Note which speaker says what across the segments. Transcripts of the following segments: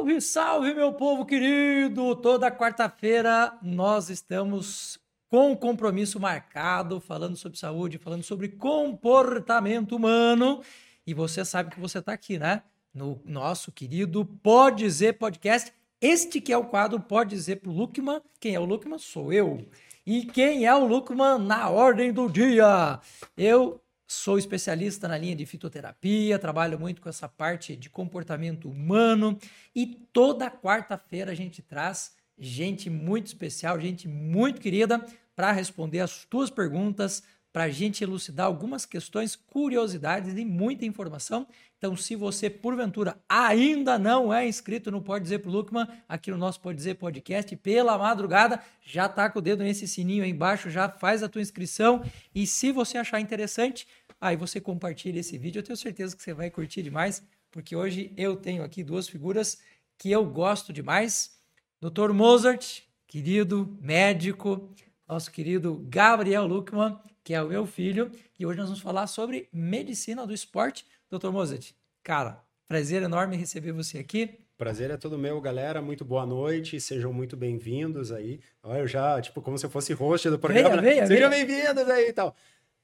Speaker 1: Salve, salve, meu povo querido! Toda quarta-feira nós estamos com compromisso marcado, falando sobre saúde, falando sobre comportamento humano. E você sabe que você está aqui, né? No nosso querido Pode Dizer Podcast. Este que é o quadro Pode Dizer pro Lukman. Quem é o Lukman? Sou eu. E quem é o Lukman na ordem do dia? Eu Sou especialista na linha de fitoterapia, trabalho muito com essa parte de comportamento humano e toda quarta-feira a gente traz gente muito especial, gente muito querida para responder as tuas perguntas, para a gente elucidar algumas questões, curiosidades e muita informação. Então, se você, porventura, ainda não é inscrito no Pode Dizer pro Lukman, aqui no nosso Pode Dizer Podcast, pela madrugada, já com o dedo nesse sininho aí embaixo, já faz a tua inscrição. E se você achar interessante, aí você compartilha esse vídeo. Eu tenho certeza que você vai curtir demais, porque hoje eu tenho aqui duas figuras que eu gosto demais. Dr. Mozart, querido médico, nosso querido Gabriel Luckman, que é o meu filho, e hoje nós vamos falar sobre medicina do esporte. Dr. Mozart, cara, prazer enorme receber você aqui.
Speaker 2: Prazer é todo meu, galera. Muito boa noite, sejam muito bem-vindos aí. Olha, eu já, tipo, como se eu fosse host do programa. Venha, venha, Sejam bem-vindos aí e tal.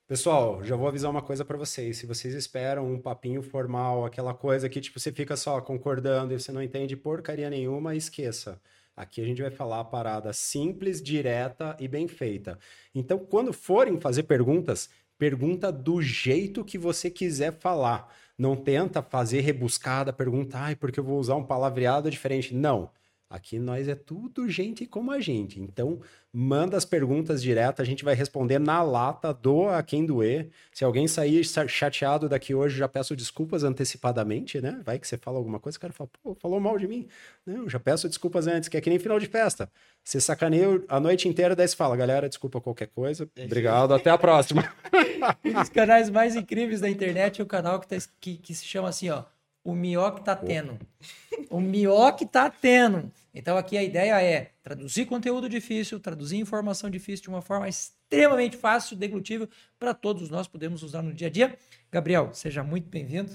Speaker 2: Pessoal, já vou avisar uma coisa para vocês. Se vocês esperam um papinho formal, aquela coisa que tipo você fica só concordando e você não entende porcaria nenhuma, esqueça. Aqui a gente vai falar a parada simples, direta e bem feita. Então, quando forem fazer perguntas, pergunta do jeito que você quiser falar. Não tenta fazer rebuscada, perguntar, ai, porque eu vou usar um palavreado diferente. Não. Aqui nós é tudo gente como a gente. Então, manda as perguntas direto, a gente vai responder na lata, doa a quem doer. Se alguém sair chateado daqui hoje, já peço desculpas antecipadamente, né? Vai que você fala alguma coisa, o cara fala, pô, falou mal de mim. Não, já peço desculpas antes, que é que nem final de festa. Você sacaneia a noite inteira, daí você fala, galera, desculpa qualquer coisa. É Obrigado, até a próxima.
Speaker 1: um dos canais mais incríveis da internet é o canal que, tá, que, que se chama assim, ó o Mioc tá tendo. O Mioc tá tendo. Então aqui a ideia é traduzir conteúdo difícil, traduzir informação difícil de uma forma extremamente fácil, deglutível, para todos nós podemos usar no dia a dia. Gabriel, seja muito bem-vindo.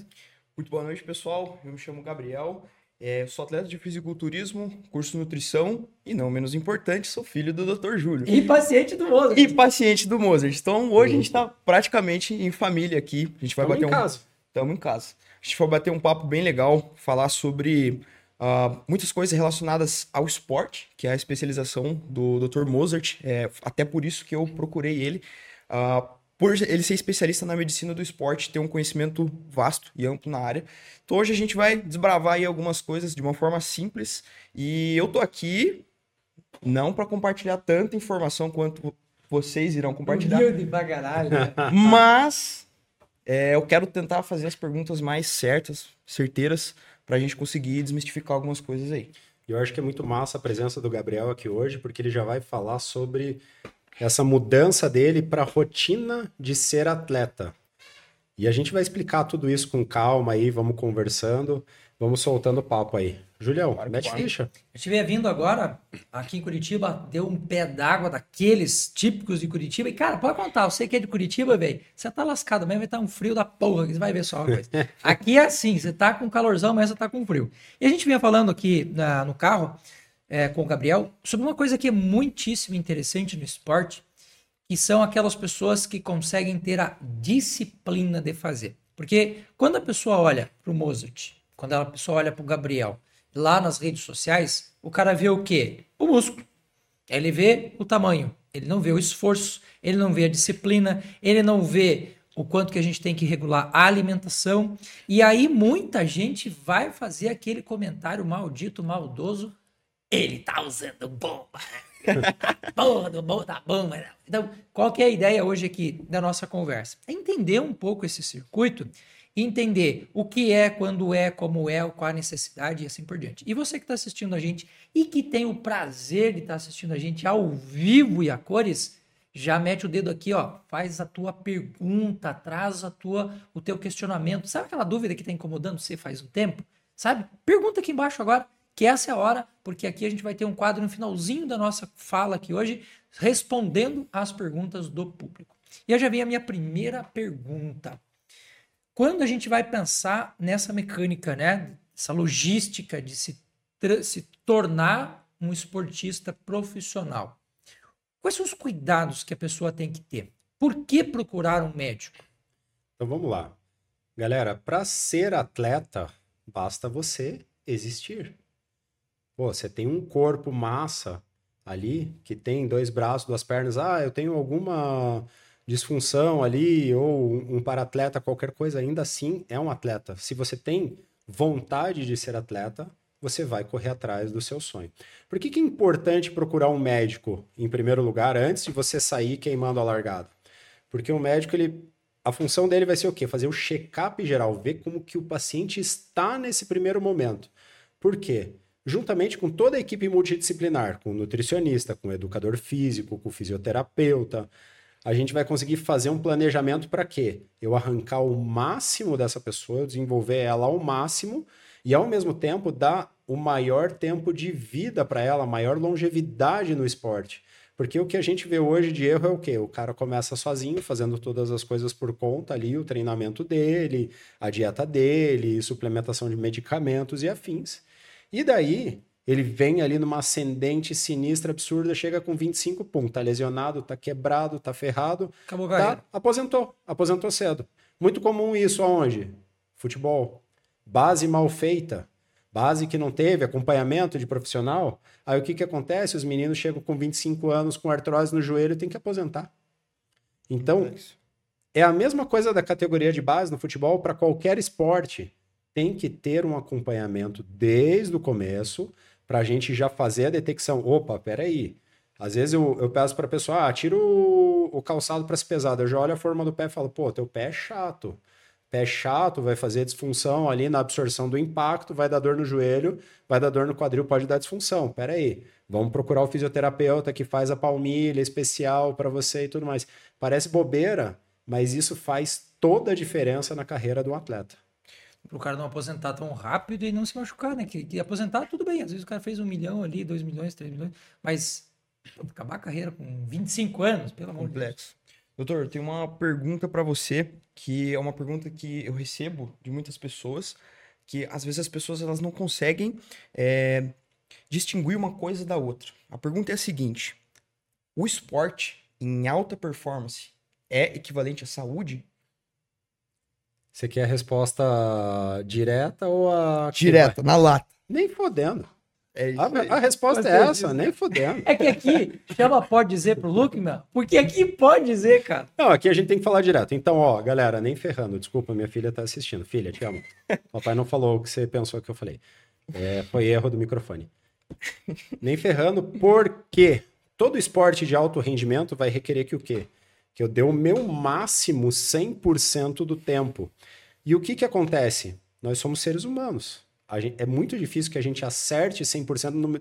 Speaker 3: Muito boa noite, pessoal. Eu me chamo Gabriel. É, sou atleta de fisiculturismo, curso de nutrição e, não menos importante, sou filho do Dr. Júlio.
Speaker 1: E paciente do Mozart.
Speaker 3: E paciente do Mozart. Então, hoje a gente está praticamente em família aqui. A gente vai
Speaker 2: Tamo
Speaker 3: bater
Speaker 2: em
Speaker 3: um.
Speaker 2: Casa.
Speaker 3: Estamos em casa. A gente vai bater um papo bem legal, falar sobre uh, muitas coisas relacionadas ao esporte, que é a especialização do Dr. Mozart. É, até por isso que eu procurei ele. Uh, por ele ser especialista na medicina do esporte, ter um conhecimento vasto e amplo na área. Então hoje a gente vai desbravar aí algumas coisas de uma forma simples. E eu tô aqui não para compartilhar tanta informação quanto vocês irão compartilhar.
Speaker 1: Humilde pra caralho. Né?
Speaker 3: Mas é, eu quero tentar fazer as perguntas mais certas, certeiras, para a gente conseguir desmistificar algumas coisas aí.
Speaker 2: Eu acho que é muito massa a presença do Gabriel aqui hoje, porque ele já vai falar sobre essa mudança dele para a rotina de ser atleta. E a gente vai explicar tudo isso com calma aí, vamos conversando. Vamos soltando papo aí. Julião, claro, mete claro. ficha.
Speaker 1: Eu estiver vindo agora, aqui em Curitiba, deu um pé d'água daqueles típicos de Curitiba. E, cara, pode contar, você que é de Curitiba, velho, você tá lascado mesmo, vai estar tá um frio da porra, você vai ver só uma coisa. aqui é assim, você tá com calorzão, mas você tá com frio. E a gente vinha falando aqui na, no carro é, com o Gabriel sobre uma coisa que é muitíssimo interessante no esporte, que são aquelas pessoas que conseguem ter a disciplina de fazer. Porque quando a pessoa olha para o Mozart, quando a pessoa olha para o Gabriel lá nas redes sociais, o cara vê o quê? O músculo. Ele vê o tamanho, ele não vê o esforço, ele não vê a disciplina, ele não vê o quanto que a gente tem que regular a alimentação. E aí muita gente vai fazer aquele comentário maldito, maldoso. Ele tá usando bomba. Porra, do bomba tá bomba. Então, qual que é a ideia hoje aqui da nossa conversa? É entender um pouco esse circuito entender o que é, quando é, como é, qual a necessidade e assim por diante. E você que está assistindo a gente e que tem o prazer de estar tá assistindo a gente ao vivo e a cores, já mete o dedo aqui, ó, faz a tua pergunta, traz a tua, o teu questionamento. Sabe aquela dúvida que está incomodando você faz um tempo? Sabe? Pergunta aqui embaixo agora, que essa é a hora, porque aqui a gente vai ter um quadro no finalzinho da nossa fala aqui hoje, respondendo às perguntas do público. E eu já vi a minha primeira pergunta. Quando a gente vai pensar nessa mecânica, né, essa logística de se se tornar um esportista profissional. Quais são os cuidados que a pessoa tem que ter? Por que procurar um médico?
Speaker 2: Então vamos lá. Galera, para ser atleta, basta você existir. Pô, você tem um corpo massa ali, que tem dois braços, duas pernas. Ah, eu tenho alguma disfunção ali, ou um paratleta, qualquer coisa, ainda assim é um atleta. Se você tem vontade de ser atleta, você vai correr atrás do seu sonho. Por que, que é importante procurar um médico, em primeiro lugar, antes de você sair queimando a largada? Porque o médico, ele, a função dele vai ser o quê? Fazer o check-up geral, ver como que o paciente está nesse primeiro momento. Por quê? Juntamente com toda a equipe multidisciplinar, com o nutricionista, com o educador físico, com o fisioterapeuta, a gente vai conseguir fazer um planejamento para quê? Eu arrancar o máximo dessa pessoa, desenvolver ela ao máximo e ao mesmo tempo dar o maior tempo de vida para ela, maior longevidade no esporte. Porque o que a gente vê hoje de erro é o quê? O cara começa sozinho, fazendo todas as coisas por conta ali, o treinamento dele, a dieta dele, suplementação de medicamentos e afins. E daí, ele vem ali numa ascendente sinistra, absurda, chega com 25, pum, tá lesionado, tá quebrado, tá ferrado.
Speaker 1: Acabou
Speaker 2: tá, aposentou, aposentou cedo. Muito comum isso aonde? Futebol, base mal feita, base que não teve acompanhamento de profissional. Aí o que, que acontece? Os meninos chegam com 25 anos com artrose no joelho e tem que aposentar. Então, é a mesma coisa da categoria de base no futebol para qualquer esporte. Tem que ter um acompanhamento desde o começo para a gente já fazer a detecção. Opa, peraí. Às vezes eu, eu peço para a pessoa, ah, tira o, o calçado para ser pesado. Eu já olho a forma do pé e falo, pô, teu pé é chato pé chato, vai fazer disfunção ali na absorção do impacto, vai dar dor no joelho, vai dar dor no quadril, pode dar disfunção. Pera aí, vamos procurar o fisioterapeuta que faz a palmilha especial para você e tudo mais. Parece bobeira, mas isso faz toda a diferença na carreira do atleta.
Speaker 1: Para o cara não aposentar tão rápido e não se machucar, né? Que, que aposentar, tudo bem. Às vezes o cara fez um milhão ali, dois milhões, três milhões, mas acabar a carreira com 25 anos, pelo amor de Deus.
Speaker 3: Doutor, tem uma pergunta para você, que é uma pergunta que eu recebo de muitas pessoas, que às vezes as pessoas elas não conseguem é, distinguir uma coisa da outra. A pergunta é a seguinte: o esporte em alta performance é equivalente à saúde?
Speaker 2: Você quer a resposta direta ou a.
Speaker 3: Direta, na lata.
Speaker 2: Nem fodendo. É a, a, resposta é essa, nem fudendo.
Speaker 1: É que aqui chama pode dizer pro meu, porque aqui pode dizer, cara.
Speaker 2: Não, aqui a gente tem que falar direto. Então, ó, galera, nem ferrando. Desculpa, minha filha tá assistindo. Filha, te amo. Papai não falou o que você pensou que eu falei. É, foi erro do microfone. nem ferrando, porque todo esporte de alto rendimento vai requerer que o quê? Que eu dê o meu máximo 100% do tempo. E o que que acontece? Nós somos seres humanos. Gente, é muito difícil que a gente acerte 100% no,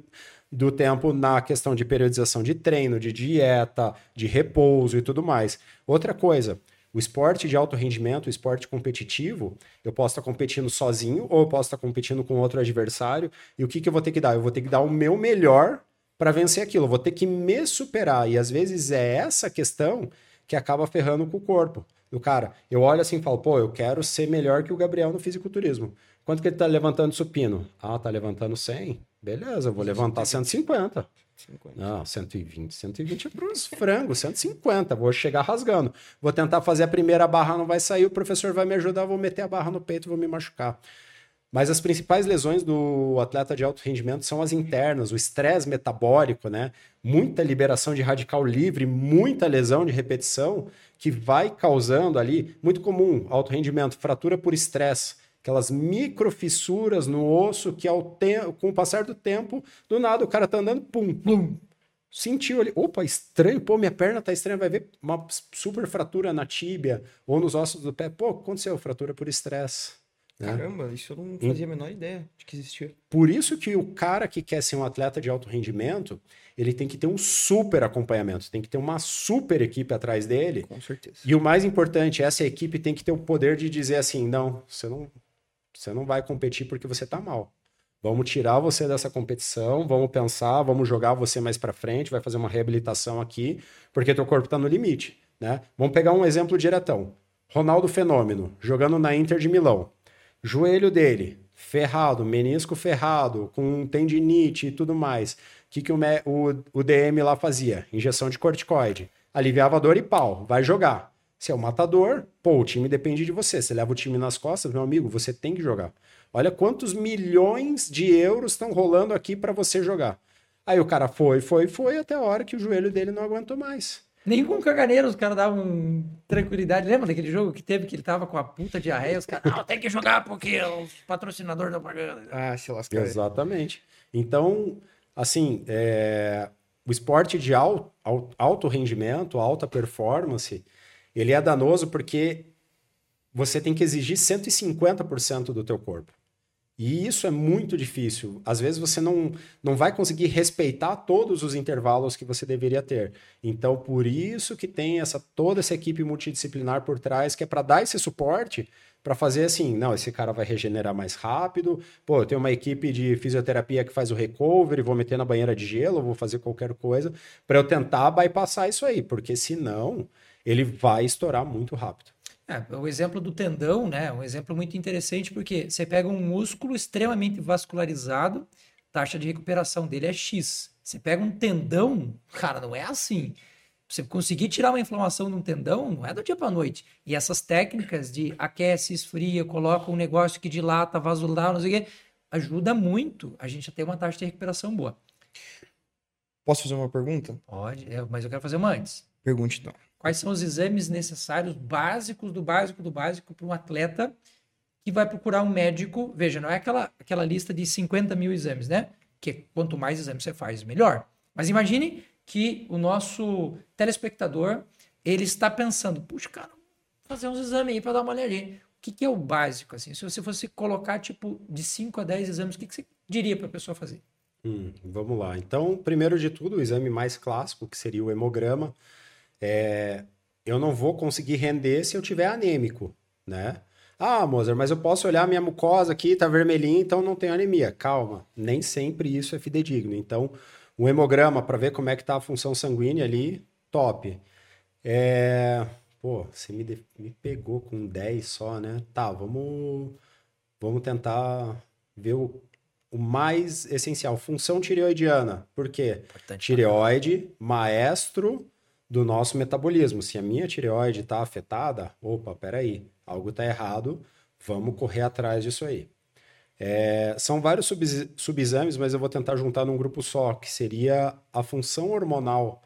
Speaker 2: do tempo na questão de periodização de treino, de dieta, de repouso e tudo mais. Outra coisa, o esporte de alto rendimento, o esporte competitivo, eu posso estar competindo sozinho ou eu posso estar competindo com outro adversário. E o que, que eu vou ter que dar? Eu vou ter que dar o meu melhor para vencer aquilo. Eu vou ter que me superar. E às vezes é essa questão que acaba ferrando com o corpo do cara. Eu olho assim e falo, pô, eu quero ser melhor que o Gabriel no fisiculturismo. Quanto que ele está levantando supino? Ah, tá levantando 100. Beleza, eu vou levantar 150. 50. Não, 120. 120 é para os frangos, 150. Vou chegar rasgando. Vou tentar fazer a primeira barra, não vai sair, o professor vai me ajudar, vou meter a barra no peito, vou me machucar. Mas as principais lesões do atleta de alto rendimento são as internas, o estresse metabólico, né? Muita liberação de radical livre, muita lesão de repetição que vai causando ali, muito comum, alto rendimento, fratura por estresse aquelas microfissuras no osso que ao com o passar do tempo, do nada o cara tá andando, pum, pum, sentiu ali, opa, estranho, pô, minha perna tá estranha, vai ver uma super fratura na tíbia ou nos ossos do pé, pô, aconteceu fratura por estresse.
Speaker 3: Né? Caramba, isso eu não fazia a menor ideia de que existia.
Speaker 2: Por isso que o cara que quer ser um atleta de alto rendimento, ele tem que ter um super acompanhamento, tem que ter uma super equipe atrás dele.
Speaker 3: Com certeza.
Speaker 2: E o mais importante, essa equipe tem que ter o poder de dizer assim, não, você não você não vai competir porque você tá mal. Vamos tirar você dessa competição, vamos pensar, vamos jogar você mais para frente, vai fazer uma reabilitação aqui, porque teu corpo tá no limite, né? Vamos pegar um exemplo diretão. Ronaldo Fenômeno, jogando na Inter de Milão. Joelho dele ferrado, menisco ferrado, com tendinite e tudo mais. O que, que o, o, o DM lá fazia? Injeção de corticoide. Aliviava a dor e pau, vai jogar. Se é o matador, pô, o time depende de você. Você leva o time nas costas, meu amigo, você tem que jogar. Olha quantos milhões de euros estão rolando aqui para você jogar. Aí o cara foi, foi, foi, até a hora que o joelho dele não aguentou mais.
Speaker 1: Nem com o Caganeiro os caras davam tranquilidade. Lembra daquele jogo que teve que ele tava com a puta diarreia? Os caras, não, tem que jogar porque os patrocinadores estão pagando.
Speaker 2: Ah, se lascar. Exatamente. Então, assim, é... o esporte de alto, alto rendimento, alta performance, ele é danoso porque você tem que exigir 150% do teu corpo. E isso é muito difícil. Às vezes você não, não vai conseguir respeitar todos os intervalos que você deveria ter. Então, por isso que tem essa toda essa equipe multidisciplinar por trás, que é para dar esse suporte, para fazer assim, não, esse cara vai regenerar mais rápido. Pô, eu tenho uma equipe de fisioterapia que faz o recovery, vou meter na banheira de gelo, vou fazer qualquer coisa para eu tentar bypassar isso aí, porque senão ele vai estourar muito rápido.
Speaker 1: É, o exemplo do tendão, né? Um exemplo muito interessante, porque você pega um músculo extremamente vascularizado, taxa de recuperação dele é X. Você pega um tendão, cara, não é assim. Você conseguir tirar uma inflamação de um tendão, não é do dia para noite. E essas técnicas de aquece, esfria, coloca um negócio que dilata, vasolar, não sei o quê, ajuda muito a gente a ter uma taxa de recuperação boa.
Speaker 3: Posso fazer uma pergunta?
Speaker 1: Pode, é, mas eu quero fazer uma antes.
Speaker 3: Pergunte então.
Speaker 1: Quais são os exames necessários, básicos do básico do básico para um atleta que vai procurar um médico? Veja, não é aquela, aquela lista de 50 mil exames, né? Que quanto mais exames você faz, melhor. Mas imagine que o nosso telespectador ele está pensando, puxa, cara, fazer uns exames aí para dar uma olhadinha. O que, que, é o básico? Assim? Se você fosse colocar, tipo, de 5 a 10 exames, o que, que você diria para a pessoa fazer?
Speaker 2: Hum, vamos lá. Então, primeiro de tudo, o exame mais clássico, que seria o hemograma. É, eu não vou conseguir render se eu tiver anêmico, né? Ah, Mozart, mas eu posso olhar minha mucosa aqui, tá vermelhinha, então não tenho anemia. Calma, nem sempre isso é fidedigno. Então, um hemograma para ver como é que tá a função sanguínea ali, top. É... Pô, você me, de... me pegou com 10 só, né? Tá, vamos, vamos tentar ver o, o mais essencial. Função tireoidiana. Por quê? Importante Tireoide, maestro do nosso metabolismo. Se a minha tireoide está afetada, opa, peraí, algo está errado, vamos correr atrás disso aí. É, são vários sub, subexames, mas eu vou tentar juntar num grupo só, que seria a função hormonal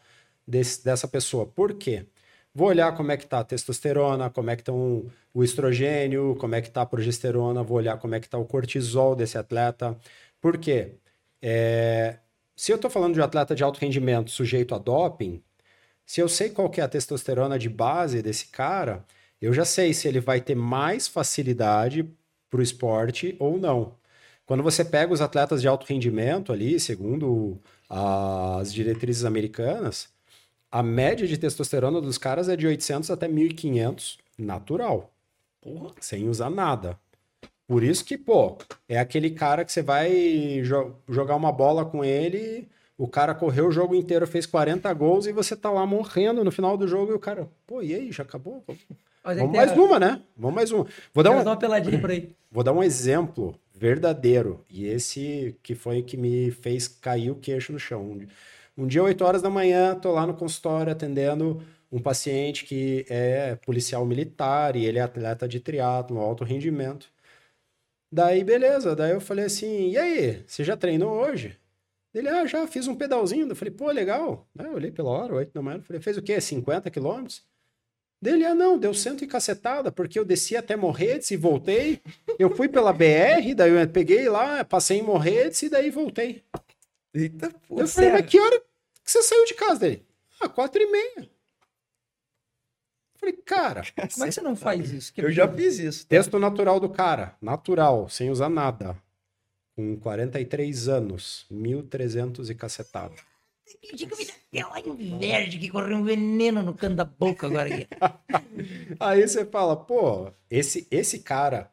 Speaker 2: desse, dessa pessoa. Por quê? Vou olhar como é que está a testosterona, como é que estão o estrogênio, como é que está a progesterona, vou olhar como é que está o cortisol desse atleta. Por quê? É, se eu estou falando de atleta de alto rendimento sujeito a doping, se eu sei qual que é a testosterona de base desse cara, eu já sei se ele vai ter mais facilidade para o esporte ou não. Quando você pega os atletas de alto rendimento ali, segundo as diretrizes americanas, a média de testosterona dos caras é de 800 até 1500 natural. Porra. Sem usar nada. Por isso que, pô, é aquele cara que você vai jo jogar uma bola com ele o cara correu o jogo inteiro, fez 40 gols e você tá lá morrendo no final do jogo e o cara, pô, e aí, já acabou? Vamos mais uma, né? Vamos mais uma. Vou dar um,
Speaker 1: uma peladinha por aí.
Speaker 2: Vou dar um exemplo verdadeiro. E esse que foi que me fez cair o queixo no chão. Um dia, 8 horas da manhã, tô lá no consultório atendendo um paciente que é policial militar e ele é atleta de triatlo, alto rendimento. Daí, beleza. Daí eu falei assim, e aí, você já treinou hoje? Ele, ah, já fiz um pedalzinho. Eu falei, pô, legal. Né? Eu olhei pela hora, oito da manhã. Falei, fez o quê? 50 quilômetros? Dele, ah, não, deu cento e cacetada, porque eu desci até Morretes e voltei. Eu fui pela BR, daí eu peguei lá, passei em Morretes e daí voltei. Eita, pô, Eu falei, mas que hora que você saiu de casa dele? Ah, quatro e meia. Falei, cara,
Speaker 1: como é que você não faz isso?
Speaker 3: Que eu já fiz isso.
Speaker 2: Tá? Texto natural do cara, natural, sem usar nada com 43 anos, 1.300 e cacetado.
Speaker 1: Deu uma inveja que correu um veneno no canto da boca agora. Aqui.
Speaker 2: Aí você fala, pô, esse, esse cara,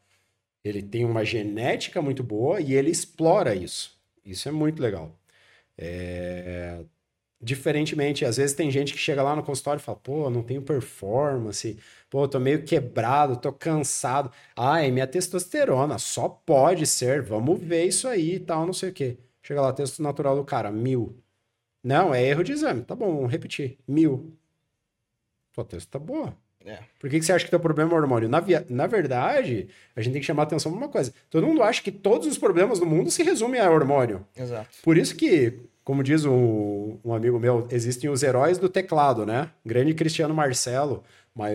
Speaker 2: ele tem uma genética muito boa e ele explora isso. Isso é muito legal. É... diferentemente, às vezes tem gente que chega lá no consultório e fala, pô, não tenho performance, pô, tô meio quebrado, tô cansado. Ah, é minha testosterona, só pode ser, vamos ver isso aí e tal, não sei o quê. Chega lá, texto natural do cara, mil. Não, é erro de exame. Tá bom, vamos repetir. Mil. Pô, texto tá boa. É. Por que, que você acha que teu problema é hormônio? Na, via... Na verdade, a gente tem que chamar atenção para uma coisa. Todo mundo acha que todos os problemas do mundo se resumem a hormônio.
Speaker 3: Exato.
Speaker 2: Por isso que, como diz um, um amigo meu, existem os heróis do teclado, né? Grande Cristiano Marcelo,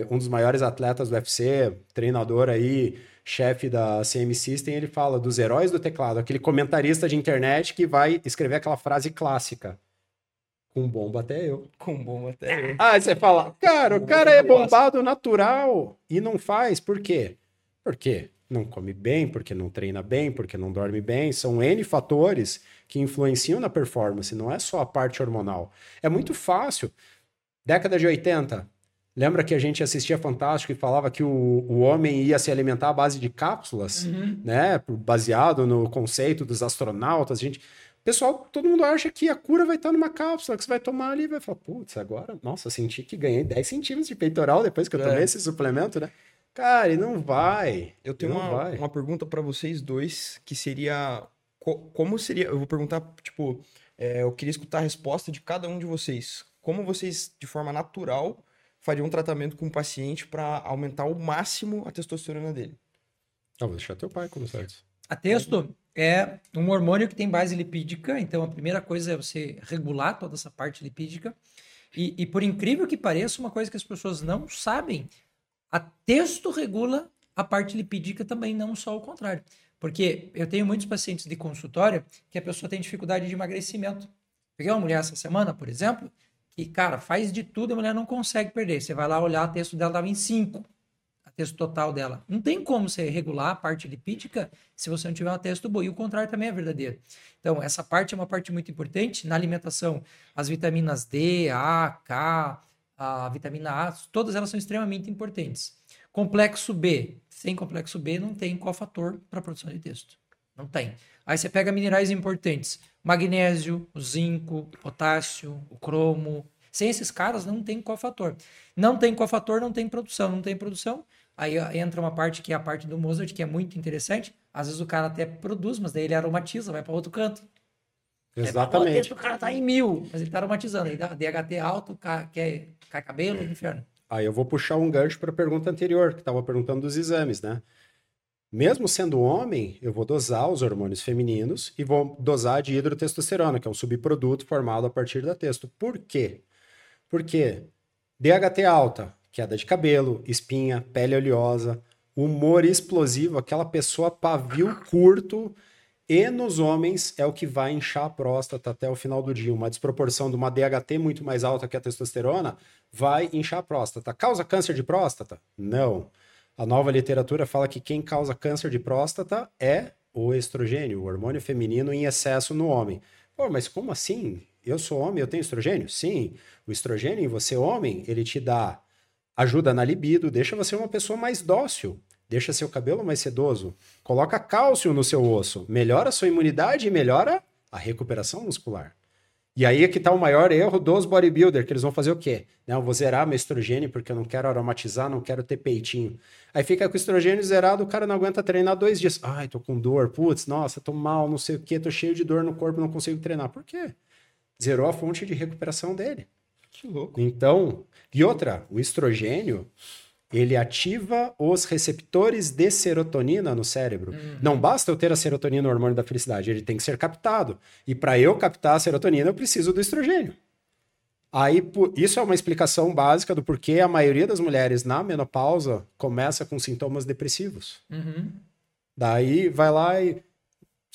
Speaker 2: um dos maiores atletas do UFC, treinador aí, chefe da CM System, ele fala dos heróis do teclado, aquele comentarista de internet que vai escrever aquela frase clássica. Com bomba até eu.
Speaker 3: Com bomba até eu.
Speaker 2: Ah, você fala, cara, o cara é bombado natural e não faz. Por quê? Porque não come bem, porque não treina bem, porque não dorme bem. São N fatores que influenciam na performance, não é só a parte hormonal. É muito fácil. Década de 80, lembra que a gente assistia Fantástico e falava que o, o homem ia se alimentar à base de cápsulas, uhum. né? Baseado no conceito dos astronautas. A gente pessoal, todo mundo acha que a cura vai estar numa cápsula que você vai tomar ali e vai falar, putz, agora, nossa, senti que ganhei 10 centímetros de peitoral depois que eu tomei é. esse suplemento, né? Cara, e não vai.
Speaker 3: Eu tenho uma, vai. uma pergunta para vocês dois, que seria, co como seria, eu vou perguntar, tipo, é, eu queria escutar a resposta de cada um de vocês. Como vocês, de forma natural, fariam um tratamento com o um paciente para aumentar ao máximo a testosterona dele?
Speaker 2: Ah, vou deixar teu pai começar isso.
Speaker 1: A testo é um hormônio que tem base lipídica, então a primeira coisa é você regular toda essa parte lipídica. E, e por incrível que pareça, uma coisa que as pessoas não sabem, a testo regula a parte lipídica também, não só o contrário. Porque eu tenho muitos pacientes de consultório que a pessoa tem dificuldade de emagrecimento. Peguei uma mulher essa semana, por exemplo, que, cara, faz de tudo a mulher não consegue perder. Você vai lá olhar, o texto dela estava em 5 texto total dela. Não tem como você regular a parte lipídica se você não tiver uma texto boa. E o contrário também é verdadeiro. Então, essa parte é uma parte muito importante. Na alimentação, as vitaminas D, A, K, a vitamina A, todas elas são extremamente importantes. Complexo B. Sem complexo B, não tem cofator para produção de texto. Não tem. Aí você pega minerais importantes: magnésio, o zinco, o potássio, o cromo. Sem esses caras, não tem cofator. Não tem cofator, não tem produção. Não tem produção, Aí entra uma parte que é a parte do Mozart, que é muito interessante. Às vezes o cara até produz, mas daí ele aromatiza, vai para outro canto.
Speaker 2: Exatamente.
Speaker 1: É, o cara tá em mil, mas ele tá aromatizando. Aí dá DHT alto, cai, cai cabelo, inferno.
Speaker 2: Aí eu vou puxar um gancho para a pergunta anterior, que estava perguntando dos exames, né? Mesmo sendo homem, eu vou dosar os hormônios femininos e vou dosar de hidrotestosterona, que é um subproduto formado a partir da testo. Por quê? Porque DHT alta, queda de cabelo, espinha, pele oleosa, humor explosivo, aquela pessoa pavio curto. E nos homens é o que vai inchar a próstata até o final do dia. Uma desproporção de uma DHT muito mais alta que a testosterona vai inchar a próstata. Causa câncer de próstata? Não. A nova literatura fala que quem causa câncer de próstata é o estrogênio, o hormônio feminino em excesso no homem. Pô, mas como assim? Eu sou homem, eu tenho estrogênio? Sim. O estrogênio em você, homem, ele te dá ajuda na libido, deixa você uma pessoa mais dócil, deixa seu cabelo mais sedoso, coloca cálcio no seu osso, melhora a sua imunidade e melhora a recuperação muscular. E aí é que está o maior erro dos bodybuilder, que eles vão fazer o quê? Não, vou zerar meu estrogênio porque eu não quero aromatizar, não quero ter peitinho. Aí fica com o estrogênio zerado, o cara não aguenta treinar dois dias. Ai, tô com dor, putz, nossa, tô mal, não sei o quê, tô cheio de dor no corpo, não consigo treinar. Por quê? Zerou a fonte de recuperação dele.
Speaker 3: Que louco.
Speaker 2: Então, e outra, o estrogênio, ele ativa os receptores de serotonina no cérebro. Uhum. Não basta eu ter a serotonina, o hormônio da felicidade, ele tem que ser captado. E para eu captar a serotonina, eu preciso do estrogênio. Aí, isso é uma explicação básica do porquê a maioria das mulheres na menopausa começa com sintomas depressivos. Uhum. Daí vai lá e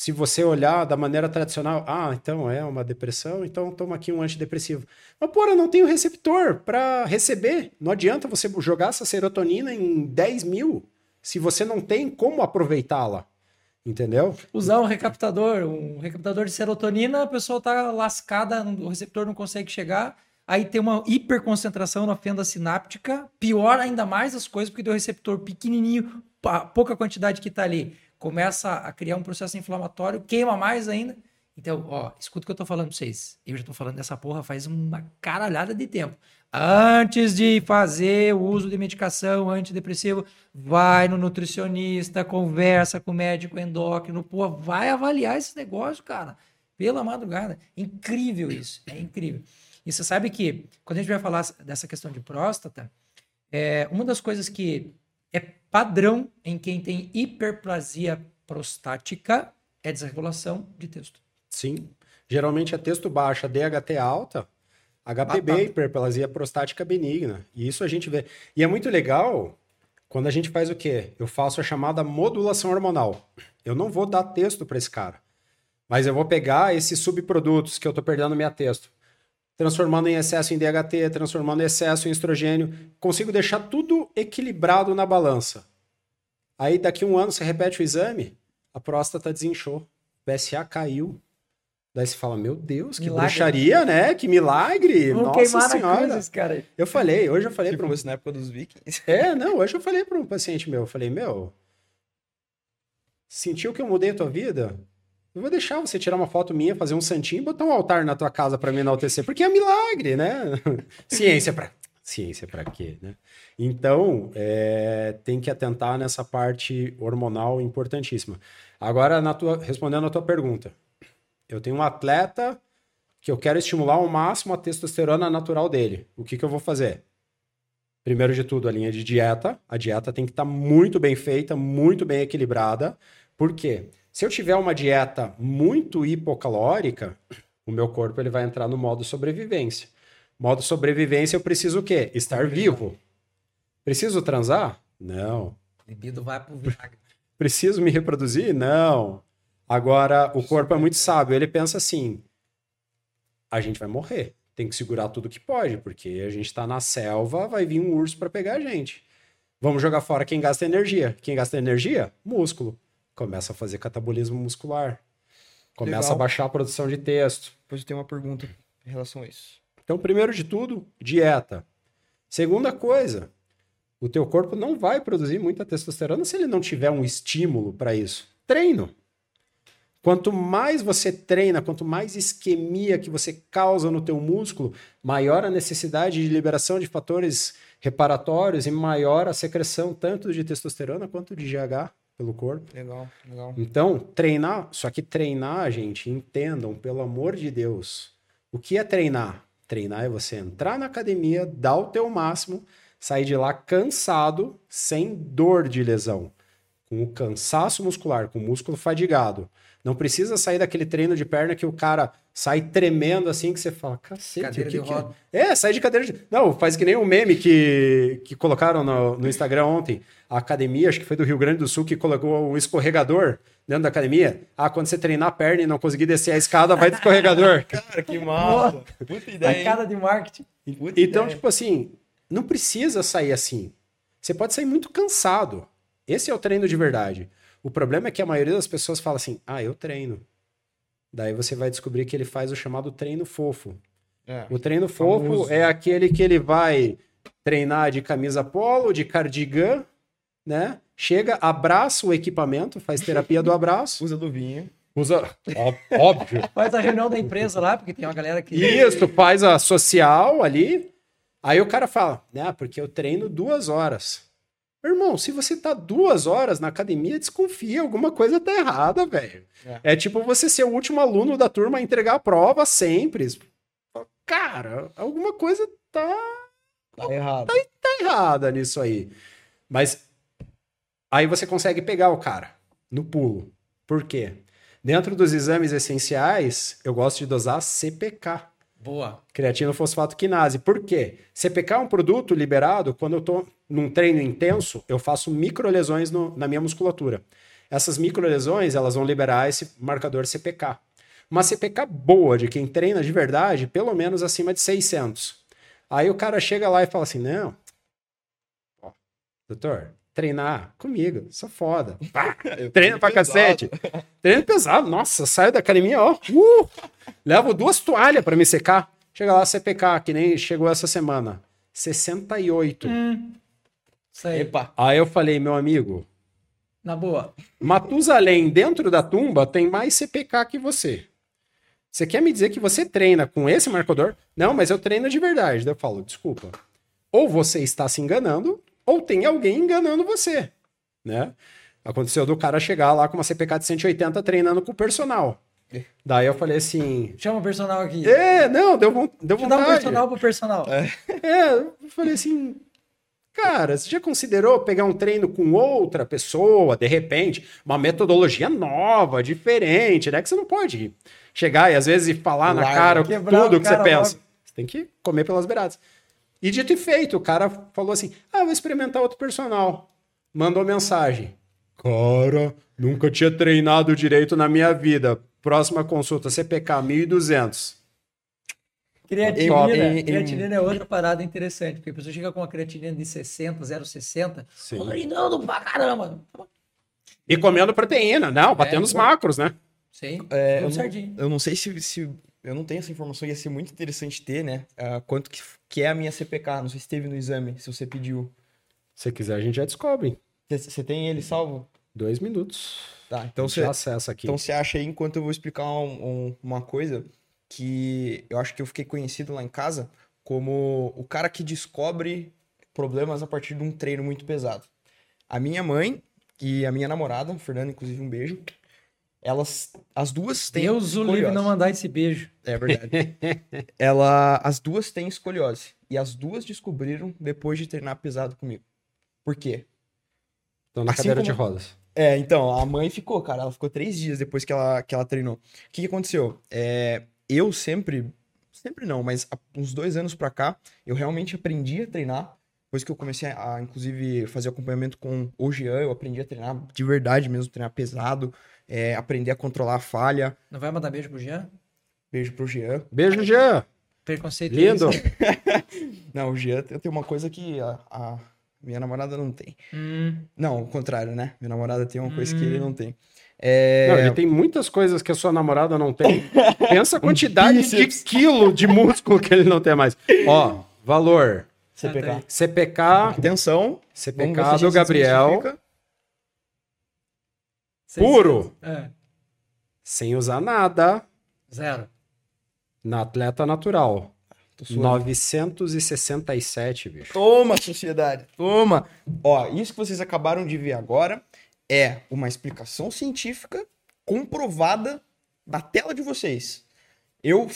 Speaker 2: se você olhar da maneira tradicional, ah, então é uma depressão, então toma aqui um antidepressivo. Mas, porra, não tem o receptor para receber. Não adianta você jogar essa serotonina em 10 mil se você não tem como aproveitá-la. Entendeu?
Speaker 1: Usar um recaptador, um recaptador de serotonina, a pessoa tá lascada, o receptor não consegue chegar, aí tem uma hiperconcentração na fenda sináptica, pior ainda mais as coisas, porque tem o receptor pequenininho, pouca quantidade que tá ali começa a criar um processo inflamatório, queima mais ainda, Então, ó, escuta o que eu tô falando pra vocês. Eu já tô falando dessa porra faz uma caralhada de tempo. Antes de fazer o uso de medicação antidepressivo, vai no nutricionista, conversa com o médico endócrino, pô, vai avaliar esse negócio, cara. Pela madrugada. Incrível isso. É incrível. E você sabe que, quando a gente vai falar dessa questão de próstata, é, uma das coisas que é padrão em quem tem hiperplasia prostática é desregulação de texto.
Speaker 2: Sim. Geralmente é texto baixo, DHT alta, HPB, Batata. hiperplasia prostática benigna. E isso a gente vê. E é muito legal quando a gente faz o quê? Eu faço a chamada modulação hormonal. Eu não vou dar texto para esse cara, mas eu vou pegar esses subprodutos que eu estou perdendo minha texto, transformando em excesso em DHT, transformando em excesso em estrogênio, consigo deixar tudo equilibrado na balança. Aí daqui a um ano você repete o exame, a próstata desinchou, PSA caiu, Daí você fala, meu Deus, que milagre. bruxaria, né? Que milagre! Vamos Nossa senhora! Cruzes, cara. Eu falei, hoje eu falei para um...
Speaker 3: na época dos vikings.
Speaker 2: É, não, hoje eu falei para um paciente meu, eu falei, meu, sentiu que eu mudei a tua vida? Eu vou deixar você tirar uma foto minha, fazer um santinho e botar um altar na tua casa para me enaltecer, porque é milagre, né? Ciência para ciência para quê, né? Então, é, tem que atentar nessa parte hormonal importantíssima. Agora, na tua, respondendo a tua pergunta, eu tenho um atleta que eu quero estimular ao máximo a testosterona natural dele. O que, que eu vou fazer? Primeiro de tudo, a linha de dieta. A dieta tem que estar tá muito bem feita, muito bem equilibrada. Por quê? Se eu tiver uma dieta muito hipocalórica, o meu corpo ele vai entrar no modo sobrevivência. Modo sobrevivência, eu preciso o quê? Estar vivo. Preciso transar? Não.
Speaker 1: Libido vai pro vinagre.
Speaker 2: Preciso me reproduzir? Não. Agora, o corpo é muito sábio. Ele pensa assim: a gente vai morrer. Tem que segurar tudo que pode, porque a gente está na selva, vai vir um urso para pegar a gente. Vamos jogar fora quem gasta energia. Quem gasta energia? Músculo. Começa a fazer catabolismo muscular. Começa Legal. a baixar a produção de texto.
Speaker 3: Depois eu tenho uma pergunta em relação a isso.
Speaker 2: Então, primeiro de tudo, dieta. Segunda coisa, o teu corpo não vai produzir muita testosterona se ele não tiver um estímulo para isso. Treino. Quanto mais você treina, quanto mais isquemia que você causa no teu músculo, maior a necessidade de liberação de fatores reparatórios e maior a secreção tanto de testosterona quanto de GH pelo corpo.
Speaker 3: Legal, legal.
Speaker 2: Então, treinar, só que treinar, gente, entendam, pelo amor de Deus, o que é treinar? Treinar é você entrar na academia, dar o teu máximo, sair de lá cansado, sem dor de lesão, com o cansaço muscular, com o músculo fadigado não precisa sair daquele treino de perna que o cara sai tremendo assim, que você fala, cacete, cadeira que, de que roda. É? é, sai de cadeira de... Não, faz que nem um meme que, que colocaram no, no Instagram ontem. A academia, acho que foi do Rio Grande do Sul, que colocou um escorregador dentro da academia. Ah, quando você treinar a perna e não conseguir descer a escada, vai do escorregador.
Speaker 3: cara, que massa.
Speaker 1: Puta ideia. Sacada de marketing.
Speaker 2: Puta então, ideia. tipo assim, não precisa sair assim. Você pode sair muito cansado. Esse é o treino de verdade. O problema é que a maioria das pessoas fala assim: ah, eu treino. Daí você vai descobrir que ele faz o chamado treino fofo. É, o treino fofo famoso. é aquele que ele vai treinar de camisa polo, de cardigan, né? Chega, abraça o equipamento, faz terapia do abraço.
Speaker 3: Usa do vinho.
Speaker 2: Usa, óbvio.
Speaker 1: Faz a reunião da empresa lá, porque tem uma galera que.
Speaker 2: Isso, faz a social ali. Aí o cara fala, né? Porque eu treino duas horas. Irmão, se você tá duas horas na academia, desconfia, alguma coisa tá errada, velho. É. é. tipo você ser o último aluno da turma a entregar a prova sempre. Cara, alguma coisa tá.
Speaker 3: Tá errada.
Speaker 2: Tá, tá errada nisso aí. Mas aí você consegue pegar o cara no pulo. Por quê? Dentro dos exames essenciais, eu gosto de dosar CPK.
Speaker 1: Boa.
Speaker 2: Creatina fosfato quinase. Por quê? CPK é um produto liberado quando eu estou num treino intenso, eu faço microlesões no, na minha musculatura. Essas microlesões, elas vão liberar esse marcador CPK. Uma CPK boa de quem treina de verdade, pelo menos acima de 600. Aí o cara chega lá e fala assim: "Não. Ó, doutor, treinar comigo, sou foda. Pá, treino pra pesado. cacete. Treino pesado. Nossa, saio da academia, ó. Uh, levo duas toalhas para me secar. Chega lá, CPK, que nem chegou essa semana. 68. Hum,
Speaker 1: sei. Epa.
Speaker 2: Aí eu falei, meu amigo.
Speaker 1: Na boa.
Speaker 2: Matusalém, dentro da tumba, tem mais CPK que você. Você quer me dizer que você treina com esse marcador? Não, mas eu treino de verdade. Daí eu falo, desculpa. Ou você está se enganando, ou tem alguém enganando você, né? Aconteceu do cara chegar lá com uma CPK de 180 treinando com o personal. Daí eu falei assim.
Speaker 1: Chama o personal aqui.
Speaker 2: É, não, deu, deu vontade. Dá
Speaker 1: um personal pro personal.
Speaker 2: É. é, eu falei assim. Cara, você já considerou pegar um treino com outra pessoa, de repente, uma metodologia nova, diferente, né? Que você não pode chegar e às vezes falar na cara tudo que você pensa. Logo. Você tem que comer pelas beiradas. E dito e feito, o cara falou assim: ah, vou experimentar outro personal. Mandou mensagem. Cara, nunca tinha treinado direito na minha vida. Próxima consulta, CPK 1200.
Speaker 1: Creatinina, em, creatinina é outra parada interessante, porque a pessoa chega com uma creatinina de 60, 0,60, treinando pra caramba.
Speaker 2: E comendo proteína, não, batendo é, os macros, né?
Speaker 1: Sim, é,
Speaker 3: eu, não, eu não sei se, se, Eu não tenho essa informação, ia ser muito interessante ter, né? Uh, quanto que, que é a minha CPK, não sei se teve no exame, se você pediu.
Speaker 2: Se quiser, a gente já descobre.
Speaker 3: Você tem ele salvo?
Speaker 2: Dois minutos.
Speaker 3: Tá, então você acessa aqui. Então você acha aí, enquanto eu vou explicar um, um, uma coisa que eu acho que eu fiquei conhecido lá em casa como o cara que descobre problemas a partir de um treino muito pesado. A minha mãe e a minha namorada, Fernanda, inclusive um beijo, elas, as duas têm
Speaker 1: Deus o livre não mandar esse beijo.
Speaker 3: É verdade. Ela, as duas têm escoliose. E as duas descobriram depois de treinar pesado comigo. Por quê?
Speaker 2: Estão na assim cadeira como... de rodas.
Speaker 3: É, então, a mãe ficou, cara. Ela ficou três dias depois que ela, que ela treinou. O que, que aconteceu? É, eu sempre, sempre não, mas há uns dois anos pra cá, eu realmente aprendi a treinar. Depois que eu comecei a, inclusive, fazer acompanhamento com o Jean, eu aprendi a treinar de verdade mesmo, treinar pesado, é, aprender a controlar a falha.
Speaker 1: Não vai mandar beijo pro Jean?
Speaker 3: Beijo pro Jean.
Speaker 2: Beijo, Jean!
Speaker 1: Preconceito.
Speaker 2: Lindo!
Speaker 3: não, o Jean tem uma coisa que a, a minha namorada não tem.
Speaker 1: Hum.
Speaker 3: Não, o contrário, né? Minha namorada tem uma hum. coisa que ele não tem.
Speaker 2: É... Não, ele tem muitas coisas que a sua namorada não tem. Pensa a quantidade um de quilo de músculo que ele não tem mais. Ó, valor.
Speaker 3: CPK.
Speaker 2: CPK.
Speaker 3: Atenção.
Speaker 2: CPK do Gabriel. Puro.
Speaker 1: É.
Speaker 2: Sem usar nada.
Speaker 1: Zero.
Speaker 2: Na atleta natural. 967, bicho.
Speaker 3: Toma, sociedade. Toma. Ó, isso que vocês acabaram de ver agora é uma explicação científica comprovada na tela de vocês. Eu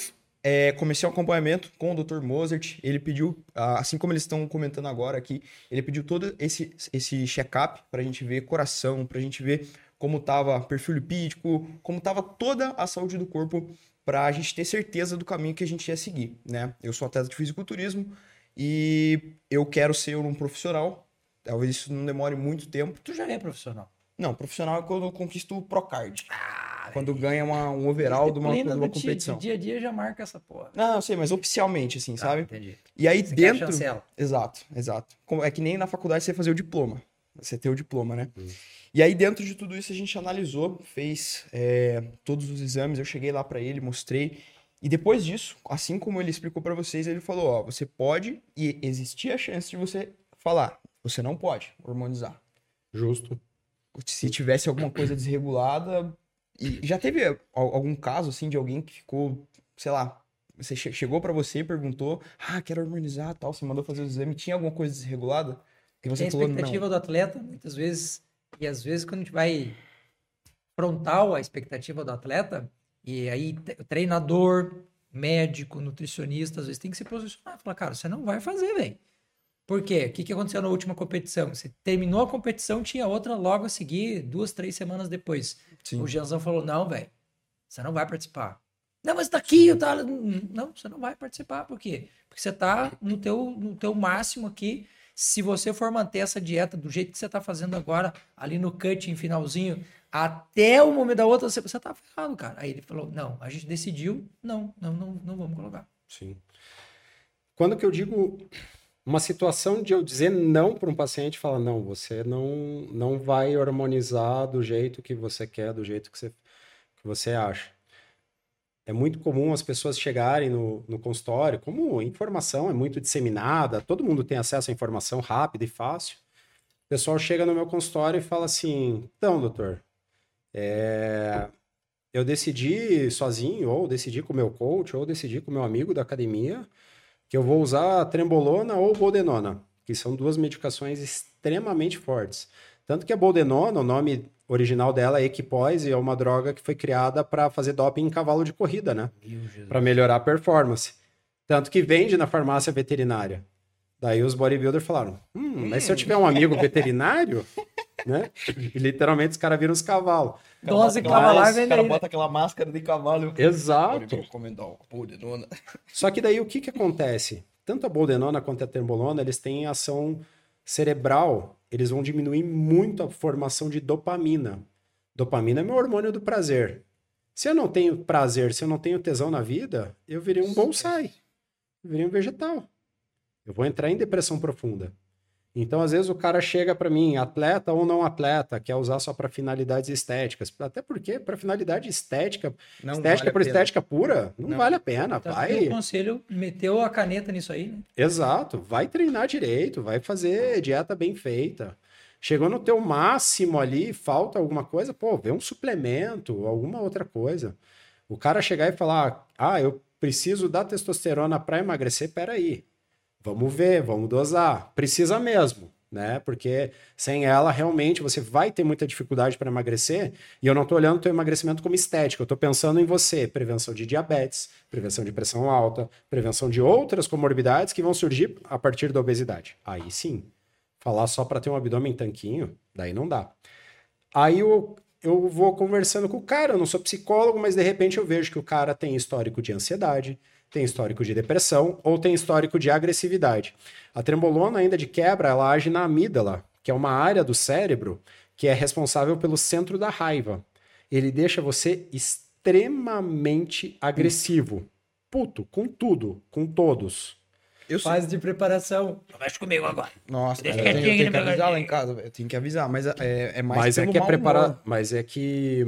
Speaker 3: é, comecei o um acompanhamento com o Dr. Mozart. Ele pediu, assim como eles estão comentando agora aqui, ele pediu todo esse, esse check-up para a gente ver coração, para a gente ver como estava perfil lipídico, como estava toda a saúde do corpo, para a gente ter certeza do caminho que a gente ia seguir, né? Eu sou atleta de fisiculturismo e eu quero ser um profissional. Talvez isso não demore muito tempo.
Speaker 1: Tu já é profissional?
Speaker 3: Não, profissional é quando eu conquisto o Procard. Ah, quando ganha uma, um overall de uma, de uma competição.
Speaker 1: Dia, dia a dia já marca essa porra.
Speaker 3: Não, eu sei, mas oficialmente, assim,
Speaker 1: ah,
Speaker 3: sabe?
Speaker 1: Entendi.
Speaker 3: E aí você dentro. Exato, exato. É que nem na faculdade você fazer o diploma. Você ter o diploma, né? Hum. E aí, dentro de tudo isso, a gente analisou, fez é, todos os exames. Eu cheguei lá para ele, mostrei. E depois disso, assim como ele explicou para vocês, ele falou: Ó, você pode, e existia a chance de você falar, você não pode hormonizar.
Speaker 2: Justo
Speaker 3: se tivesse alguma coisa desregulada. E já teve algum caso, assim, de alguém que ficou, sei lá, você chegou para você e perguntou, ah, quero harmonizar tal, você mandou fazer o exame, tinha alguma coisa desregulada?
Speaker 1: E você Tem falou, a expectativa não. do atleta, muitas vezes, e às vezes quando a gente vai frontal a expectativa do atleta, e aí treinador, médico, nutricionista, às vezes tem que se posicionar, falar, cara, você não vai fazer, velho. Por quê? O que, que aconteceu na última competição? Você terminou a competição, tinha outra logo a seguir, duas, três semanas depois. Sim. O Janzão falou: não, velho, você não vai participar. Não, mas tá aqui, eu tá. Não, você não vai participar. Por quê? Porque você tá no teu, no teu máximo aqui. Se você for manter essa dieta do jeito que você tá fazendo agora, ali no cutting finalzinho, até o momento da outra, você, você tá ferrado, cara. Aí ele falou: não, a gente decidiu, não, não, não, não vamos colocar.
Speaker 2: Sim. Quando que eu digo uma situação de eu dizer não para um paciente, falar não, você não não vai hormonizar do jeito que você quer, do jeito que você, que você acha. É muito comum as pessoas chegarem no, no consultório, como informação é muito disseminada, todo mundo tem acesso à informação rápida e fácil. O pessoal chega no meu consultório e fala assim: então, doutor, é... eu decidi sozinho, ou decidi com meu coach, ou decidi com meu amigo da academia, que eu vou usar trembolona ou boldenona, que são duas medicações extremamente fortes. Tanto que a boldenona, o nome original dela é Equipoise, é uma droga que foi criada para fazer doping em cavalo de corrida, né? Para melhorar a performance. Tanto que vende na farmácia veterinária. Daí os bodybuilders falaram: hum, mas se eu tiver um amigo veterinário, né? E literalmente os caras viram os cavalos.
Speaker 1: Dose cavalar,
Speaker 3: O cara bota aquela máscara de cavalo.
Speaker 2: Exato. Só que daí o que que acontece? Tanto a boldenona quanto a termbolona, eles têm ação cerebral, eles vão diminuir muito a formação de dopamina. Dopamina é meu hormônio do prazer. Se eu não tenho prazer, se eu não tenho tesão na vida, eu virei um bonsai. Eu virei um vegetal. Eu vou entrar em depressão profunda. Então, às vezes, o cara chega para mim, atleta ou não atleta, quer usar só para finalidades estéticas. Até porque, para finalidade estética, não estética vale por estética pura, não, não, vale a pena. Então, vai.
Speaker 1: O conselho meteu a caneta nisso aí, né?
Speaker 2: Exato. Vai treinar direito, vai fazer dieta bem feita. Chegou no teu máximo ali, falta alguma coisa, pô, vê um suplemento, alguma outra coisa. O cara chegar e falar, ah, eu preciso da testosterona para emagrecer, peraí. Vamos ver, vamos dosar. Precisa mesmo, né? Porque sem ela, realmente, você vai ter muita dificuldade para emagrecer. E eu não estou olhando o teu emagrecimento como estético, eu estou pensando em você. Prevenção de diabetes, prevenção de pressão alta, prevenção de outras comorbidades que vão surgir a partir da obesidade. Aí sim. Falar só para ter um abdômen tanquinho, daí não dá. Aí eu, eu vou conversando com o cara, eu não sou psicólogo, mas de repente eu vejo que o cara tem histórico de ansiedade, tem histórico de depressão ou tem histórico de agressividade. A trembolona, ainda de quebra, ela age na amígdala, que é uma área do cérebro que é responsável pelo centro da raiva. Ele deixa você extremamente agressivo. Puto, com tudo, com todos.
Speaker 1: Eu Fase de preparação. Mexe comigo agora.
Speaker 3: Nossa, Deixa eu, tenho, eu tenho que avisar lá em casa. Eu tenho que avisar, mas é, é mais
Speaker 2: mas é que é preparar, Mas é que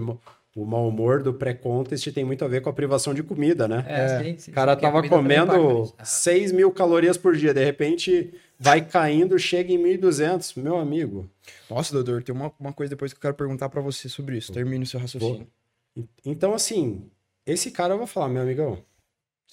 Speaker 2: o mau humor do pré-contest tem muito a ver com a privação de comida, né? É, sim, sim, o cara tava comendo 6 mil calorias por dia, de repente vai caindo, chega em 1.200, meu amigo.
Speaker 3: Nossa, doutor, tem uma, uma coisa depois que eu quero perguntar para você sobre isso. Termine o seu raciocínio.
Speaker 2: Então, assim, esse cara eu vou falar, meu amigão,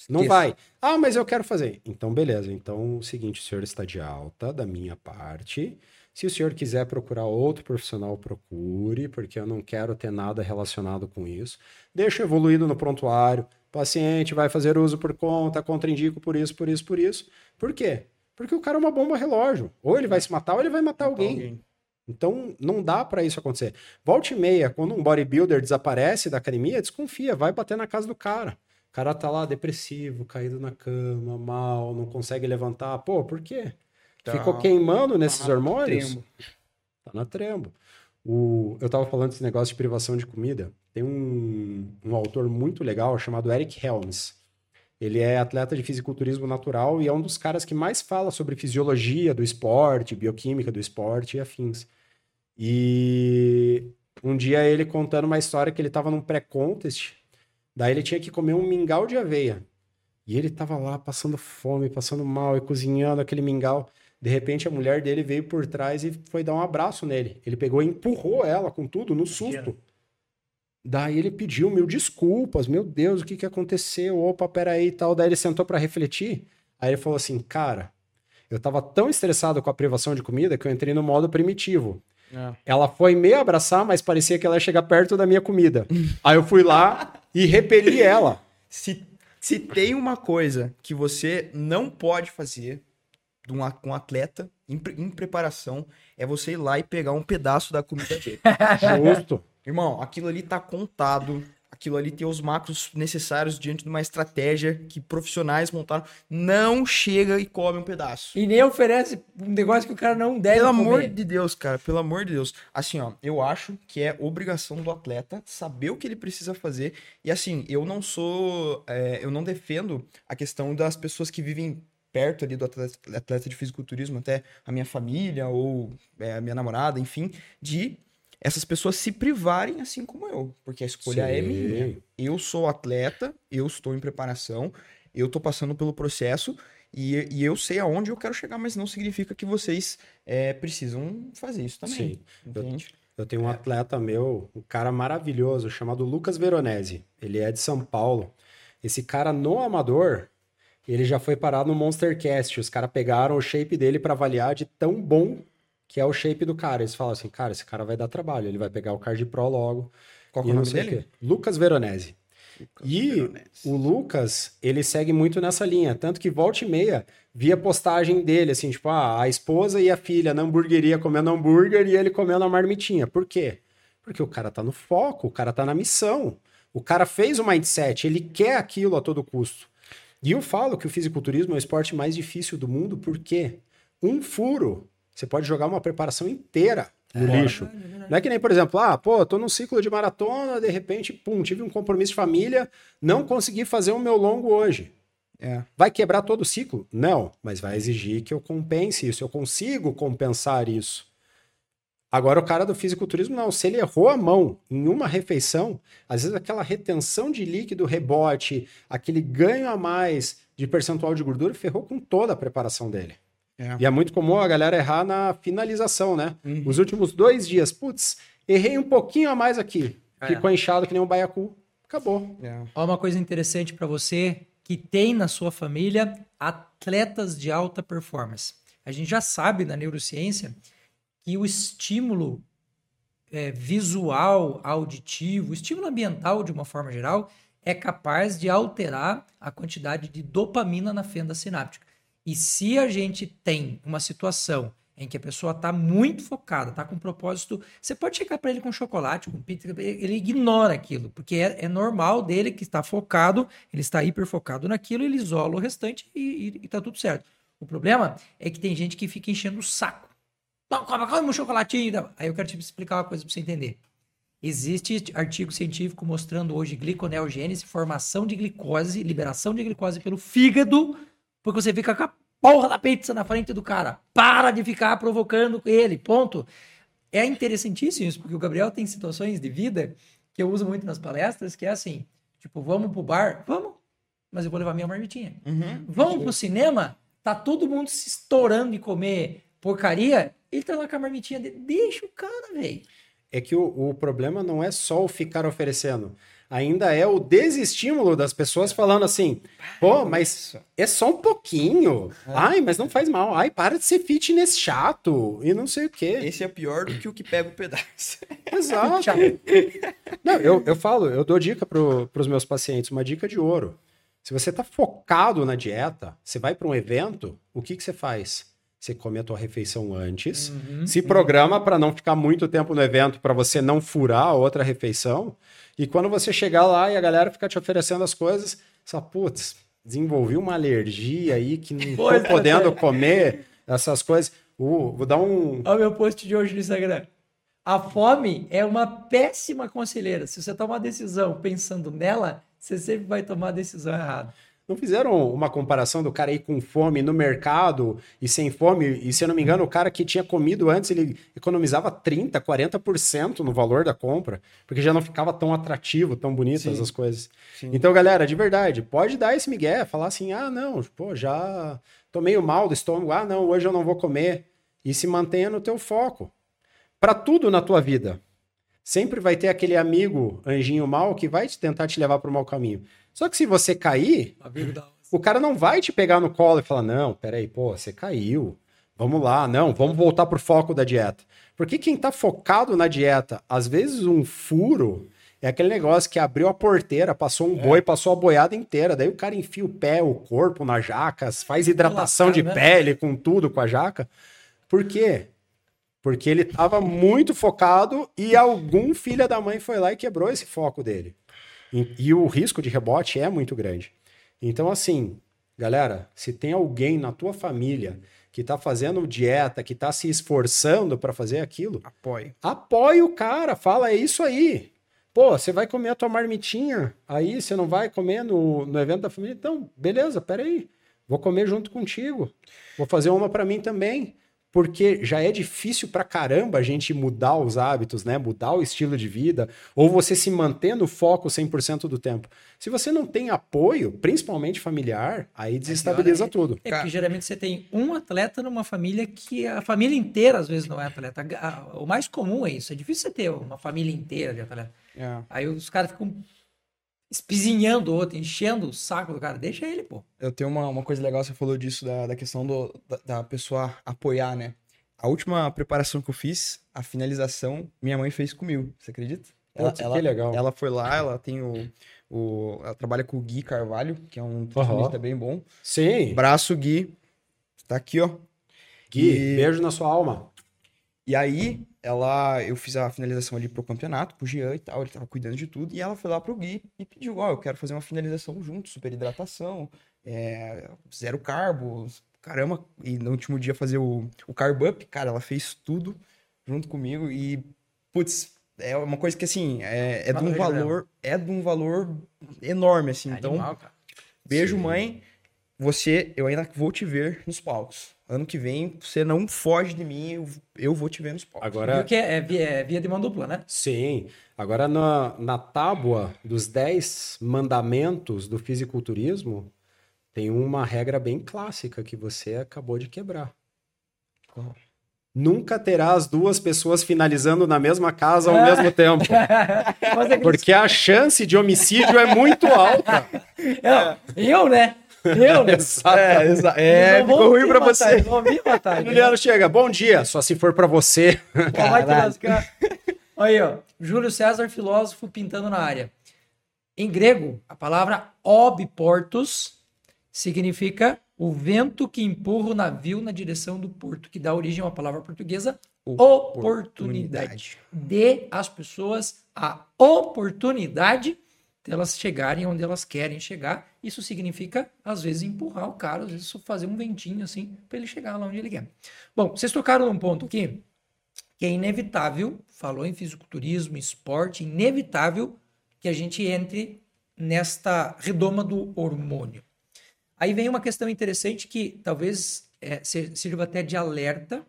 Speaker 2: não vai. Ah, mas eu quero fazer. Então, beleza. Então, o seguinte, o senhor está de alta da minha parte. Se o senhor quiser procurar outro profissional, procure, porque eu não quero ter nada relacionado com isso. Deixa evoluído no prontuário. Paciente vai fazer uso por conta, contraindico por isso, por isso, por isso. Por quê? Porque o cara é uma bomba relógio. Ou ele vai se matar ou ele vai matar, matar alguém. alguém. Então, não dá para isso acontecer. Volte e meia, quando um bodybuilder desaparece da academia, desconfia, vai bater na casa do cara. O cara tá lá depressivo, caído na cama, mal, não consegue levantar. Pô, por quê? Tá, Ficou queimando nesses tá hormônios? Trembo. Tá na trembo. O, eu tava falando desse negócio de privação de comida. Tem um, um autor muito legal chamado Eric Helms. Ele é atleta de fisiculturismo natural e é um dos caras que mais fala sobre fisiologia do esporte, bioquímica do esporte e afins. E um dia ele contando uma história que ele estava num pré-contest, daí ele tinha que comer um mingau de aveia. E ele estava lá passando fome, passando mal e cozinhando aquele mingau. De repente, a mulher dele veio por trás e foi dar um abraço nele. Ele pegou e empurrou ela com tudo, no susto. Daí ele pediu mil desculpas, meu Deus, o que, que aconteceu? Opa, peraí e tal. Daí ele sentou para refletir. Aí ele falou assim, cara, eu tava tão estressado com a privação de comida que eu entrei no modo primitivo. É. Ela foi meio abraçar, mas parecia que ela ia chegar perto da minha comida. Aí eu fui lá e repeli ela.
Speaker 3: Se, se tem uma coisa que você não pode fazer de um, um atleta em, em, preparação é você ir lá e pegar um pedaço da comida dele. Justo. Irmão, aquilo ali tá contado. Aquilo ali tem os macros necessários diante de uma estratégia que profissionais montaram. Não chega e come um pedaço.
Speaker 1: E nem oferece um negócio que o cara não deve
Speaker 3: Pelo
Speaker 1: comer.
Speaker 3: amor de Deus, cara. Pelo amor de Deus. Assim, ó, eu acho que é obrigação do atleta saber o que ele precisa fazer. E assim, eu não sou. É, eu não defendo a questão das pessoas que vivem perto ali do atleta, atleta de fisiculturismo, até a minha família ou é, a minha namorada, enfim, de essas pessoas se privarem assim como eu, porque a escolha Sim. é minha. Eu sou atleta, eu estou em preparação, eu estou passando pelo processo e, e, eu sei aonde eu quero chegar, mas não significa que vocês é, precisam fazer isso também. Sim. Entende?
Speaker 2: Eu tenho um atleta meu, um cara maravilhoso, chamado Lucas Veronese. Ele é de São Paulo. Esse cara no amador, ele já foi parado no Monstercast. Os caras pegaram o shape dele para avaliar de tão bom que é o shape do cara. Eles falam assim, cara, esse cara vai dar trabalho. Ele vai pegar o Card Pro logo.
Speaker 3: Qual é o nome dele?
Speaker 2: Lucas Veronese. Lucas e Veronese. o Lucas, ele segue muito nessa linha. Tanto que volta e meia, via postagem dele, assim, tipo, ah, a esposa e a filha na hamburgueria comendo hambúrguer e ele comendo a marmitinha. Por quê? Porque o cara tá no foco, o cara tá na missão. O cara fez o mindset, ele quer aquilo a todo custo. E eu falo que o fisiculturismo é o esporte mais difícil do mundo, porque um furo, você pode jogar uma preparação inteira no é, lixo. Não é que nem, por exemplo, ah, pô, tô num ciclo de maratona, de repente, pum, tive um compromisso de família, não consegui fazer o meu longo hoje. É. Vai quebrar todo o ciclo? Não, mas vai exigir que eu compense isso, eu consigo compensar isso. Agora, o cara do fisiculturismo, não. Se ele errou a mão em uma refeição, às vezes aquela retenção de líquido, rebote, aquele ganho a mais de percentual de gordura, ferrou com toda a preparação dele. É. E é muito comum a galera errar na finalização, né? Uhum. Os últimos dois dias, putz, errei um pouquinho a mais aqui. É. Ficou inchado que nem um baiacu. Acabou.
Speaker 1: É. Ó, uma coisa interessante para você que tem na sua família atletas de alta performance. A gente já sabe na neurociência que o estímulo é, visual, auditivo, estímulo ambiental de uma forma geral, é capaz de alterar a quantidade de dopamina na fenda sináptica. E se a gente tem uma situação em que a pessoa está muito focada, está com um propósito. Você pode chegar para ele com chocolate, com pizza, ele ignora aquilo, porque é, é normal dele que está focado, ele está hiper focado naquilo, ele isola o restante e, está tudo certo. O problema é que tem gente que fica enchendo o saco. Come, come um chocolatinho. Aí eu quero te explicar uma coisa para você entender. Existe artigo científico mostrando hoje gliconeogênese, formação de glicose, liberação de glicose pelo fígado, porque você fica com a porra da pizza na frente do cara. Para de ficar provocando ele, ponto. É interessantíssimo isso, porque o Gabriel tem situações de vida que eu uso muito nas palestras, que é assim, tipo, vamos pro bar? Vamos, mas eu vou levar minha marmitinha. Uhum, vamos pro cinema? Tá todo mundo se estourando de comer porcaria, ele tá lá com a marmitinha dele. Deixa o cara, velho.
Speaker 2: É que o, o problema não é só o ficar oferecendo ainda é o desestímulo das pessoas falando assim: pô, mas é só um pouquinho. É. Ai, mas não faz mal. Ai, para de ser fitness chato. E não sei o quê.
Speaker 3: Esse é pior do que o que pega o pedaço.
Speaker 2: Exato. não, eu, eu falo, eu dou dica para os meus pacientes, uma dica de ouro. Se você está focado na dieta, você vai para um evento, o que, que você faz? Você come a tua refeição antes, uhum, se programa para não ficar muito tempo no evento para você não furar a outra refeição. E quando você chegar lá e a galera ficar te oferecendo as coisas, você fala, putz, desenvolvi uma alergia aí que não tô podendo comer essas coisas. Uh, vou dar um.
Speaker 1: Olha o meu post de hoje no Instagram. A fome é uma péssima conselheira. Se você tomar uma decisão pensando nela, você sempre vai tomar a decisão errada.
Speaker 2: Não fizeram uma comparação do cara aí com fome no mercado e sem fome? E se eu não me engano, o cara que tinha comido antes, ele economizava 30%, 40% no valor da compra, porque já não ficava tão atrativo, tão bonitas as coisas. Sim. Então, galera, de verdade, pode dar esse migué, falar assim: ah, não, pô, já tô meio mal do estômago, ah, não, hoje eu não vou comer. E se mantenha no teu foco. Para tudo na tua vida. Sempre vai ter aquele amigo anjinho mal que vai te tentar te levar para o mau caminho. Só que se você cair, o cara não vai te pegar no colo e falar: não, peraí, pô, você caiu. Vamos lá, não, vamos voltar pro foco da dieta. Porque quem tá focado na dieta, às vezes um furo é aquele negócio que abriu a porteira, passou um é. boi, passou a boiada inteira. Daí o cara enfia o pé, o corpo na jaca, faz hidratação de né? pele com tudo com a jaca. Por quê? Porque ele tava muito focado e algum filho da mãe foi lá e quebrou esse foco dele. E, e o risco de rebote é muito grande. Então, assim, galera, se tem alguém na tua família que está fazendo dieta, que está se esforçando para fazer aquilo,
Speaker 3: apoie.
Speaker 2: Apoie o cara, fala, é isso aí. Pô, você vai comer a tua marmitinha, aí você não vai comer no, no evento da família? Então, beleza, peraí. Vou comer junto contigo. Vou fazer uma para mim também. Porque já é difícil pra caramba a gente mudar os hábitos, né? Mudar o estilo de vida, ou você se manter no foco 100% do tempo. Se você não tem apoio, principalmente familiar, aí desestabiliza é, tudo.
Speaker 1: É porque geralmente você tem um atleta numa família que a família inteira às vezes não é atleta. O mais comum é isso. É difícil você ter uma família inteira de atleta. É. Aí os caras ficam espizinhando o outro, enchendo o saco do cara. Deixa ele, pô.
Speaker 3: Eu tenho uma, uma coisa legal, você falou disso, da, da questão do, da, da, pessoa apoiar, né? A última preparação que eu fiz, a finalização, minha mãe fez comigo, você acredita? Ela, Putz, ela, que legal. Ela foi lá, ela tem o, o... Ela trabalha com o Gui Carvalho, que é um nutricionista uhum. bem bom.
Speaker 2: Sim.
Speaker 3: Braço Gui. Tá aqui, ó.
Speaker 2: Gui, e... beijo na sua alma.
Speaker 3: E aí, ela, eu fiz a finalização ali pro campeonato, pro Jean e tal, ele tava cuidando de tudo, e ela foi lá pro Gui e pediu, ó, oh, eu quero fazer uma finalização junto, super hidratação, é, zero carbo, caramba, e no último dia fazer o, o carb up, cara, ela fez tudo junto comigo e, putz, é uma coisa que, assim, é, é de um valor, é de um valor enorme, assim, é então, animal, beijo, Sim. mãe, você, eu ainda vou te ver nos palcos ano que vem você não foge de mim, eu, eu vou te ver nos palcos.
Speaker 1: Agora... Porque é, é, via, é via de mão dupla, né?
Speaker 2: Sim. Agora, na, na tábua dos 10 mandamentos do fisiculturismo, tem uma regra bem clássica que você acabou de quebrar. Qual? Nunca terá as duas pessoas finalizando na mesma casa ao mesmo tempo. É Porque a chance de homicídio é muito alta.
Speaker 1: Eu, eu né? Eu, né?
Speaker 2: é, exa é ficou ruim pra você. Vão me matar. Juliano chega, bom dia, só se for pra você. Vai te
Speaker 1: lascar. Aí, ó. Júlio César, filósofo, pintando na área. Em grego, a palavra obiportus significa o vento que empurra o navio na direção do porto, que dá origem uma palavra portuguesa, oportunidade. oportunidade. Dê às pessoas a oportunidade de elas chegarem onde elas querem chegar. Isso significa, às vezes, empurrar o cara, às vezes fazer um ventinho assim, para ele chegar lá onde ele quer. Bom, vocês tocaram num ponto aqui que é inevitável, falou em fisiculturismo, esporte, inevitável que a gente entre nesta redoma do hormônio. Aí vem uma questão interessante que talvez é, sirva até de alerta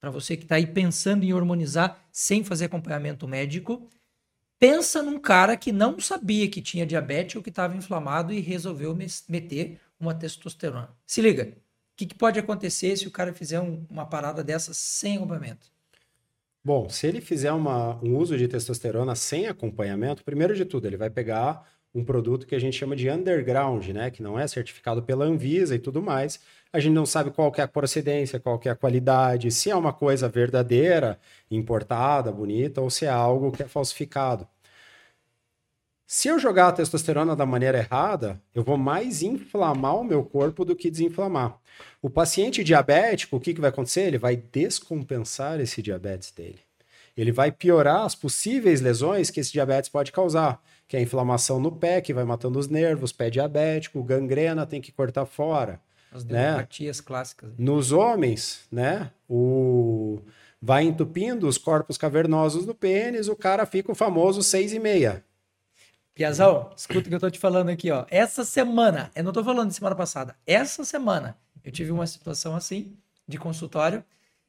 Speaker 1: para você que está aí pensando em hormonizar sem fazer acompanhamento médico Pensa num cara que não sabia que tinha diabetes ou que estava inflamado e resolveu meter uma testosterona. Se liga, o que, que, pode acontecer se o cara fizer um, uma parada dessa sem acompanhamento?
Speaker 2: Bom, se ele fizer uma, um uso de testosterona sem acompanhamento, primeiro de tudo, ele vai pegar um produto que a gente chama de underground, né? Que não é certificado pela Anvisa e tudo mais. A gente não sabe qual é a procedência, qual é a qualidade, se é uma coisa verdadeira, importada, bonita, ou se é algo que é falsificado. Se eu jogar a testosterona da maneira errada, eu vou mais inflamar o meu corpo do que desinflamar. O paciente diabético, o que, que vai acontecer? Ele vai descompensar esse diabetes dele. Ele vai piorar as possíveis lesões que esse diabetes pode causar, que é a inflamação no pé, que vai matando os nervos, pé diabético, gangrena, tem que cortar fora.
Speaker 1: As dermopatias né? clássicas.
Speaker 2: Nos homens, né? O... Vai entupindo os corpos cavernosos do pênis, o cara fica o famoso 6,5.
Speaker 1: Piazão, escuta o que eu tô te falando aqui, ó. Essa semana, eu não tô falando de semana passada, essa semana, eu tive uma situação assim, de consultório,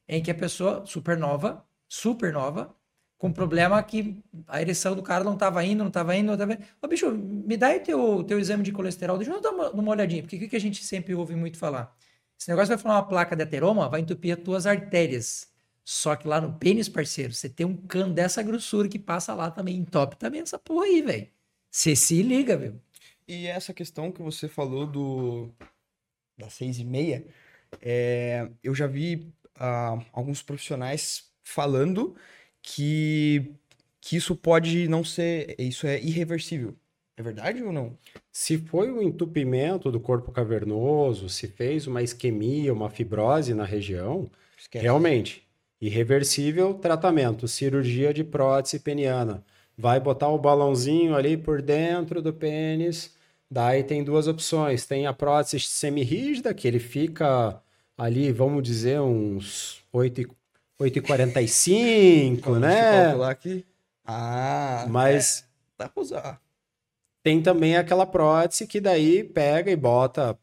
Speaker 1: em que a pessoa, super nova, super nova, com problema que a ereção do cara não estava indo, não estava indo, não tava indo. Ô, bicho, me dá aí teu, teu exame de colesterol, deixa eu dar uma, uma olhadinha, porque o que, que a gente sempre ouve muito falar? Esse negócio vai falar uma placa de ateroma, vai entupir as tuas artérias. Só que lá no pênis, parceiro, você tem um cano dessa grossura que passa lá também, entope também essa porra aí, velho. Você se liga, viu?
Speaker 3: E essa questão que você falou do das seis e meia, é, eu já vi uh, alguns profissionais falando que, que isso pode não ser. Isso é irreversível. É verdade ou não?
Speaker 2: Se foi um entupimento do corpo cavernoso, se fez uma isquemia, uma fibrose na região, Esquece. realmente, irreversível tratamento, cirurgia de prótese peniana. Vai botar o balãozinho ali por dentro do pênis, daí tem duas opções. Tem a prótese semirrígida, que ele fica ali, vamos dizer, uns 8, 8h45, né? calcular aqui.
Speaker 3: Ah,
Speaker 2: mas
Speaker 3: é, dá pra usar.
Speaker 2: Tem também aquela prótese que daí pega e bota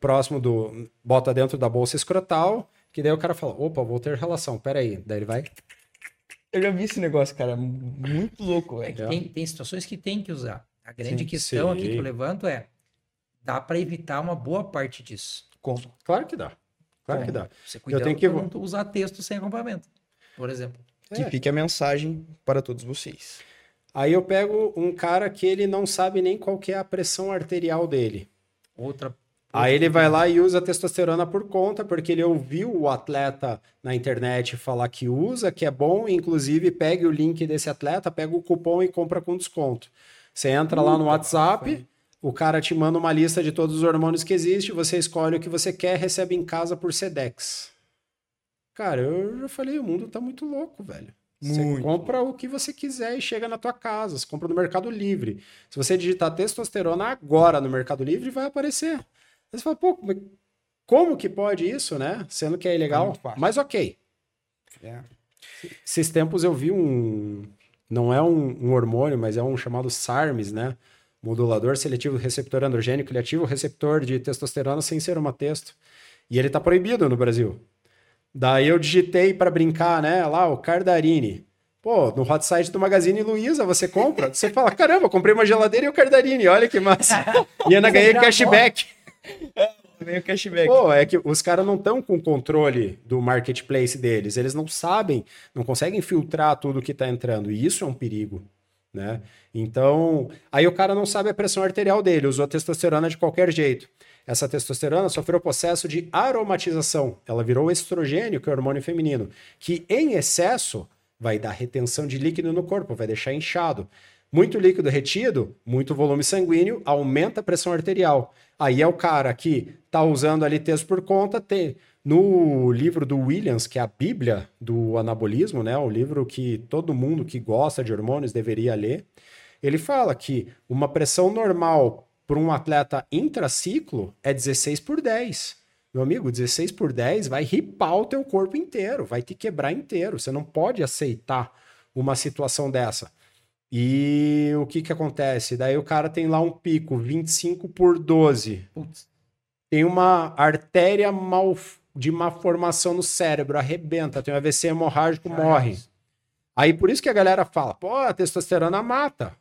Speaker 2: próximo do bota dentro da bolsa escrotal Que daí o cara fala, opa, vou ter relação, peraí. Daí ele vai.
Speaker 3: Eu já vi esse negócio, cara. Muito louco.
Speaker 1: É tem, tem situações que tem que usar. A grande sim, questão sim. aqui que eu levanto é: dá para evitar uma boa parte disso.
Speaker 2: Como? Claro que dá. Claro que dá.
Speaker 1: Você cuidando eu tenho que não usar texto sem acompanhamento, por exemplo.
Speaker 3: Que é. fique a mensagem para todos vocês.
Speaker 2: Aí eu pego um cara que ele não sabe nem qual que é a pressão arterial dele.
Speaker 1: Outra.
Speaker 2: Aí ele vai lá e usa testosterona por conta, porque ele ouviu o atleta na internet falar que usa, que é bom, inclusive pegue o link desse atleta, pega o cupom e compra com desconto. Você entra lá no WhatsApp, o cara te manda uma lista de todos os hormônios que existem, você escolhe o que você quer, recebe em casa por Sedex. Cara, eu já falei, o mundo tá muito louco, velho. Você muito compra o que você quiser e chega na tua casa. Você compra no Mercado Livre. Se você digitar testosterona agora no Mercado Livre, vai aparecer. Aí você fala, pô, como que pode isso, né? Sendo que é ilegal. É Mas ok. É. Esses tempos eu vi um. Não é um, um, hormônio, mas é um chamado SARMs, né? Modulador seletivo receptor androgênico. Ele ativa o receptor de testosterona sem ser uma texto. E ele está proibido no Brasil. Daí eu digitei para brincar, né? Lá, o Cardarini. Pô, no hot site do Magazine Luiza você compra. Você fala, caramba, comprei uma geladeira e o Cardarini, olha que massa. E ainda ganhei cashback.
Speaker 3: Ganhei cashback.
Speaker 2: Pô, é que os caras não estão com controle do marketplace deles. Eles não sabem, não conseguem filtrar tudo que está entrando. E isso é um perigo. Né? Então, aí o cara não sabe a pressão arterial dele, usou testosterona de qualquer jeito. Essa testosterona sofreu processo de aromatização. Ela virou estrogênio, que é o hormônio feminino, que em excesso vai dar retenção de líquido no corpo, vai deixar inchado. Muito líquido retido, muito volume sanguíneo, aumenta a pressão arterial. Aí é o cara que está usando ali texto por conta, tem no livro do Williams, que é a Bíblia do anabolismo, né, o livro que todo mundo que gosta de hormônios deveria ler, ele fala que uma pressão normal para um atleta intraciclo é 16 por 10. Meu amigo, 16 por 10 vai ripar o teu corpo inteiro, vai te quebrar inteiro. Você não pode aceitar uma situação dessa. E o que que acontece? Daí o cara tem lá um pico 25 por 12. Putz. Tem uma artéria mal, de má formação no cérebro, arrebenta, tem um AVC hemorrágico, morre. Aí por isso que a galera fala, pô, a testosterona mata.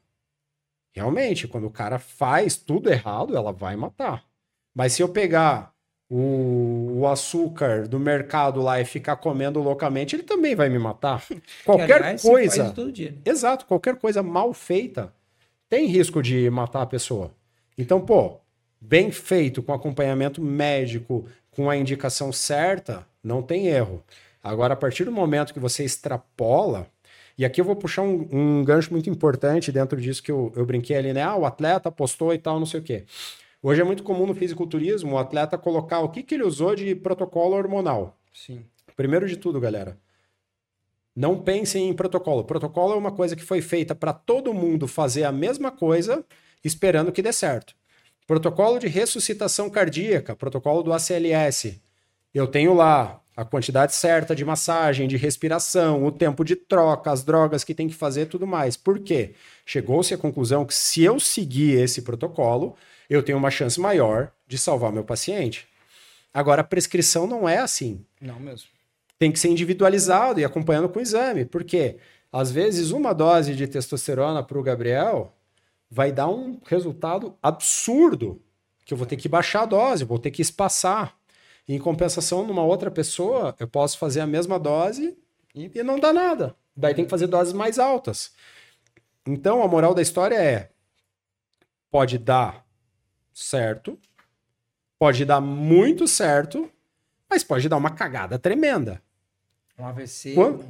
Speaker 2: Realmente, quando o cara faz tudo errado, ela vai matar. Mas se eu pegar o, o, açúcar do mercado lá e ficar comendo loucamente, ele também vai me matar. Qualquer aliás, coisa. Né? Exato, qualquer coisa mal feita tem risco de matar a pessoa. Então, pô, bem feito, com acompanhamento médico, com a indicação certa, não tem erro. Agora, a partir do momento que você extrapola, e aqui eu vou puxar um, um gancho muito importante dentro disso que eu, eu brinquei ali, né? Ah, o atleta postou e tal, não sei o quê. Hoje é muito comum no fisiculturismo o atleta colocar o que, que ele usou de protocolo hormonal.
Speaker 3: Sim.
Speaker 2: Primeiro de tudo, galera, não pensem em protocolo. Protocolo é uma coisa que foi feita para todo mundo fazer a mesma coisa, esperando que dê certo. Protocolo de ressuscitação cardíaca, protocolo do ACLS. Eu tenho lá a quantidade certa de massagem, de respiração, o tempo de troca, as drogas que tem que fazer tudo mais. Por quê? Chegou-se à conclusão que se eu seguir esse protocolo, eu tenho uma chance maior de salvar meu paciente. Agora, a prescrição não é assim.
Speaker 3: Não mesmo.
Speaker 2: Tem que ser individualizado e acompanhando com o exame. Porque, às vezes, uma dose de testosterona para o Gabriel vai dar um resultado absurdo. Que eu vou ter que baixar a dose, vou ter que espaçar. Em compensação, numa outra pessoa, eu posso fazer a mesma dose e, e não dá nada. Daí tem que fazer doses mais altas. Então, a moral da história é: pode dar certo, pode dar muito certo, mas pode dar uma cagada tremenda.
Speaker 1: Um AVC.
Speaker 2: Quando,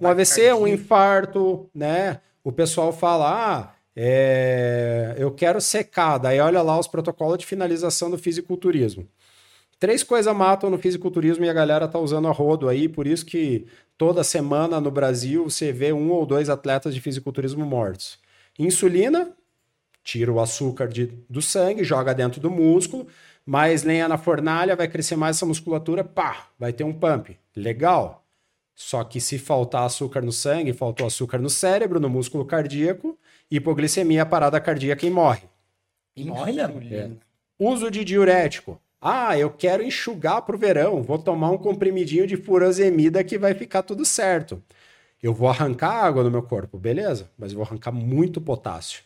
Speaker 2: um AVC, um infarto, né? O pessoal fala, ah, é, eu quero secar. Daí olha lá os protocolos de finalização do fisiculturismo. Três coisas matam no fisiculturismo e a galera tá usando a rodo aí, por isso que toda semana no Brasil você vê um ou dois atletas de fisiculturismo mortos. Insulina, tira o açúcar de, do sangue, joga dentro do músculo, mais lenha na fornalha, vai crescer mais essa musculatura, pá, vai ter um pump. Legal. Só que se faltar açúcar no sangue, faltou açúcar no cérebro, no músculo cardíaco, hipoglicemia, parada cardíaca e morre.
Speaker 1: E morre mesmo.
Speaker 2: É. Uso de diurético Ah, eu quero enxugar para o verão, vou tomar um comprimidinho de furosemida que vai ficar tudo certo. Eu vou arrancar água no meu corpo, beleza, mas eu vou arrancar muito potássio.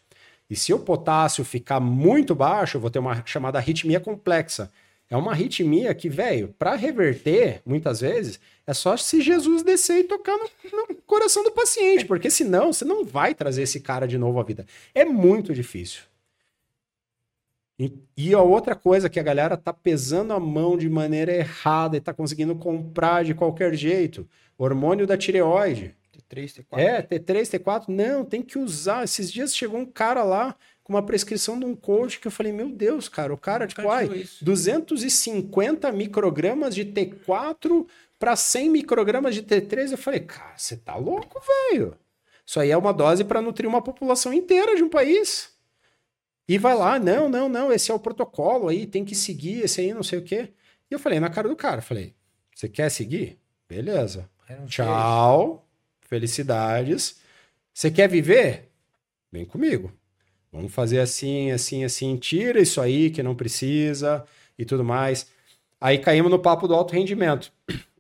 Speaker 2: E se o potássio ficar muito baixo, eu vou ter uma chamada arritmia complexa. É uma arritmia que, velho, para reverter, muitas vezes, é só se Jesus descer e tocar no, no, coração do paciente, porque senão você não vai trazer esse cara de novo à vida. É muito difícil. E, e a outra coisa que a galera tá pesando a mão de maneira errada e tá conseguindo comprar de qualquer jeito, hormônio da tireoide.
Speaker 3: T3, T4.
Speaker 2: É, T3, T4. Não, tem que usar. Esses dias chegou um cara lá com uma prescrição de um coach que eu falei, meu Deus, cara, o cara, tipo, ai, 250 microgramas de T4 para 100 microgramas de T3. Eu falei, cara, você tá louco, velho? Isso aí é uma dose para nutrir uma população inteira de um país. E vai lá, não, não, não, esse é o protocolo aí, tem que seguir, esse aí não sei o quê. E eu falei na cara do cara, falei, você quer seguir? Beleza. Tchau, felicidades. Você quer viver? Vem comigo. Vamos fazer assim, assim, assim, tira isso aí que não precisa e tudo mais. Aí caímos no papo do alto rendimento.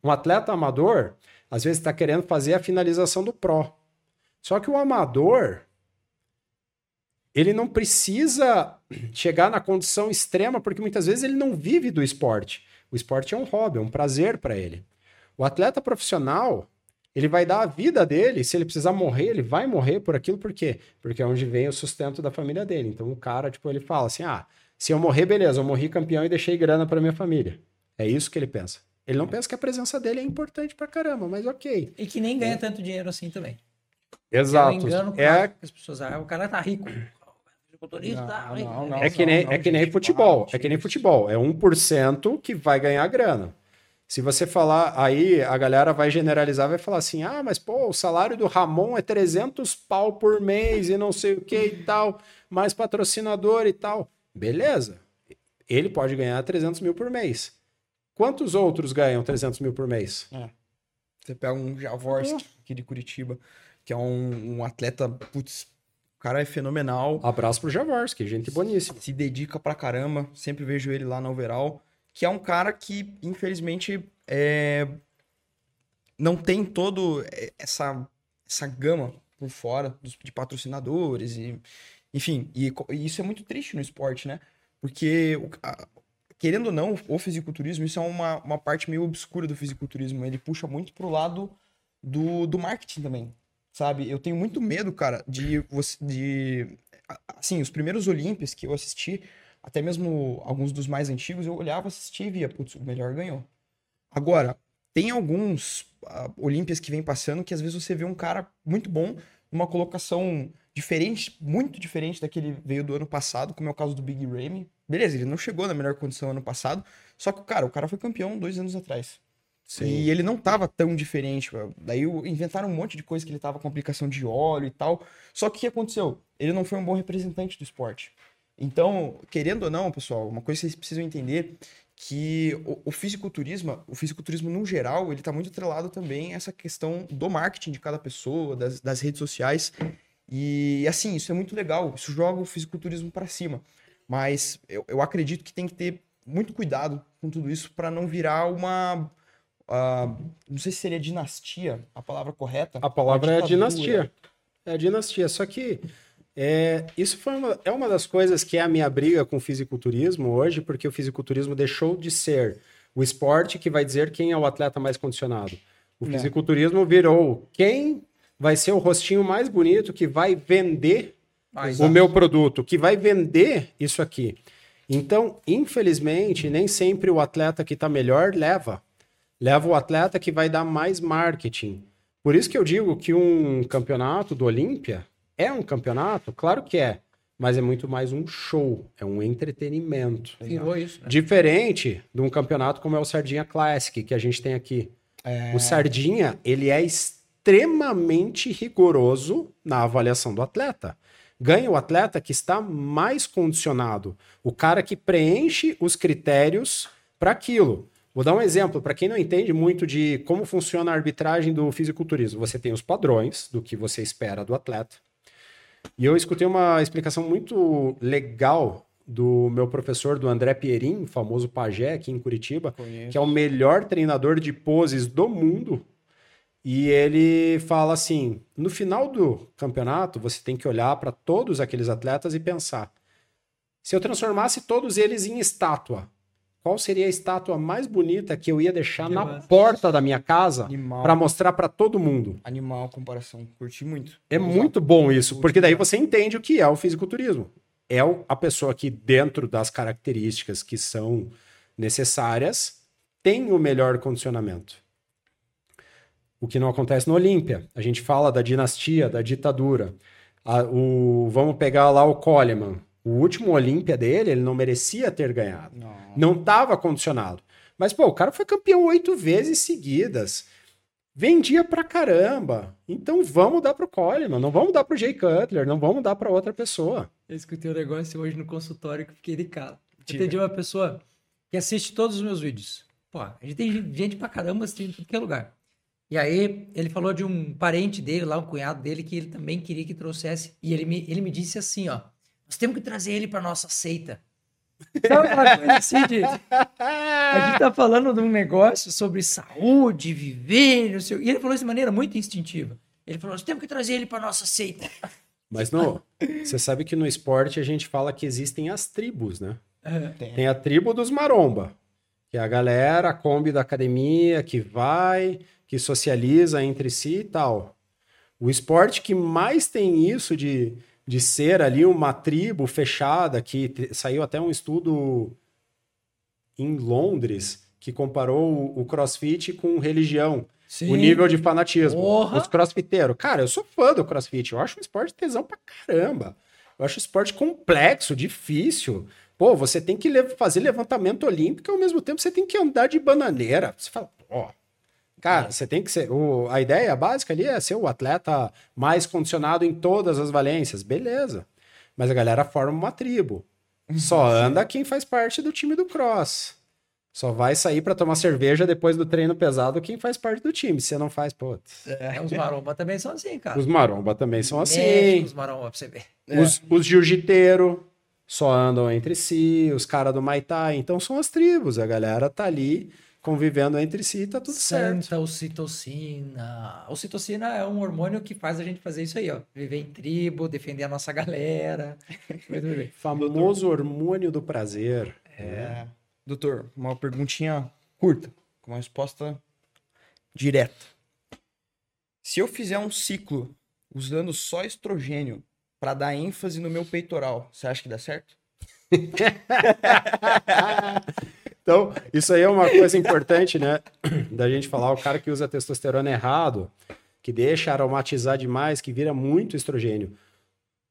Speaker 2: Um atleta amador, às vezes, está querendo fazer a finalização do pró. Só que o amador, ele não precisa chegar na condição extrema, porque muitas vezes ele não vive do esporte. O esporte é um hobby, é um prazer para ele. O atleta profissional, ele vai dar a vida dele, se ele precisar morrer, ele vai morrer por aquilo, por quê? Porque é onde vem o sustento da família dele. Então o cara, tipo, ele fala assim: "Ah, se eu morrer, beleza, eu morri campeão e deixei grana para minha família". É isso que ele pensa. Ele não pensa que a presença dele é importante pra caramba, mas OK.
Speaker 1: E que nem ganha é. tanto dinheiro assim também.
Speaker 2: Exato.
Speaker 1: engano, é as pessoas, ah, o cara tá rico
Speaker 2: motorista. Não, não, não, é que nem, é que nem futebol. É que nem futebol. É 1% que vai ganhar grana. Se você falar, aí a galera vai generalizar, vai falar assim: ah, mas pô, o salário do Ramon é 300 pau por mês e não sei o que e tal, mais patrocinador e tal. Beleza. Ele pode ganhar 300 mil por mês. Quantos outros ganham 300 mil por mês? É.
Speaker 3: Você pega um Javorski aqui de Curitiba, que é um, um atleta, putz, o cara é fenomenal.
Speaker 2: Abraço pro Javorski, gente boníssima.
Speaker 3: Se dedica pra caramba. Sempre vejo ele lá no overall. Que é um cara que, infelizmente, é... não tem todo essa, essa gama por fora de patrocinadores. E, enfim, e, e isso é muito triste no esporte, né? Porque, querendo ou não, o fisiculturismo, isso é uma, uma parte meio obscura do fisiculturismo. Ele puxa muito pro lado do, do marketing também sabe? Eu tenho muito medo, cara, de você. De, assim, os primeiros Olímpias que eu assisti, até mesmo alguns dos mais antigos, eu olhava, assistia e via, putz, o melhor ganhou. Agora, tem alguns uh, que vem passando que às vezes você vê um cara muito bom numa colocação diferente, muito diferente daquele veio do ano passado, como é o caso do Big Ramy. Beleza, ele não chegou na melhor condição ano passado, só que, cara, o cara foi campeão dois anos atrás. Sim. E ele não tava tão diferente. Daí inventaram um monte de coisa que ele tava com aplicação de óleo e tal. Só que o que aconteceu? Ele não foi um bom representante do esporte. Então, querendo ou não, pessoal, uma coisa que vocês precisam entender que o, o fisiculturismo, o fisiculturismo no geral, ele tá muito atrelado também a essa questão do marketing de cada pessoa, das, das redes sociais. E assim, isso é muito legal, isso joga o fisiculturismo para cima. Mas eu, eu acredito que tem que ter muito cuidado com tudo isso para não virar uma Uh, não sei se seria dinastia a palavra correta.
Speaker 2: A palavra é dinastia. É dinastia. Só que é, isso foi uma, é uma das coisas que é a minha briga com o fisiculturismo hoje, porque o fisiculturismo deixou de ser o esporte que vai dizer quem é o atleta mais condicionado. O é. fisiculturismo virou quem vai ser o rostinho mais bonito que vai vender ah, o meu produto, que vai vender isso aqui. Então, infelizmente, nem sempre o atleta que está melhor leva leva o atleta que vai dar mais marketing. Por isso que eu digo que um campeonato do Olímpia é um campeonato, claro que é, mas é muito mais um show, é um entretenimento.
Speaker 1: Virou isso.
Speaker 2: Né? Diferente de um campeonato como é o Sardinha Classic que a gente tem aqui. É... O Sardinha, ele é extremamente rigoroso na avaliação do atleta. Ganha o atleta que está mais condicionado, o cara que preenche os critérios para aquilo. Vou dar um exemplo para quem não entende muito de como funciona a arbitragem do fisiculturismo. Você tem os padrões do que você espera do atleta. E eu escutei uma explicação muito legal do meu professor, do André Pierin, famoso pajé aqui em Curitiba, Conheço. que é o melhor treinador de poses do mundo. E ele fala assim: no final do campeonato, você tem que olhar para todos aqueles atletas e pensar: se eu transformasse todos eles em estátua, qual seria a estátua mais bonita que eu ia deixar que na massa. porta da minha casa para mostrar para todo mundo?
Speaker 3: Animal, comparação. Curti muito.
Speaker 2: É Vamos muito lá. bom isso, porque daí você entende o que é o fisiculturismo. É a pessoa que, dentro das características que são necessárias, tem o melhor condicionamento. O que não acontece no Olímpia. A gente fala da dinastia, da ditadura. A, o, vamos pegar lá o Coleman o último Olímpia dele, ele não merecia ter ganhado. Não estava condicionado. Mas, pô, o cara foi campeão oito vezes seguidas. Vendia pra caramba. Então vamos dar pro Coleman, não vamos dar pro Jay Cutler, não vamos dar para outra pessoa.
Speaker 1: Eu escutei um negócio hoje no consultório que fiquei de cara. Entendi uma pessoa que assiste todos os meus vídeos. Pô, a gente tem gente pra caramba assistindo em tudo que é lugar. E aí ele falou de um parente dele lá, um cunhado dele, que ele também queria que trouxesse. E ele me, ele me disse assim, ó. Nós temos que trazer ele para nossa seita. Sabe aquela coisa assim de. A gente tá falando de um negócio sobre saúde, viver, não sei. E ele falou isso de maneira muito instintiva. Ele falou: nós temos que trazer ele para nossa seita.
Speaker 2: Mas não, você sabe que no esporte a gente fala que existem as tribos, né? Tem. Tem a tribo dos maromba, que é a galera, a Kombi da academia, que vai, que socializa entre si e tal. O esporte que mais tem isso de de ser ali uma tribo fechada, que saiu até um estudo em Londres que comparou o crossfit com religião. Sim. O nível de fanatismo. Porra. Os crossfiteiros. Cara, eu sou fã do crossfit. Eu acho um esporte tesão pra caramba. Eu acho um esporte complexo, difícil. Pô, você tem que fazer levantamento olímpico e ao mesmo tempo você tem que andar de bananeira. Você fala, pô, Cara, é. você tem que ser. O, a ideia básica ali é ser o atleta mais condicionado em todas as valências. Beleza. Mas a galera forma uma tribo. Só anda quem faz parte do time do cross. Só vai sair para tomar cerveja depois do treino pesado quem faz parte do time. Se você não faz, pô.
Speaker 1: É, os maromba também são assim, cara.
Speaker 2: Os maromba também são assim. É,
Speaker 1: os maromba pra você ver.
Speaker 2: Os, é. os jiu-jiteiros só andam entre si, os caras do Maitai. Então são as tribos. A galera tá ali convivendo entre si, tá tudo Santa certo.
Speaker 1: ocitocina. A ocitocina é um hormônio que faz a gente fazer isso aí, ó. Viver em tribo, defender a nossa galera.
Speaker 2: Famoso hormônio do prazer.
Speaker 3: É. é. Doutor, uma perguntinha curta, com uma resposta direta. Se eu fizer um ciclo usando só estrogênio para dar ênfase no meu peitoral, você acha que dá certo?
Speaker 2: Então, isso aí é uma coisa importante, né? Da gente falar, o cara que usa testosterona errado, que deixa aromatizar demais, que vira muito estrogênio.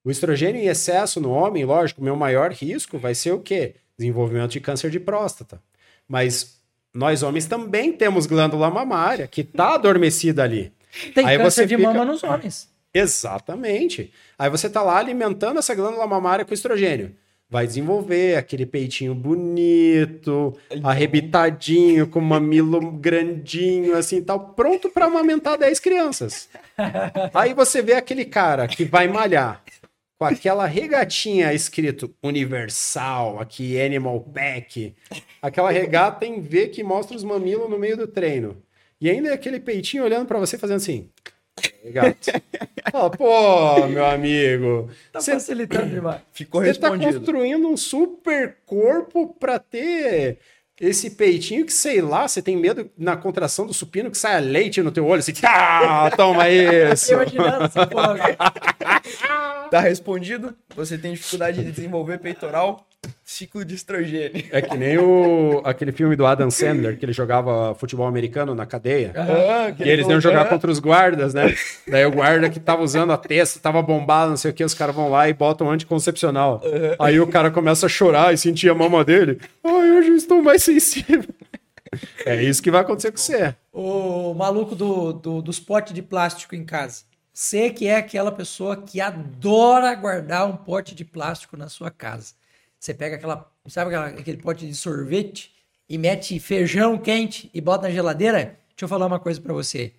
Speaker 2: O estrogênio em excesso no homem, lógico, o meu maior risco vai ser o quê? Desenvolvimento de câncer de próstata. Mas nós homens também temos glândula mamária, que está adormecida ali.
Speaker 1: Tem Aí câncer de fica... mama nos homens.
Speaker 2: Exatamente. Aí você está lá alimentando essa glândula mamária com estrogênio vai desenvolver aquele peitinho bonito, arrebitadinho, com mamilo grandinho, assim tal, pronto para amamentar 10 crianças. Aí você vê aquele cara que vai malhar com aquela regatinha escrito Universal, aqui Animal Pack, aquela regata em V que mostra os mamilos no meio do treino. E ainda é aquele peitinho olhando para você fazendo assim. Gato. Fala, pô, meu amigo.
Speaker 1: Tá cê, facilitando demais.
Speaker 2: Ficou Você tá construindo um super corpo pra ter esse peitinho que, sei lá, você tem medo na contração do supino que saia leite no teu olho, assim, ah, toma isso. essa porra.
Speaker 3: tá respondido. Você tem dificuldade de desenvolver peitoral, ciclo de estrogênio.
Speaker 2: É que nem o, aquele filme do Adam Sandler, que ele jogava futebol americano na cadeia. Ah, e eles iam jogar contra os guardas, né? Daí o guarda que tava usando a testa, tava bombado, não sei o que, os caras vão lá e botam um anticoncepcional. Uhum. Aí o cara começa a chorar e sentir a mama dele. Ai, hoje eu estou mais sensível. É isso que vai acontecer com você.
Speaker 1: O maluco do, do, dos potes de plástico em casa. Você que é aquela pessoa que adora guardar um pote de plástico na sua casa. Você pega aquela, sabe aquela, aquele pote de sorvete e mete feijão quente e bota na geladeira? Deixa eu falar uma coisa para você.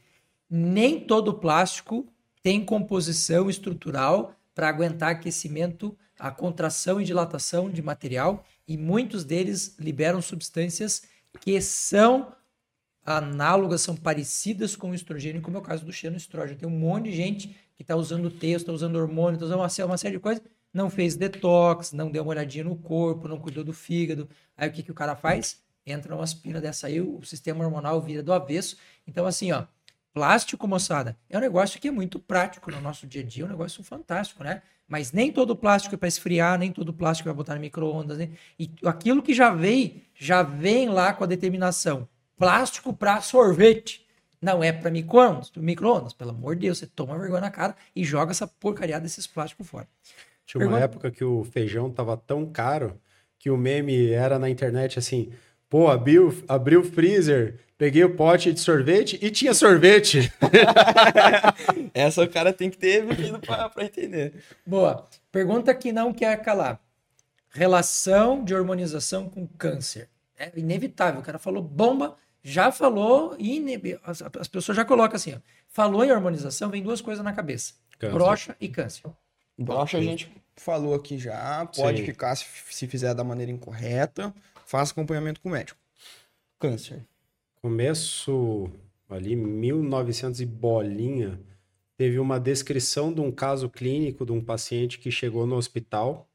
Speaker 1: Nem todo plástico tem composição estrutural para aguentar aquecimento a contração e dilatação de material e muitos deles liberam substâncias que são análogas, são parecidas com o estrogênio, como é o caso do xenoestrógeno. Tem um monte de gente que está usando texto, está usando hormônio, está usando uma, uma série de coisas, não fez detox, não deu uma olhadinha no corpo, não cuidou do fígado. Aí o que, que o cara faz? Entra uma aspira dessa aí, o sistema hormonal vira do avesso. Então, assim, ó, plástico, moçada, é um negócio que é muito prático no nosso dia a dia, é um negócio fantástico, né? Mas nem todo plástico é para esfriar, nem todo plástico é para botar no micro-ondas. Né? E aquilo que já vem, já vem lá com a determinação. Plástico para sorvete. Não é para micro-ondas. Micro pelo amor de Deus, você toma vergonha na cara e joga essa porcaria desses plásticos fora.
Speaker 2: Tinha uma Pergunta... época que o feijão tava tão caro que o meme era na internet assim: pô, abriu, abriu o freezer, peguei o pote de sorvete e tinha sorvete.
Speaker 3: Essa o cara tem que ter vivido para entender.
Speaker 1: Boa. Pergunta que não quer calar. Relação de hormonização com câncer. É inevitável. O cara falou bomba, já falou, e as, as pessoas já colocam assim: ó, falou em hormonização, vem duas coisas na cabeça: câncer. brocha e câncer.
Speaker 3: Brocha a gente falou aqui já, pode Sim. ficar se, se fizer da maneira incorreta, faça acompanhamento com o médico. Câncer.
Speaker 2: Começo ali, 1900 e bolinha, teve uma descrição de um caso clínico de um paciente que chegou no hospital,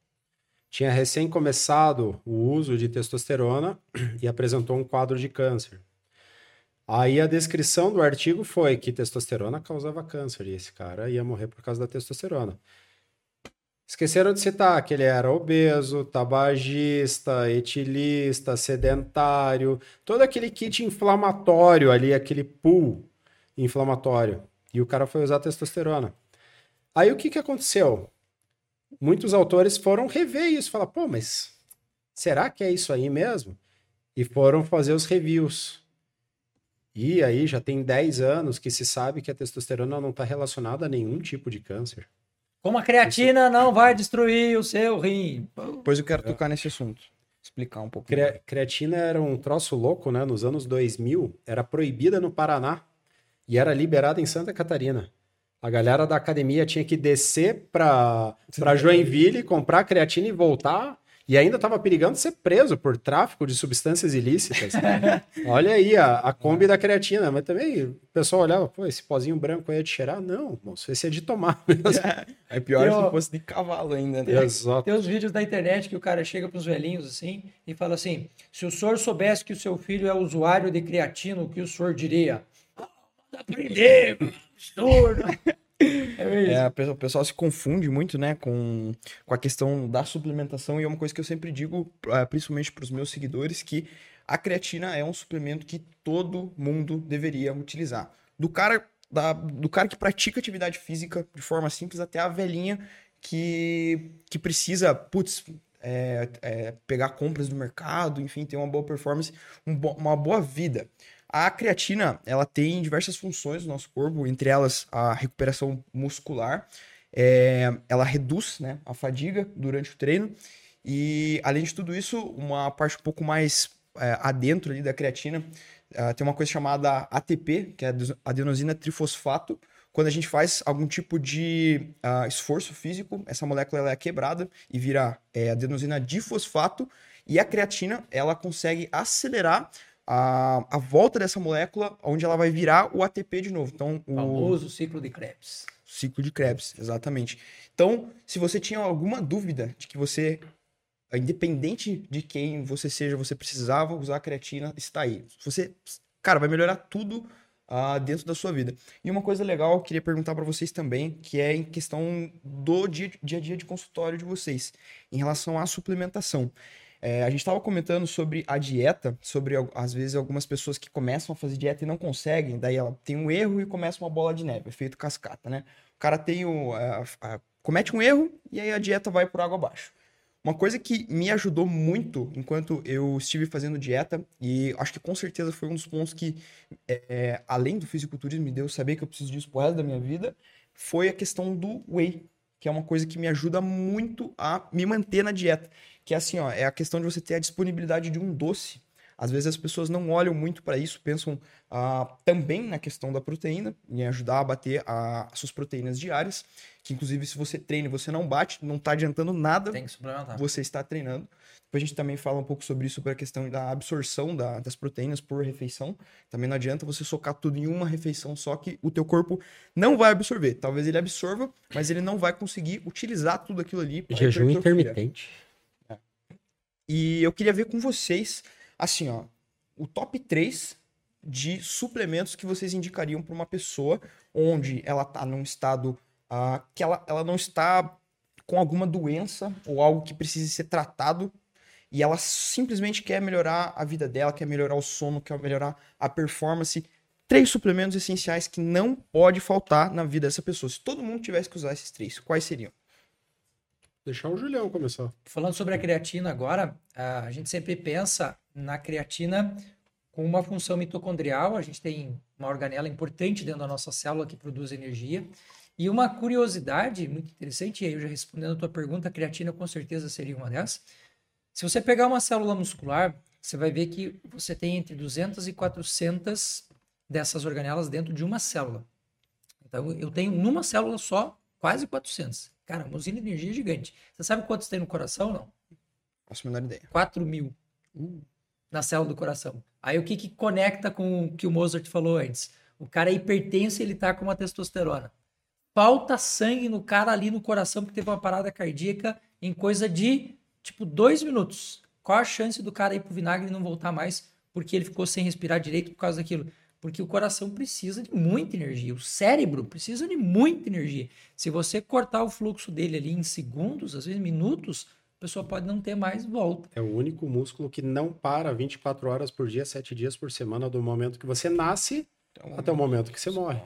Speaker 2: tinha recém começado o uso de testosterona e apresentou um quadro de câncer. Aí a descrição do artigo foi que testosterona causava câncer e esse cara ia morrer por causa da testosterona. Esqueceram de citar que ele era obeso, tabagista, etilista, sedentário, todo aquele kit inflamatório ali, aquele pool inflamatório. E o cara foi usar testosterona. Aí o que, que aconteceu? Muitos autores foram rever isso, falar, pô, mas será que é isso aí mesmo? E foram fazer os reviews. E aí já tem 10 anos que se sabe que a testosterona não está relacionada a nenhum tipo de câncer.
Speaker 1: Como a creatina não vai destruir o seu rim.
Speaker 3: Pois eu quero tocar nesse assunto. Explicar um pouco.
Speaker 2: Cre creatina era um troço louco, né? Nos anos 2000, era proibida no Paraná e era liberada em Santa Catarina. A galera da academia tinha que descer para Joinville, comprar creatina e voltar e ainda estava perigando ser preso por tráfico de substâncias ilícitas. Olha aí a, a Kombi da creatina. Mas também o pessoal olhava, pô, esse pozinho branco aí é de cheirar? Não, moço, esse é de tomar mesmo.
Speaker 3: É, pior se fosse de cavalo ainda, né?
Speaker 1: Exato. Tem os vídeos da internet que o cara chega para os velhinhos assim e fala assim: se o senhor soubesse que o seu filho é usuário de creatina, o que o senhor diria? Aprender, absurdo.
Speaker 3: É, é o pessoal se confunde muito, né, com, com a questão da suplementação, e é uma coisa que eu sempre digo, ah, principalmente para os meus seguidores, que a creatina é um suplemento que todo mundo deveria utilizar. Do cara, da, do cara que pratica atividade física de forma simples até a velhinha que, que precisa, putz, é, é, pegar compras do mercado, enfim, ter uma boa performance, um bo uma boa vida. A creatina, ela tem diversas funções no nosso corpo, entre elas a recuperação muscular, é, ela reduz né, a fadiga durante o treino. E, além de tudo isso, uma parte um pouco mais é, adentro ali da creatina, é, tem uma coisa chamada ATP, que é adenosina trifosfato. Quando a gente faz algum tipo de uh, esforço físico, essa molécula ela é quebrada e vira é, adenosina difosfato, e a creatina ela consegue acelerar a, a volta dessa molécula, onde ela vai virar o ATP de novo. Então, o
Speaker 1: famoso ciclo de Krebs.
Speaker 3: Ciclo de Krebs, exatamente. Então, se você tinha alguma dúvida de que você, independente de quem você seja, você precisava usar a creatina, está aí. Você, cara, vai melhorar tudo uh, dentro da sua vida. E uma coisa legal, eu queria perguntar para vocês também, que é em questão do dia, dia a dia de consultório de vocês, em relação à suplementação. É, a gente estava comentando sobre a dieta, sobre às vezes algumas pessoas que começam a fazer dieta e não conseguem, daí ela tem um erro e começa uma bola de neve, efeito cascata, né? O cara tem o, a, a, comete um erro e aí a dieta vai por água abaixo. Uma coisa que me ajudou muito enquanto eu estive fazendo dieta, e acho que com certeza foi um dos pontos que, é, além do fisiculturismo, me deu saber que eu preciso disso pro resto da minha vida, foi a questão do whey, que é uma coisa que me ajuda muito a me manter na dieta que é assim, ó, é a questão de você ter a disponibilidade de um doce Às vezes as pessoas não olham muito para isso, pensam ah, também na questão da proteína, em ajudar a bater a, as suas proteínas diárias, que inclusive se você treina e você não bate, não está adiantando nada.
Speaker 1: Tem que suplementar.
Speaker 3: Você está treinando. Depois a gente também fala um pouco sobre isso, sobre a questão da absorção da, das proteínas por refeição. Também não adianta você socar tudo em uma refeição só que o teu corpo não vai absorver. Talvez ele absorva, mas ele não vai conseguir utilizar tudo aquilo ali.
Speaker 2: Jejum intermitente.
Speaker 3: E eu queria ver com vocês, assim, ó, o top 3 de suplementos que vocês indicariam para uma pessoa onde ela está num estado uh, que ela, ela não está com alguma doença ou algo que precise ser tratado e ela simplesmente quer melhorar a vida dela, quer melhorar o sono, quer melhorar a performance. Três suplementos essenciais que não pode faltar na vida dessa pessoa. Se todo mundo tivesse que usar esses três, quais seriam?
Speaker 2: Deixar o Julião começar.
Speaker 1: Falando sobre a creatina agora, a gente sempre pensa na creatina com uma função mitocondrial. A gente tem uma organela importante dentro da nossa célula que produz energia. E uma curiosidade muito interessante, e aí eu já respondendo a tua pergunta, a creatina com certeza seria uma dessas. Se você pegar uma célula muscular, você vai ver que você tem entre 200 e 400 dessas organelas dentro de uma célula. Então, eu tenho numa célula só quase 400. Cara, uma usina de energia gigante. Você sabe quantos tem no coração, não?
Speaker 3: Faço a menor ideia.
Speaker 1: 4 mil uh, na célula do coração. Aí o que, que conecta com o que o Mozart falou antes? O cara é hipertenso e ele tá com uma testosterona. Falta sangue no cara ali no coração porque teve uma parada cardíaca em coisa de tipo, dois minutos. Qual a chance do cara ir pro vinagre e não voltar mais porque ele ficou sem respirar direito por causa daquilo? Porque o coração precisa de muita energia, o cérebro precisa de muita energia. Se você cortar o fluxo dele ali em segundos, às vezes minutos, a pessoa pode não ter mais volta.
Speaker 2: É o único músculo que não para 24 horas por dia, 7 dias por semana, do momento que você nasce até o momento que você morre.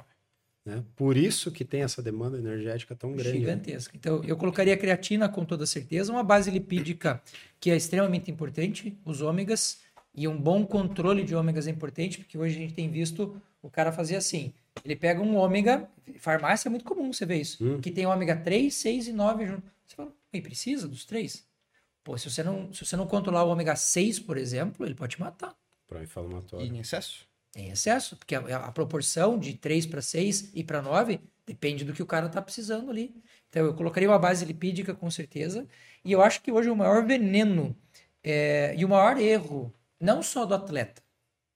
Speaker 2: Né? Por isso que tem essa demanda energética tão grande.
Speaker 1: Né? Gigantesca. Então, eu colocaria a creatina com toda certeza, uma base lipídica que é extremamente importante, os ômegas, e um bom controle de ômegas é importante, porque hoje a gente tem visto o cara fazer assim. Ele pega um ômega, farmácia é muito comum você ver isso, hum. que tem ômega 3, 6 e 9 junto. Você fala, e precisa dos três? Pô, se você não, se você não controlar o ômega 6, por exemplo, ele pode te matar.
Speaker 2: Pró-inflamatório.
Speaker 3: E em excesso?
Speaker 1: Em excesso, porque a, a proporção de 3 para 6 e para 9 depende do que o cara está precisando ali. Então eu colocaria uma base lipídica com certeza. E eu acho que hoje o maior veneno é, e o maior erro, não só do atleta,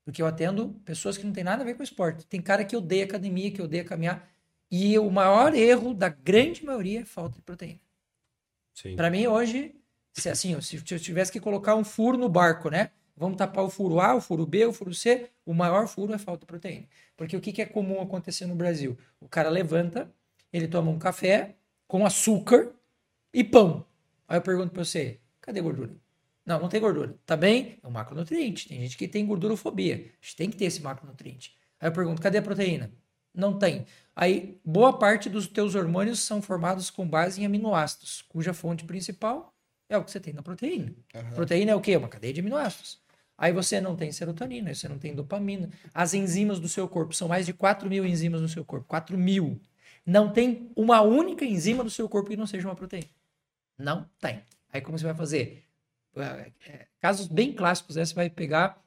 Speaker 1: porque eu atendo pessoas que não tem nada a ver com esporte. Tem cara que odeia academia, que odeia caminhar. E o maior erro da grande maioria é falta de proteína. Para mim, hoje, se assim, se eu tivesse que colocar um furo no barco, né? Vamos tapar o furo A, o furo B, o furo C. O maior furo é falta de proteína. Porque o que, que é comum acontecer no Brasil? O cara levanta, ele toma um café com açúcar e pão. Aí eu pergunto para você, cadê gordura? Não, não tem gordura. Tá bem? É um macronutriente. Tem gente que tem gordurofobia. A gente tem que ter esse macronutriente. Aí eu pergunto, cadê a proteína? Não tem. Aí, boa parte dos teus hormônios são formados com base em aminoácidos, cuja fonte principal é o que você tem na proteína. Uhum. Proteína é o quê? Uma cadeia de aminoácidos. Aí você não tem serotonina, você não tem dopamina. As enzimas do seu corpo, são mais de 4 mil enzimas no seu corpo. 4 mil. Não tem uma única enzima do seu corpo que não seja uma proteína. Não tem. Aí como você vai fazer? É, é, casos bem clássicos, né? você vai pegar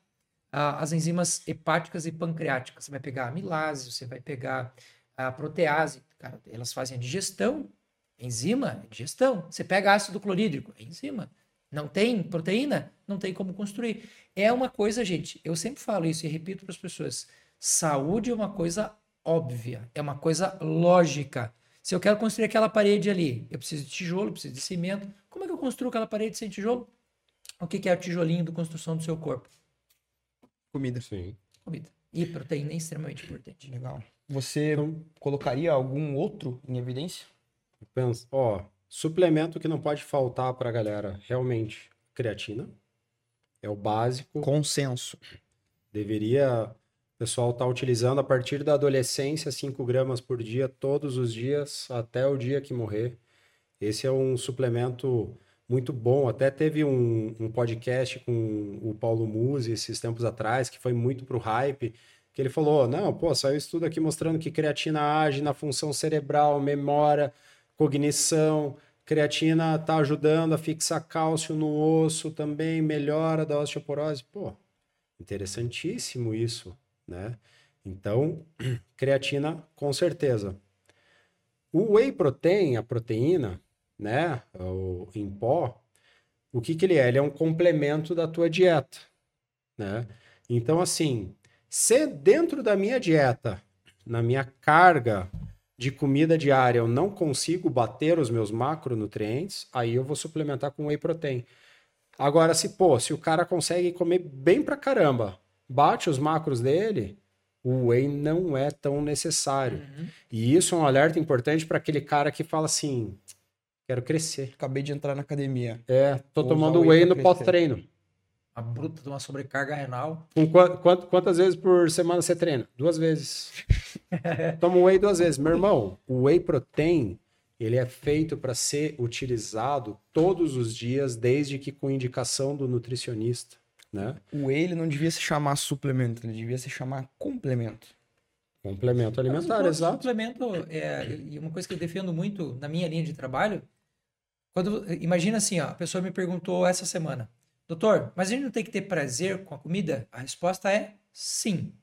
Speaker 1: ah, as enzimas hepáticas e pancreáticas. Você vai pegar a amilase, você vai pegar a protease. Cara, elas fazem a digestão. Enzima é digestão. Você pega ácido clorídrico, enzima. Não tem proteína? Não tem como construir. É uma coisa, gente, eu sempre falo isso e repito para as pessoas: saúde é uma coisa óbvia, é uma coisa lógica. Se eu quero construir aquela parede ali, eu preciso de tijolo, preciso de cimento. Como é que eu construo aquela parede sem tijolo? O que é o tijolinho da construção do seu corpo?
Speaker 3: Comida.
Speaker 2: Sim.
Speaker 1: Comida. E proteína é extremamente importante.
Speaker 3: Legal. Você então, colocaria algum outro em evidência?
Speaker 2: Penso, ó, suplemento que não pode faltar para a galera, realmente, creatina. É o básico.
Speaker 3: Consenso.
Speaker 2: Deveria o pessoal estar tá utilizando a partir da adolescência 5 gramas por dia, todos os dias, até o dia que morrer. Esse é um suplemento muito bom. Até teve um, um podcast com o Paulo Musi esses tempos atrás, que foi muito pro hype, que ele falou: não, pô, saiu estudo aqui mostrando que creatina age na função cerebral, memória, cognição. Creatina está ajudando a fixar cálcio no osso também, melhora da osteoporose. Pô, Interessantíssimo isso, né? Então, creatina com certeza. O whey protein, a proteína, né, em pó, o que, que ele é? Ele é um complemento da tua dieta, né? Então, assim, se dentro da minha dieta, na minha carga de comida diária, eu não consigo bater os meus macronutrientes, aí eu vou suplementar com whey protein. Agora, se, pô, se o cara consegue comer bem pra caramba, bate os macros dele, o whey não é tão necessário. Uhum. E isso é um alerta importante para aquele cara que fala assim: quero crescer.
Speaker 3: Acabei de entrar na academia.
Speaker 2: É, tô Vou tomando whey, whey no pós-treino.
Speaker 1: A bruta de uma sobrecarga renal.
Speaker 2: Com quant, quantas vezes por semana você treina? Duas vezes. Toma whey duas vezes. Meu irmão, o whey protein, ele é feito para ser utilizado todos os dias, desde que com indicação do nutricionista. Né?
Speaker 3: O whey ele não devia se chamar suplemento, ele devia se chamar complemento.
Speaker 2: Complemento alimentar, exato.
Speaker 1: Suplemento, é, e uma coisa que eu defendo muito na minha linha de trabalho, quando imagina assim, ó, a pessoa me perguntou essa semana, doutor, mas a gente não tem que ter prazer com a comida? A resposta é sim.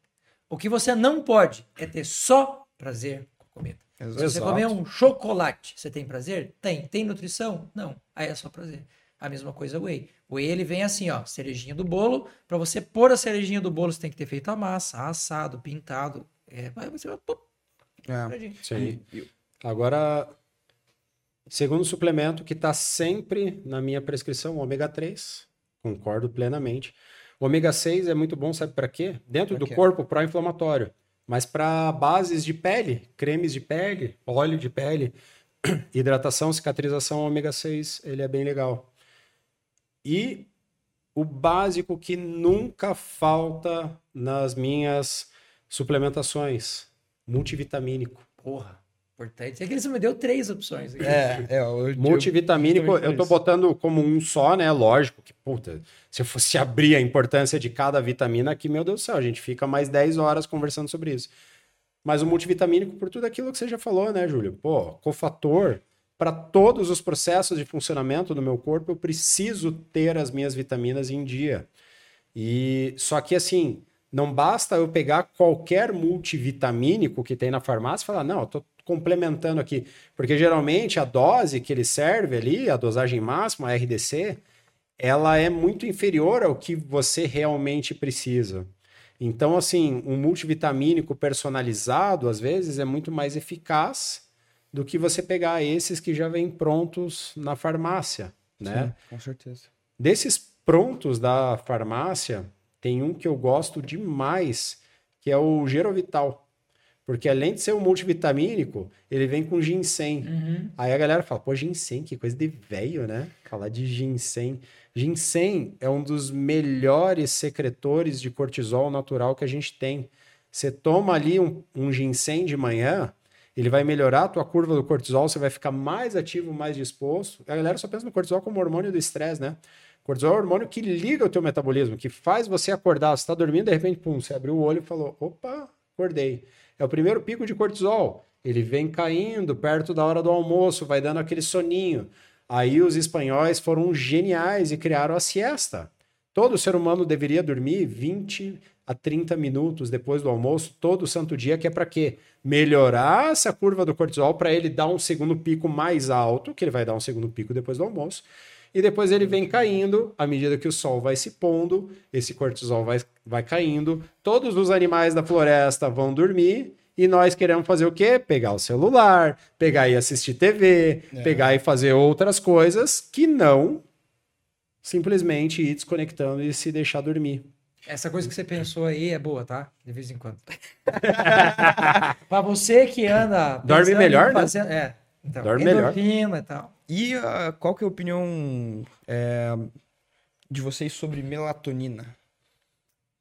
Speaker 1: O que você não pode é ter só prazer com a comida. Exato. Se você comer um chocolate, você tem prazer? Tem. Tem nutrição? Não. Aí é só prazer. A mesma coisa o whey. O whey ele vem assim, ó, cerejinha do bolo. Para você pôr a cerejinha do bolo, você tem que ter feito a massa, assado, pintado. É, você vai.
Speaker 2: É, sim. Agora, segundo suplemento que está sempre na minha prescrição, ômega 3, concordo plenamente. O ômega 6 é muito bom, sabe para quê? Dentro pra do quê? corpo pró-inflamatório, mas para bases de pele, cremes de pele, óleo de pele, hidratação, cicatrização, ômega 6, ele é bem legal. E o básico que nunca falta nas minhas suplementações: multivitamínico.
Speaker 1: Porra, importante. É que você me deu três opções.
Speaker 2: Aqui. É, é eu, multivitamínico, eu, eu tô botando como um só, né? Lógico que, puta, se eu fosse abrir a importância de cada vitamina aqui, meu Deus do céu, a gente fica mais 10 horas conversando sobre isso. Mas o multivitamínico, por tudo aquilo que você já falou, né, Júlio? Pô, cofator, para todos os processos de funcionamento do meu corpo, eu preciso ter as minhas vitaminas em dia. E só que assim, não basta eu pegar qualquer multivitamínico que tem na farmácia e falar, não, eu tô complementando aqui, porque geralmente a dose que ele serve ali, a dosagem máxima, a RDC, ela é muito inferior ao que você realmente precisa. Então, assim, um multivitamínico personalizado, às vezes, é muito mais eficaz do que você pegar esses que já vêm prontos na farmácia, né? Sim,
Speaker 3: com certeza.
Speaker 2: Desses prontos da farmácia, tem um que eu gosto demais, que é o Gerovital. Porque além de ser um multivitamínico, ele vem com ginseng. Uhum. Aí a galera fala, pô, ginseng, que coisa de velho, né? Falar de ginseng. Ginseng é um dos melhores secretores de cortisol natural que a gente tem. Você toma ali um, um ginseng de manhã, ele vai melhorar a tua curva do cortisol, você vai ficar mais ativo, mais disposto. A galera só pensa no cortisol como hormônio do estresse, né? Cortisol é o hormônio que liga o teu metabolismo, que faz você acordar. Você está dormindo, de repente, pum, você abriu o olho e falou, opa, acordei. É o primeiro pico de cortisol. Ele vem caindo perto da hora do almoço, vai dando aquele soninho. Aí os espanhóis foram geniais e criaram a siesta. Todo ser humano deveria dormir 20 a 30 minutos depois do almoço, todo santo dia, que é para quê? Melhorar essa curva do cortisol para ele dar um segundo pico mais alto, que ele vai dar um segundo pico depois do almoço, e depois ele vem caindo à medida que o sol vai se pondo, esse cortisol vai, vai caindo, todos os animais da floresta vão dormir. E nós queremos fazer o quê? Pegar o celular, pegar e assistir TV, é. pegar e fazer outras coisas que não simplesmente ir desconectando e se deixar dormir.
Speaker 1: Essa coisa que você pensou aí é boa, tá? De vez em quando. pra você que anda.
Speaker 2: Dorme melhor, né?
Speaker 1: fazendo... né? É. Então, Dorme melhor. E, tal.
Speaker 3: E uh, qual que é a opinião é, de vocês sobre melatonina?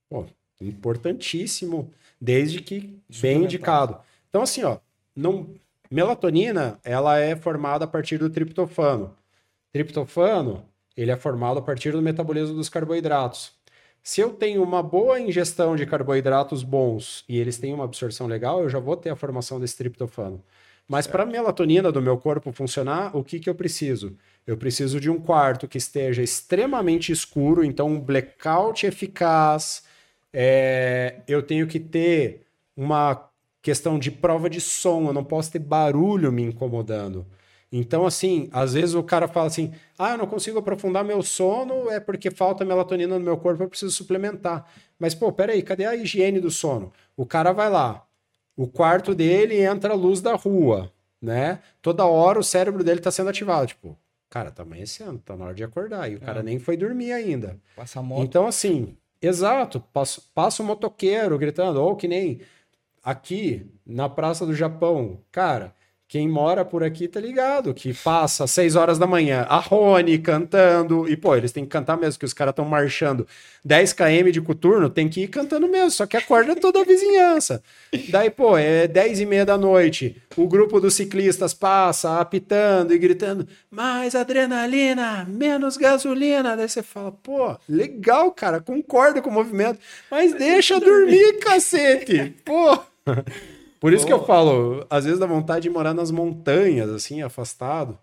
Speaker 2: Pô, importantíssimo, desde que bem indicado. Então, assim, ó, não... melatonina, ela é formada a partir do triptofano. Triptofano, ele é formado a partir do metabolismo dos carboidratos. Se eu tenho uma boa ingestão de carboidratos bons e eles têm uma absorção legal, eu já vou ter a formação desse triptofano. Mas para a melatonina do meu corpo funcionar, o que, que eu preciso? Eu preciso de um quarto que esteja extremamente escuro, então um blackout eficaz, é, eu tenho que ter uma questão de prova de som, eu não posso ter barulho me incomodando. Então, assim, às vezes o cara fala assim: ah, eu não consigo aprofundar meu sono, é porque falta melatonina no meu corpo, eu preciso suplementar. Mas, pô, peraí, cadê a higiene do sono? O cara vai lá, o quarto dele entra a luz da rua, né? Toda hora o cérebro dele está sendo ativado. Tipo, cara, tá amanhecendo, tá na hora de acordar. E o é. cara nem foi dormir ainda. Passa moto. Então, assim, exato, passa, passa o motoqueiro gritando, ou que nem aqui na Praça do Japão. Cara, quem mora por aqui tá ligado, que passa às 6 horas da manhã, a Rony cantando, e pô, eles têm que cantar mesmo, que os caras estão marchando 10 km de coturno, tem que ir cantando mesmo, só que acorda toda a vizinhança. Daí, pô, é 10 e meia da noite, o grupo dos ciclistas passa apitando e gritando, mais adrenalina, menos gasolina. Daí você fala, pô, legal, cara, concorda com o movimento, mas deixa dormir, cacete, pô. Por isso que eu falo, às vezes dá vontade de morar nas montanhas, assim, afastado,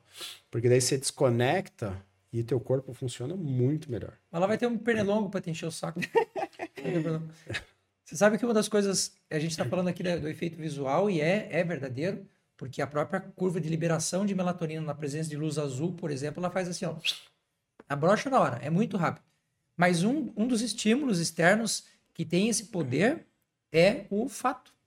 Speaker 2: porque daí você desconecta e teu corpo funciona muito melhor.
Speaker 1: Mas lá vai ter um pernilongo para te encher o saco. você sabe que uma das coisas, a gente está falando aqui do efeito visual e é, é verdadeiro, porque a própria curva de liberação de melatonina na presença de luz azul, por exemplo, ela faz assim, ó, abrocha na hora, é muito rápido. Mas um, um dos estímulos externos que tem esse poder é o olfato.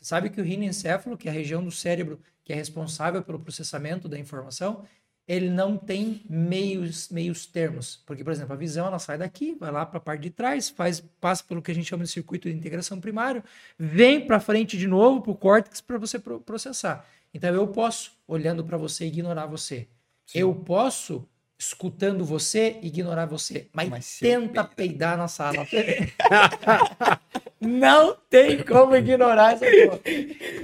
Speaker 1: Você sabe que o rinencéfalo, que é a região do cérebro que é responsável pelo processamento da informação, ele não tem meios, meios termos. Porque, por exemplo, a visão ela sai daqui, vai lá para a parte de trás, faz, passa pelo que a gente chama de circuito de integração primário, vem para frente de novo para o córtex para você processar. Então eu posso, olhando para você, ignorar você. Sim. Eu posso escutando você, ignorar você. Mas, Mas tenta peidar na sala. não tem como ignorar essa porra.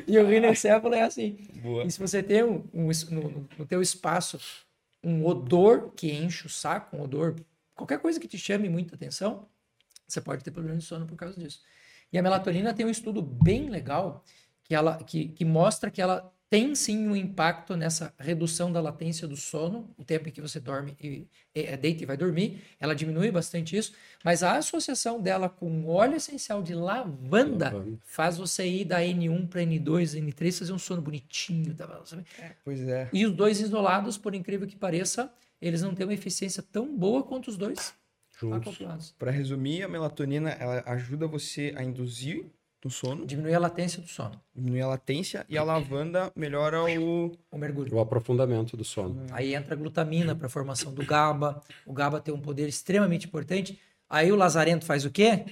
Speaker 1: E o rinencéfalo é assim. Boa. E se você tem um, um no, no teu espaço um odor que enche o saco, um odor, qualquer coisa que te chame muita atenção, você pode ter problema de sono por causa disso. E a melatonina tem um estudo bem legal que, ela, que, que mostra que ela tem sim um impacto nessa redução da latência do sono, o tempo em que você dorme e, e é, deita e vai dormir, ela diminui bastante isso, mas a associação dela com óleo essencial de lavanda, lavanda. faz você ir da N1 para N2, N3, fazer um sono bonitinho. Tá, sabe?
Speaker 3: É, pois é.
Speaker 1: E os dois isolados, por incrível que pareça, eles não têm uma eficiência tão boa quanto os dois
Speaker 3: juntos. Para resumir, a melatonina ela ajuda você a induzir no sono.
Speaker 1: Diminui a latência do sono.
Speaker 3: Diminui a latência e a lavanda melhora o...
Speaker 2: O mergulho. O aprofundamento do sono.
Speaker 1: Aí entra a glutamina para a formação do GABA. O GABA tem um poder extremamente importante. Aí o lazarento faz o quê?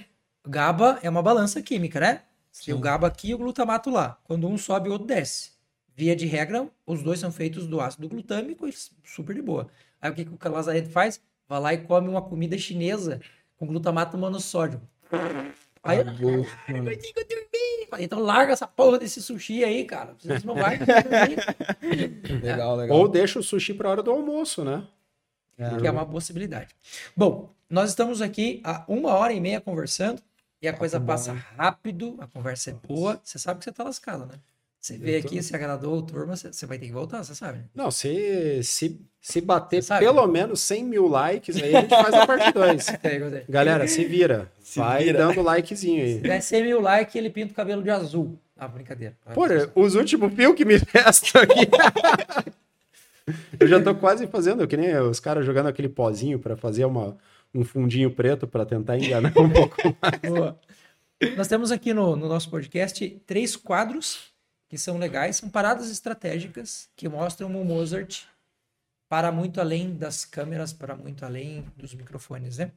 Speaker 1: O GABA é uma balança química, né? Sim. o GABA aqui e o glutamato lá. Quando um sobe, o outro desce. Via de regra, os dois são feitos do ácido glutâmico, super de boa. Aí o que, que o lazarento faz? Vai lá e come uma comida chinesa com glutamato monossódio. Aí, ah, então larga essa porra desse sushi aí, cara. Vocês não vai.
Speaker 2: legal, legal. Ou deixa o sushi para hora do almoço, né?
Speaker 1: É. Que é uma possibilidade. Bom, nós estamos aqui há uma hora e meia conversando e a tá coisa passa rápido, a conversa é boa. Você sabe que você tá lascado, né? Você vê aqui, se agradou a turma, você vai ter que voltar, você sabe.
Speaker 2: Não, se, se, se bater pelo menos 100 mil likes, aí a gente faz a parte 2. Galera, se vira. Se vai vira. dando likezinho aí. Se
Speaker 1: der 100 mil likes, ele pinta o cabelo de azul. Ah, brincadeira.
Speaker 2: Pô, os últimos fios que me restam aqui. eu já tô quase fazendo, que nem os caras jogando aquele pozinho para fazer uma, um fundinho preto para tentar enganar um pouco mais. Boa.
Speaker 1: Nós temos aqui no, no nosso podcast três quadros que são legais, são paradas estratégicas que mostram o Mozart para muito além das câmeras, para muito além dos microfones, né?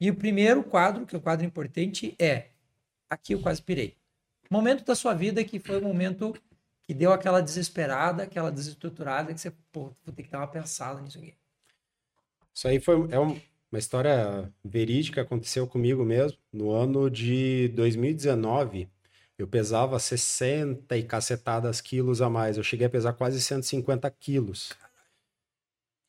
Speaker 1: E o primeiro quadro, que é o quadro importante, é aqui eu quase pirei. Momento da sua vida que foi o momento que deu aquela desesperada, aquela desestruturada, que você, pô, vou ter que dar uma pensada nisso aqui.
Speaker 2: Isso aí foi é uma história verídica, aconteceu comigo mesmo. No ano de 2019, eu pesava 60 e cacetadas quilos a mais. Eu cheguei a pesar quase 150 quilos.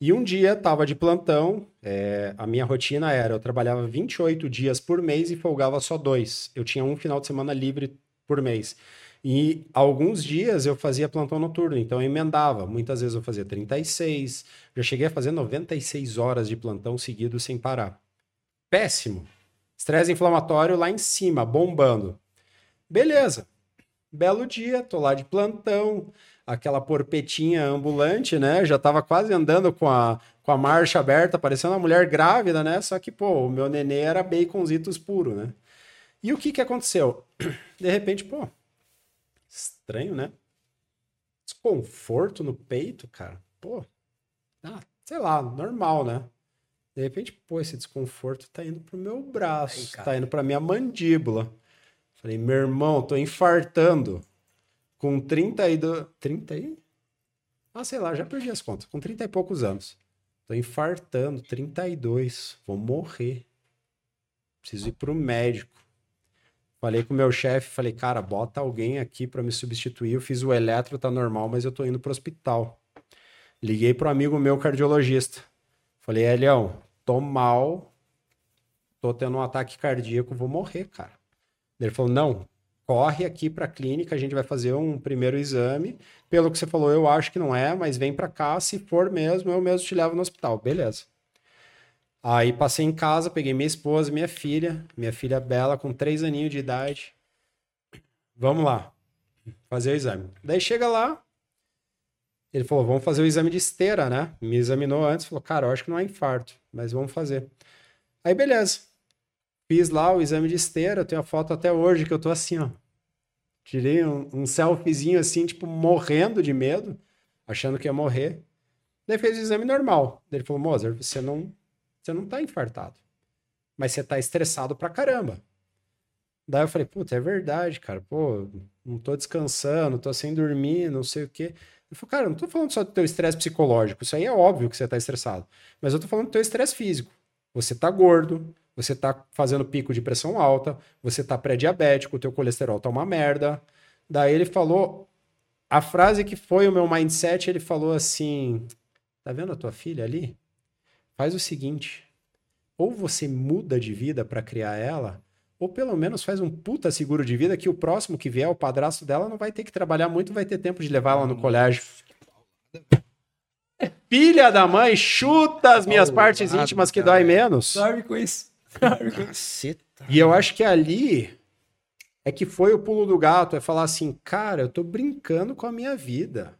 Speaker 2: E um dia estava de plantão. É, a minha rotina era: eu trabalhava 28 dias por mês e folgava só dois. Eu tinha um final de semana livre por mês. E alguns dias eu fazia plantão noturno, então eu emendava. Muitas vezes eu fazia 36, já cheguei a fazer 96 horas de plantão seguido sem parar. Péssimo. Estresse inflamatório lá em cima, bombando. Beleza. Belo dia, tô lá de plantão, aquela porpetinha ambulante, né? Já tava quase andando com a, com a marcha aberta, parecendo uma mulher grávida, né? Só que, pô, o meu nenê era baconzitos puro, né? E o que que aconteceu? De repente, pô, estranho, né? Desconforto no peito, cara. Pô, ah, sei lá, normal, né? De repente, pô, esse desconforto tá indo pro meu braço, Ai, tá indo pra minha mandíbula. Falei, meu irmão, tô infartando. Com 32. 30 aí? Ah, sei lá, já perdi as contas. Com 30 e poucos anos. Tô infartando, 32. Vou morrer. Preciso ir pro médico. Falei com o meu chefe, falei, cara, bota alguém aqui para me substituir. Eu fiz o eletro, tá normal, mas eu tô indo pro hospital. Liguei pro amigo meu cardiologista. Falei, Elião, tô mal, tô tendo um ataque cardíaco, vou morrer, cara. Ele falou: não, corre aqui para a clínica, a gente vai fazer um primeiro exame. Pelo que você falou, eu acho que não é, mas vem para cá, se for mesmo, eu mesmo te levo no hospital. Beleza. Aí passei em casa, peguei minha esposa, minha filha, minha filha Bela, com três aninhos de idade. Vamos lá, fazer o exame. Daí chega lá, ele falou: vamos fazer o exame de esteira, né? Me examinou antes, falou: cara, eu acho que não é infarto, mas vamos fazer. Aí beleza. Fiz lá o exame de esteira, eu tenho a foto até hoje que eu tô assim, ó. Tirei um, um selfiezinho assim, tipo, morrendo de medo, achando que ia morrer. Daí fez o exame normal. Daí ele falou, Mozart, você não, você não tá infartado. Mas você tá estressado pra caramba. Daí eu falei, puta, é verdade, cara. Pô, não tô descansando, tô sem dormir, não sei o quê. Ele falou, cara, não tô falando só do teu estresse psicológico. Isso aí é óbvio que você tá estressado. Mas eu tô falando do teu estresse físico. Você tá gordo, você está fazendo pico de pressão alta, você está pré-diabético, o teu colesterol tá uma merda. Daí ele falou a frase que foi o meu mindset, ele falou assim: "Tá vendo a tua filha ali? Faz o seguinte, ou você muda de vida para criar ela, ou pelo menos faz um puta seguro de vida que o próximo que vier, o padrasto dela, não vai ter que trabalhar muito, vai ter tempo de levar ela no colégio. Filha da mãe, chuta as minhas partes íntimas que dói menos.
Speaker 1: Dorme com isso.
Speaker 2: Caceta. E eu acho que ali é que foi o pulo do gato, é falar assim, cara, eu tô brincando com a minha vida.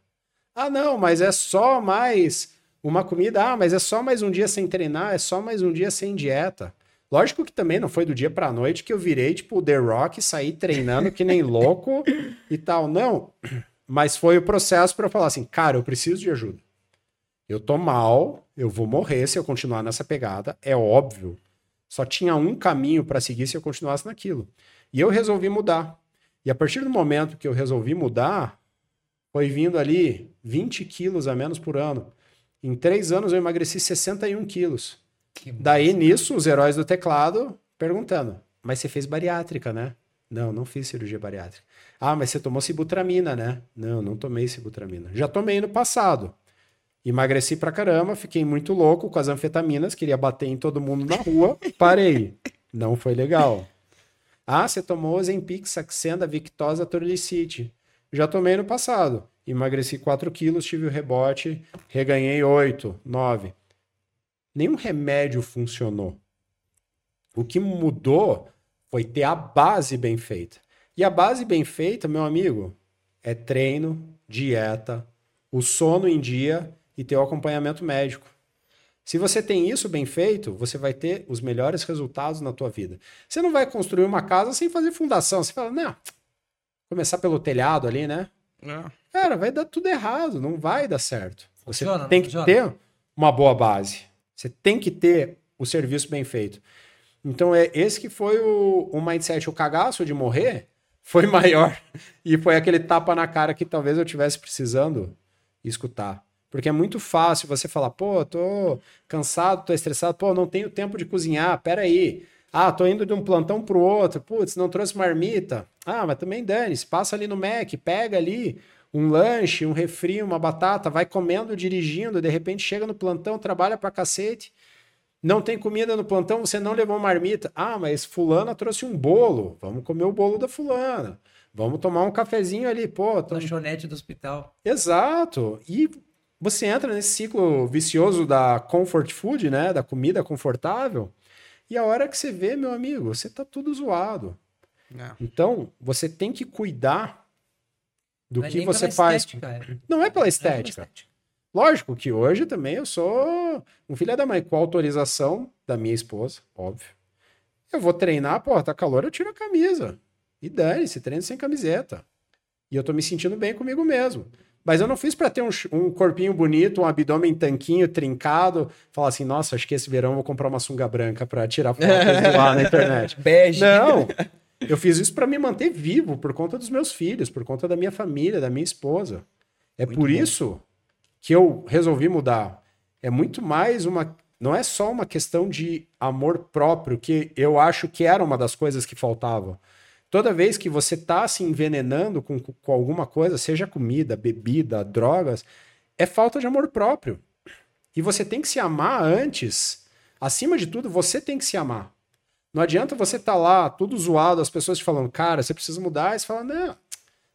Speaker 2: Ah, não, mas é só mais uma comida. Ah, mas é só mais um dia sem treinar, é só mais um dia sem dieta. Lógico que também não foi do dia pra noite que eu virei, tipo, The Rock, saí treinando que nem louco e tal. Não. Mas foi o processo para eu falar assim, cara, eu preciso de ajuda. Eu tô mal, eu vou morrer se eu continuar nessa pegada, é óbvio. Só tinha um caminho para seguir se eu continuasse naquilo. E eu resolvi mudar. E a partir do momento que eu resolvi mudar, foi vindo ali 20 quilos a menos por ano. Em três anos eu emagreci 61 quilos. Que Daí nisso, os heróis do teclado perguntando: Mas você fez bariátrica, né? Não, não fiz cirurgia bariátrica. Ah, mas você tomou sibutramina, né? Não, não tomei sibutramina. Já tomei no passado. Emagreci pra caramba, fiquei muito louco com as anfetaminas, queria bater em todo mundo na rua, parei. Não foi legal. Ah, você tomou Ozempic, Saxenda, Victosa, Torlicite. Já tomei no passado. Emagreci 4 quilos, tive o rebote, reganhei 8, 9. Nenhum remédio funcionou. O que mudou foi ter a base bem feita. E a base bem feita, meu amigo, é treino, dieta, o sono em dia e ter o acompanhamento médico. Se você tem isso bem feito, você vai ter os melhores resultados na tua vida. Você não vai construir uma casa sem fazer fundação. Você fala, não, começar pelo telhado ali, né? É. Cara, vai dar tudo errado, não vai dar certo. Você funciona, tem que ter uma boa base. Você tem que ter o serviço bem feito. Então, é esse que foi o, o mindset. O cagaço de morrer foi maior. E foi aquele tapa na cara que talvez eu tivesse precisando escutar. Porque é muito fácil você falar, pô, tô cansado, tô estressado, pô, não tenho tempo de cozinhar, peraí. Ah, tô indo de um plantão pro outro, putz, não trouxe marmita. Ah, mas também dane-se, passa ali no Mac, pega ali um lanche, um refri, uma batata, vai comendo, dirigindo, de repente chega no plantão, trabalha pra cacete, não tem comida no plantão, você não levou marmita. Ah, mas fulana trouxe um bolo, vamos comer o bolo da fulana. Vamos tomar um cafezinho ali, pô.
Speaker 1: Tô... Lanchonete do hospital.
Speaker 2: Exato. E você entra nesse ciclo vicioso da comfort food, né, da comida confortável, E a hora que você vê, meu amigo, você tá tudo zoado. É. Então, você tem que cuidar do não que é você faz. Estética, é. Não é pela estética. É estética. Lógico que hoje também eu sou um filho da mãe, com autorização da minha esposa, óbvio. Eu vou treinar, pô, tá calor, eu tiro a camisa. E dane-se, treino sem camiseta. E eu tô me sentindo bem comigo mesmo. Mas eu não fiz para ter um, um, corpinho bonito, um abdômen tanquinho, trincado, falar assim, nossa, acho que esse verão eu vou comprar uma sunga branca para tirar fotos lá na internet.
Speaker 3: Bege.
Speaker 2: Não, eu fiz isso para me manter vivo, por conta dos meus filhos, por conta da minha família, da minha esposa. É muito por bom. isso que eu resolvi mudar. É muito mais uma. Não é só uma questão de amor próprio, que eu acho que era uma das coisas que faltava. Toda vez que você está se envenenando com, com alguma coisa, seja comida, bebida, drogas, é falta de amor próprio. E você tem que se amar antes. Acima de tudo, você tem que se amar. Não adianta você estar tá lá, tudo zoado, as pessoas te falando, cara, você precisa mudar. E você fala, não,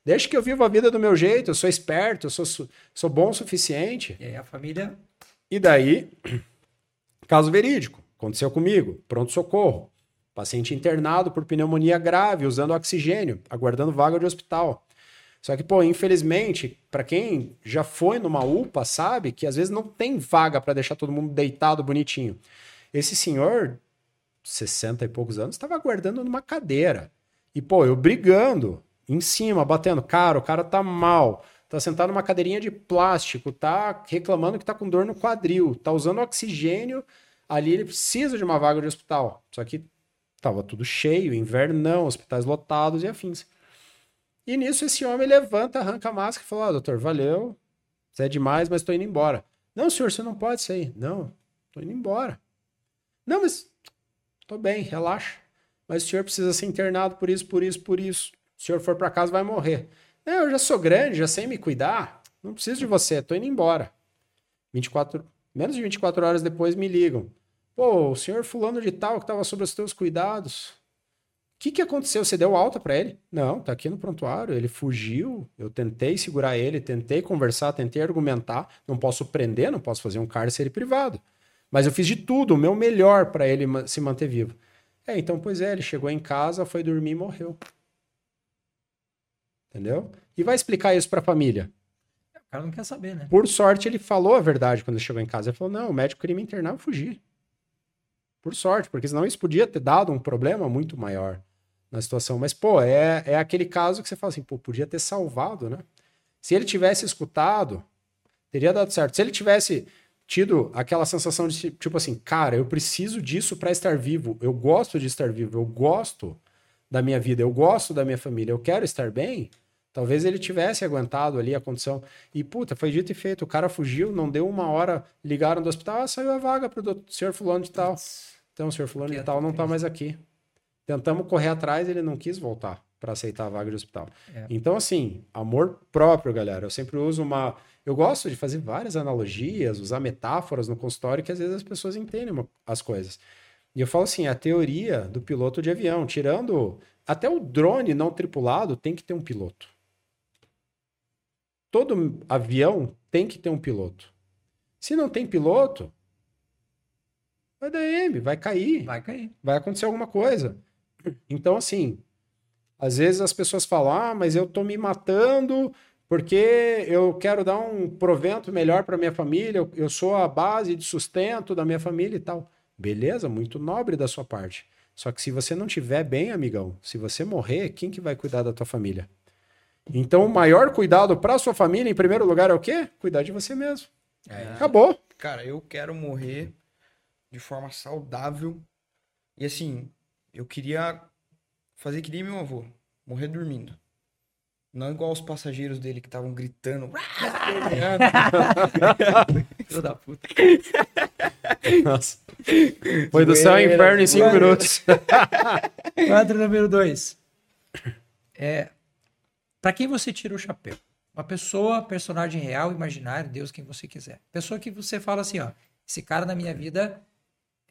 Speaker 2: deixa que eu vivo a vida do meu jeito, eu sou esperto, eu sou, sou bom o suficiente.
Speaker 1: E aí a família.
Speaker 2: E daí, caso verídico, aconteceu comigo, pronto-socorro. Paciente internado por pneumonia grave, usando oxigênio, aguardando vaga de hospital. Só que, pô, infelizmente, para quem já foi numa UPA, sabe que às vezes não tem vaga para deixar todo mundo deitado bonitinho. Esse senhor, 60 e poucos anos, estava aguardando numa cadeira. E, pô, eu brigando em cima, batendo. Cara, o cara tá mal. Tá sentado numa cadeirinha de plástico, tá reclamando que tá com dor no quadril, tá usando oxigênio. Ali ele precisa de uma vaga de hospital. Só que Tava tudo cheio, invernão, hospitais lotados e afins. E nisso esse homem levanta, arranca a máscara e fala: oh, doutor, valeu, você é demais, mas tô indo embora. Não, senhor, você não pode sair. Não, tô indo embora. Não, mas tô bem, relaxa. Mas o senhor precisa ser internado por isso, por isso, por isso. Se o senhor for para casa, vai morrer. Não, eu já sou grande, já sei me cuidar. Não preciso de você, tô indo embora. 24, menos de 24 horas depois me ligam. Pô, o senhor fulano de tal que estava sob os teus cuidados. O que, que aconteceu? Você deu alta para ele? Não, tá aqui no prontuário. Ele fugiu. Eu tentei segurar ele, tentei conversar, tentei argumentar. Não posso prender, não posso fazer um cárcere privado. Mas eu fiz de tudo, o meu melhor para ele se manter vivo. É, então, pois é, ele chegou em casa, foi dormir e morreu. Entendeu? E vai explicar isso para a família.
Speaker 1: O cara não quer saber, né?
Speaker 2: Por sorte, ele falou a verdade quando ele chegou em casa. Ele falou: não, o médico queria me internar, eu fugi. Por sorte, porque senão isso podia ter dado um problema muito maior na situação. Mas, pô, é, é aquele caso que você fala assim, pô, podia ter salvado, né? Se ele tivesse escutado, teria dado certo. Se ele tivesse tido aquela sensação de tipo assim, cara, eu preciso disso para estar vivo, eu gosto de estar vivo, eu gosto da minha vida, eu gosto da minha família, eu quero estar bem. Talvez ele tivesse aguentado ali a condição. E, puta, foi dito e feito. O cara fugiu, não deu uma hora, ligaram do hospital, ah, saiu a vaga pro senhor fulano de tal. Então, o senhor fulano de tal não está mais aqui. Tentamos correr atrás, ele não quis voltar para aceitar a vaga de hospital. É. Então, assim, amor próprio, galera. Eu sempre uso uma. Eu gosto de fazer várias analogias, usar metáforas no consultório que às vezes as pessoas entendem as coisas. E eu falo assim: a teoria do piloto de avião, tirando. Até o drone não tripulado tem que ter um piloto. Todo avião tem que ter um piloto. Se não tem piloto, vai dar M, vai cair.
Speaker 1: Vai cair.
Speaker 2: Vai acontecer alguma coisa. Então, assim, às vezes as pessoas falam, ah, mas eu tô me matando porque eu quero dar um provento melhor para minha família, eu, eu sou a base de sustento da minha família e tal. Beleza, muito nobre da sua parte. Só que se você não tiver bem, amigão, se você morrer, quem que vai cuidar da tua família? Então, o maior cuidado para sua família, em primeiro lugar, é o quê? Cuidar de você mesmo. É. Acabou.
Speaker 3: Cara, eu quero morrer de forma saudável. E assim, eu queria fazer que nem meu avô, morrer dormindo. Não igual os passageiros dele que estavam gritando.
Speaker 1: Filho da puta.
Speaker 2: Nossa. Foi do céu ao inferno em cinco minutos.
Speaker 1: Quadro número dois. É, para quem você tira o chapéu? Uma pessoa, personagem real, imaginário, Deus, quem você quiser. Pessoa que você fala assim, ó, esse cara na minha vida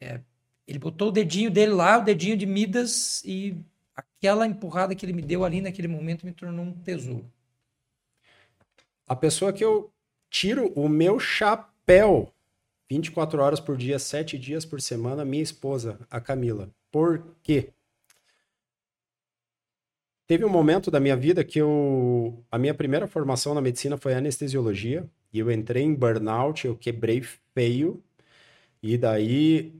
Speaker 1: é, ele botou o dedinho dele lá, o dedinho de Midas, e aquela empurrada que ele me deu ali naquele momento me tornou um tesouro.
Speaker 2: A pessoa que eu tiro o meu chapéu 24 horas por dia, 7 dias por semana, minha esposa, a Camila. Por quê? Teve um momento da minha vida que eu. A minha primeira formação na medicina foi anestesiologia. E eu entrei em burnout, eu quebrei feio. E daí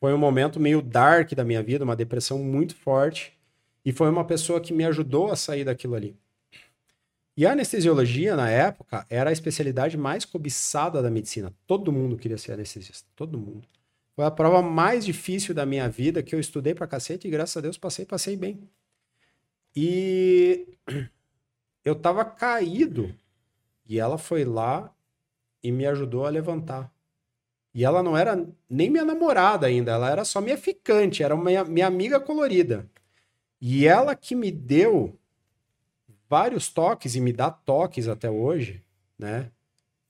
Speaker 2: foi um momento meio dark da minha vida, uma depressão muito forte. E foi uma pessoa que me ajudou a sair daquilo ali. E a anestesiologia, na época, era a especialidade mais cobiçada da medicina. Todo mundo queria ser anestesista. Todo mundo. Foi a prova mais difícil da minha vida que eu estudei pra cacete e graças a Deus passei, passei bem. E eu tava caído e ela foi lá e me ajudou a levantar. E ela não era nem minha namorada ainda, ela era só minha ficante, era uma minha amiga colorida. E ela que me deu vários toques e me dá toques até hoje, né?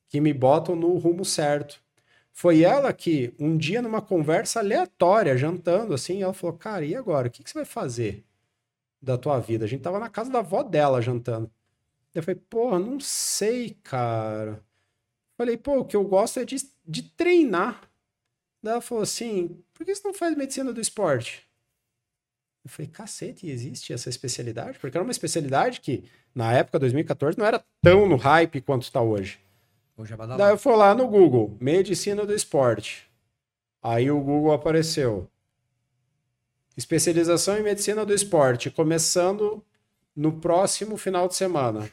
Speaker 2: Que me botam no rumo certo. Foi ela que, um dia, numa conversa aleatória, jantando assim, ela falou: Cara, e agora? O que, que você vai fazer da tua vida? A gente tava na casa da avó dela jantando. Eu falei: Porra, não sei, cara. Falei: Pô, o que eu gosto é de, de treinar. Daí ela falou assim: Por que você não faz medicina do esporte? Eu falei, cacete, existe essa especialidade? Porque era uma especialidade que, na época, 2014, não era tão no hype quanto está hoje. hoje é Daí eu fui lá no Google, Medicina do Esporte. Aí o Google apareceu. Especialização em Medicina do Esporte, começando no próximo final de semana.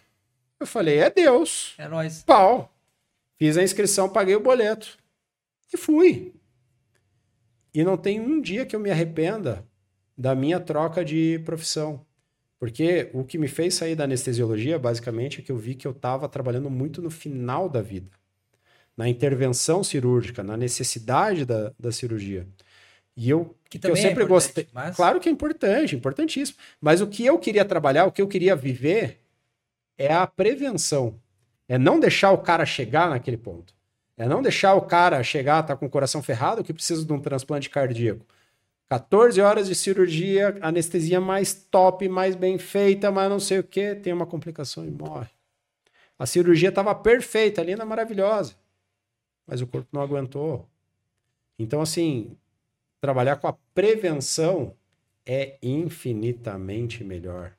Speaker 2: Eu falei, é Deus.
Speaker 1: É nóis.
Speaker 2: Pau. Fiz a inscrição, paguei o boleto. E fui. E não tem um dia que eu me arrependa da minha troca de profissão. Porque o que me fez sair da anestesiologia, basicamente, é que eu vi que eu estava trabalhando muito no final da vida. Na intervenção cirúrgica, na necessidade da, da cirurgia. E eu, que, que eu é sempre é gostei. Mas... Claro que é importante, importantíssimo. Mas o que eu queria trabalhar, o que eu queria viver, é a prevenção. É não deixar o cara chegar naquele ponto. É não deixar o cara chegar, tá com o coração ferrado, que precisa de um transplante cardíaco. 14 horas de cirurgia, anestesia mais top, mais bem feita, mas não sei o que, tem uma complicação e morre. A cirurgia estava perfeita, linda, maravilhosa, mas o corpo não aguentou. Então, assim, trabalhar com a prevenção é infinitamente melhor.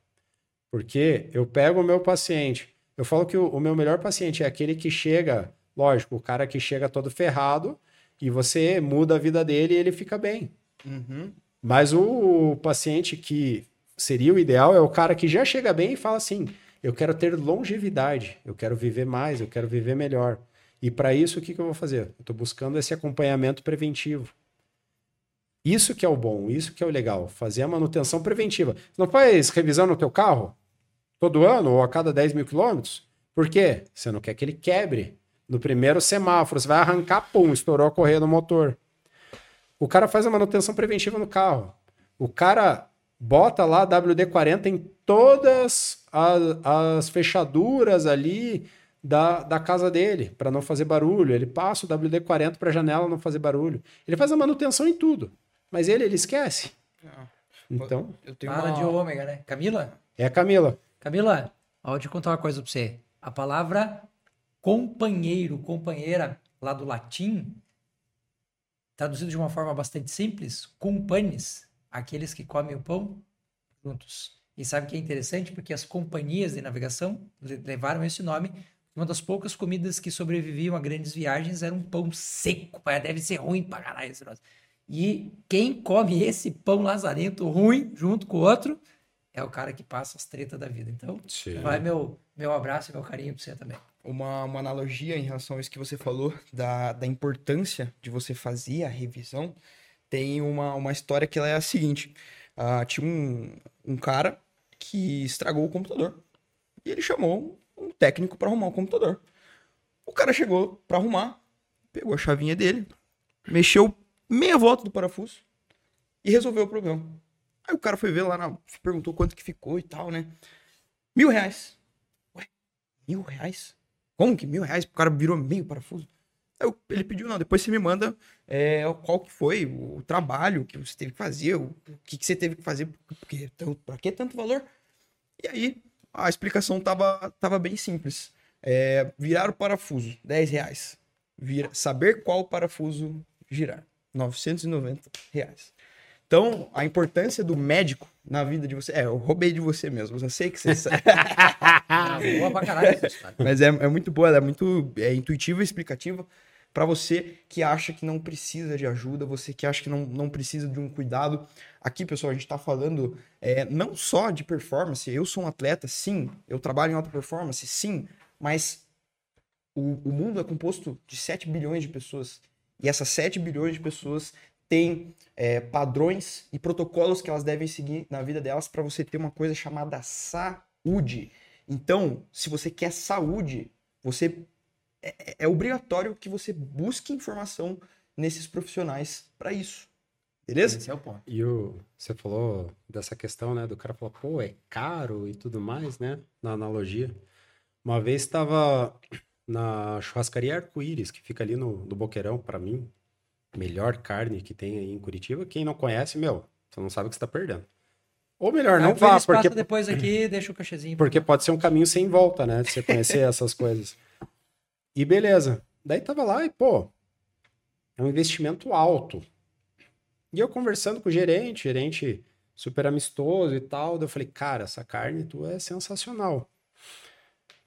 Speaker 2: Porque eu pego o meu paciente, eu falo que o, o meu melhor paciente é aquele que chega, lógico, o cara que chega todo ferrado e você muda a vida dele e ele fica bem. Uhum. Mas o paciente que seria o ideal é o cara que já chega bem e fala assim: eu quero ter longevidade, eu quero viver mais, eu quero viver melhor. E para isso, o que, que eu vou fazer? Eu estou buscando esse acompanhamento preventivo. Isso que é o bom, isso que é o legal, fazer a manutenção preventiva. Você não faz revisão no teu carro todo ano ou a cada 10 mil quilômetros? Por quê? Você não quer que ele quebre. No primeiro semáforo, você vai arrancar, pum, estourou a correia do motor. O cara faz a manutenção preventiva no carro. O cara bota lá WD-40 em todas as, as fechaduras ali da, da casa dele, para não fazer barulho. Ele passa o WD-40 para a janela não fazer barulho. Ele faz a manutenção em tudo. Mas ele, ele esquece. Ah. Então.
Speaker 1: Eu tenho Para uma... de ômega, né? Camila?
Speaker 2: É a Camila.
Speaker 1: Camila, ó, eu contar uma coisa para você. A palavra companheiro, companheira, lá do latim, traduzido de uma forma bastante simples, cumpanes, aqueles que comem o pão juntos. E sabe que é interessante? Porque as companhias de navegação levaram esse nome. Uma das poucas comidas que sobreviviam a grandes viagens era um pão seco. Deve ser ruim pra caralho esse negócio. E quem come esse pão lazarento ruim junto com o outro é o cara que passa as tretas da vida. Então, Sim. vai meu, meu abraço e meu carinho pra você também
Speaker 3: uma, uma analogia em relação a isso que você falou, da, da importância de você fazer a revisão, tem uma, uma história que ela é a seguinte. Uh, tinha um, um cara que estragou o computador. E ele chamou um técnico para arrumar o computador. O cara chegou para arrumar, pegou a chavinha dele, mexeu meia volta do parafuso e resolveu o problema. Aí o cara foi ver lá, na, perguntou quanto que ficou e tal, né? Mil reais. Ué, mil reais? Como que mil reais? O cara virou meio parafuso. Aí ele pediu, não, depois você me manda é, qual que foi o, trabalho que você teve que fazer, o, que, que você teve que fazer, porque, pra que tanto valor? E aí a explicação tava, tava bem simples. É, virar o parafuso, 10 reais. vira, saber qual parafuso girar. 990 reais. Então, a importância do médico na vida de você. É, eu roubei de você mesmo. Eu sei que você sabe. boa pra caralho Mas é, é muito boa, ela é muito é, intuitiva e explicativa para você que acha que não precisa de ajuda, você que acha que não, não precisa de um cuidado. Aqui, pessoal, a gente está falando é, não só de performance. Eu sou um atleta, sim. Eu trabalho em alta performance, sim. Mas o, o mundo é composto de 7 bilhões de pessoas. E essas 7 bilhões de pessoas têm é, padrões e protocolos que elas devem seguir na vida delas para você ter uma coisa chamada saúde. Então, se você quer saúde, você é, é, é obrigatório que você busque informação nesses profissionais para isso. Beleza?
Speaker 2: Esse é o ponto. E o, você falou dessa questão, né? Do cara falou, pô, é caro e tudo mais, né? Na analogia. Uma vez estava na churrascaria Arco-Íris, que fica ali no, no Boqueirão, para mim, melhor carne que tem aí em Curitiba. Quem não conhece, meu, você não sabe o que está perdendo. Ou melhor, não vá, porque...
Speaker 1: depois aqui, deixa o cachezinho.
Speaker 2: Porque pode ser um caminho sem volta, né? De você conhecer essas coisas. E beleza. Daí tava lá e, pô, é um investimento alto. E eu conversando com o gerente, gerente super amistoso e tal, eu falei, cara, essa carne tua é sensacional.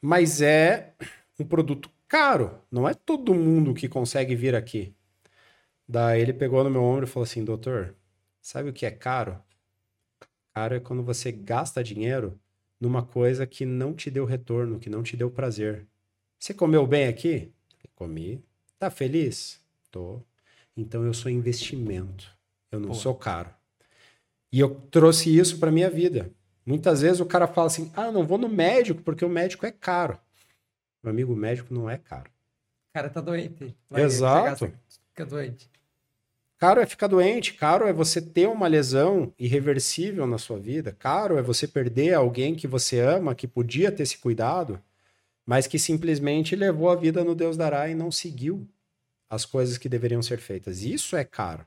Speaker 2: Mas é um produto caro. Não é todo mundo que consegue vir aqui. Daí ele pegou no meu ombro e falou assim: Doutor, sabe o que é caro? Caro é quando você gasta dinheiro numa coisa que não te deu retorno, que não te deu prazer. Você comeu bem aqui? Comi. Tá feliz? Tô. Então eu sou investimento. Eu não Pô. sou caro. E eu trouxe isso para minha vida. Muitas vezes o cara fala assim: "Ah, não vou no médico porque o médico é caro". Meu amigo, o médico não é caro.
Speaker 1: O cara tá doente.
Speaker 2: Vai Exato.
Speaker 1: Fica doente.
Speaker 2: Caro é ficar doente, caro é você ter uma lesão irreversível na sua vida, caro é você perder alguém que você ama, que podia ter se cuidado, mas que simplesmente levou a vida no Deus dará e não seguiu as coisas que deveriam ser feitas. Isso é caro.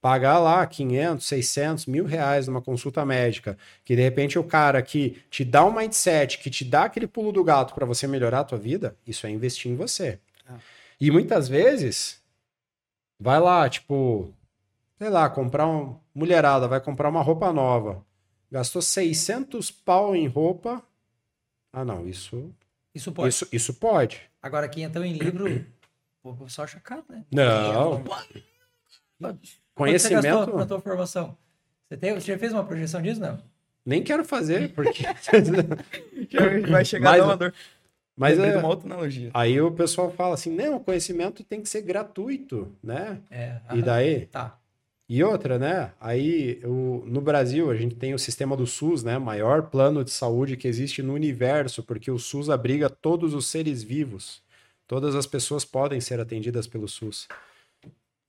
Speaker 2: Pagar lá 500, 600, mil reais numa consulta médica, que de repente o cara que te dá um mindset, que te dá aquele pulo do gato para você melhorar a tua vida, isso é investir em você. Ah. E muitas vezes Vai lá, tipo, sei lá, comprar uma mulherada, vai comprar uma roupa nova. Gastou 600 pau em roupa. Ah, não, isso.
Speaker 1: Isso pode.
Speaker 2: Isso, isso pode.
Speaker 1: Agora, quem entrou em livro, o pessoal acha caro, né?
Speaker 2: Não. Conhecimento. Você gastou
Speaker 1: na tua formação? Você, tem, você já fez uma projeção disso, não?
Speaker 2: Nem quero fazer, porque.
Speaker 3: vai chegar Mas, a dor.
Speaker 2: Mas é
Speaker 3: uma outra analogia.
Speaker 2: Aí o pessoal fala assim: não, o conhecimento tem que ser gratuito, né?
Speaker 1: É,
Speaker 2: e daí?
Speaker 1: Tá.
Speaker 2: E outra, né? Aí o, no Brasil a gente tem o sistema do SUS, né? Maior plano de saúde que existe no universo, porque o SUS abriga todos os seres vivos. Todas as pessoas podem ser atendidas pelo SUS.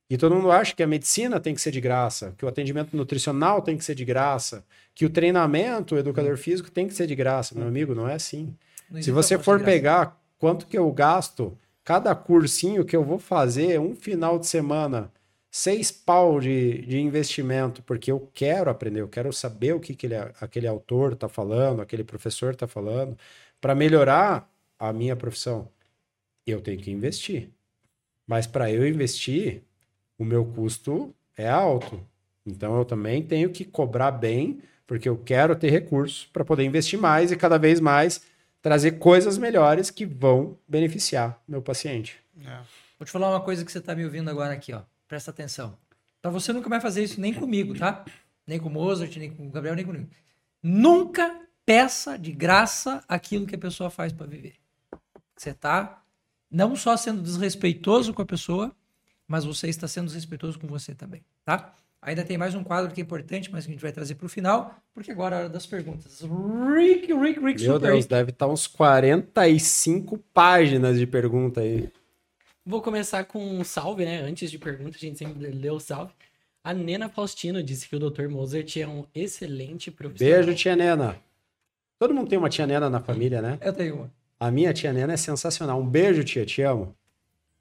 Speaker 2: E todo mundo acha que a medicina tem que ser de graça, que o atendimento nutricional tem que ser de graça, que o treinamento, o educador físico tem que ser de graça. Meu amigo, não é assim. Se você for pegar quanto que eu gasto, cada cursinho que eu vou fazer, um final de semana, seis pau de, de investimento, porque eu quero aprender, eu quero saber o que, que ele, aquele autor está falando, aquele professor está falando, para melhorar a minha profissão. Eu tenho que investir. Mas para eu investir, o meu custo é alto. Então eu também tenho que cobrar bem, porque eu quero ter recursos para poder investir mais e cada vez mais trazer coisas melhores que vão beneficiar meu paciente.
Speaker 1: É. Vou te falar uma coisa que você está me ouvindo agora aqui, ó. Presta atenção. Para você nunca vai fazer isso nem comigo, tá? Nem com o Mozart, nem com o Gabriel, nem comigo. Nunca peça de graça aquilo que a pessoa faz para viver. Você tá não só sendo desrespeitoso com a pessoa, mas você está sendo desrespeitoso com você também, tá? Ainda tem mais um quadro que é importante, mas que a gente vai trazer para o final, porque agora é a hora das perguntas. Rick, Rick, Rick,
Speaker 2: Meu Super Deus, deve estar tá uns 45 páginas de pergunta aí.
Speaker 4: Vou começar com um salve, né? Antes de pergunta, a gente sempre lê o salve. A Nena Faustino disse que o Dr. Mozart é um excelente profissional.
Speaker 2: Beijo, tia Nena. Todo mundo tem uma tia Nena na família, né?
Speaker 1: Eu tenho uma.
Speaker 2: A minha tia Nena é sensacional. Um beijo, tia. Te amo.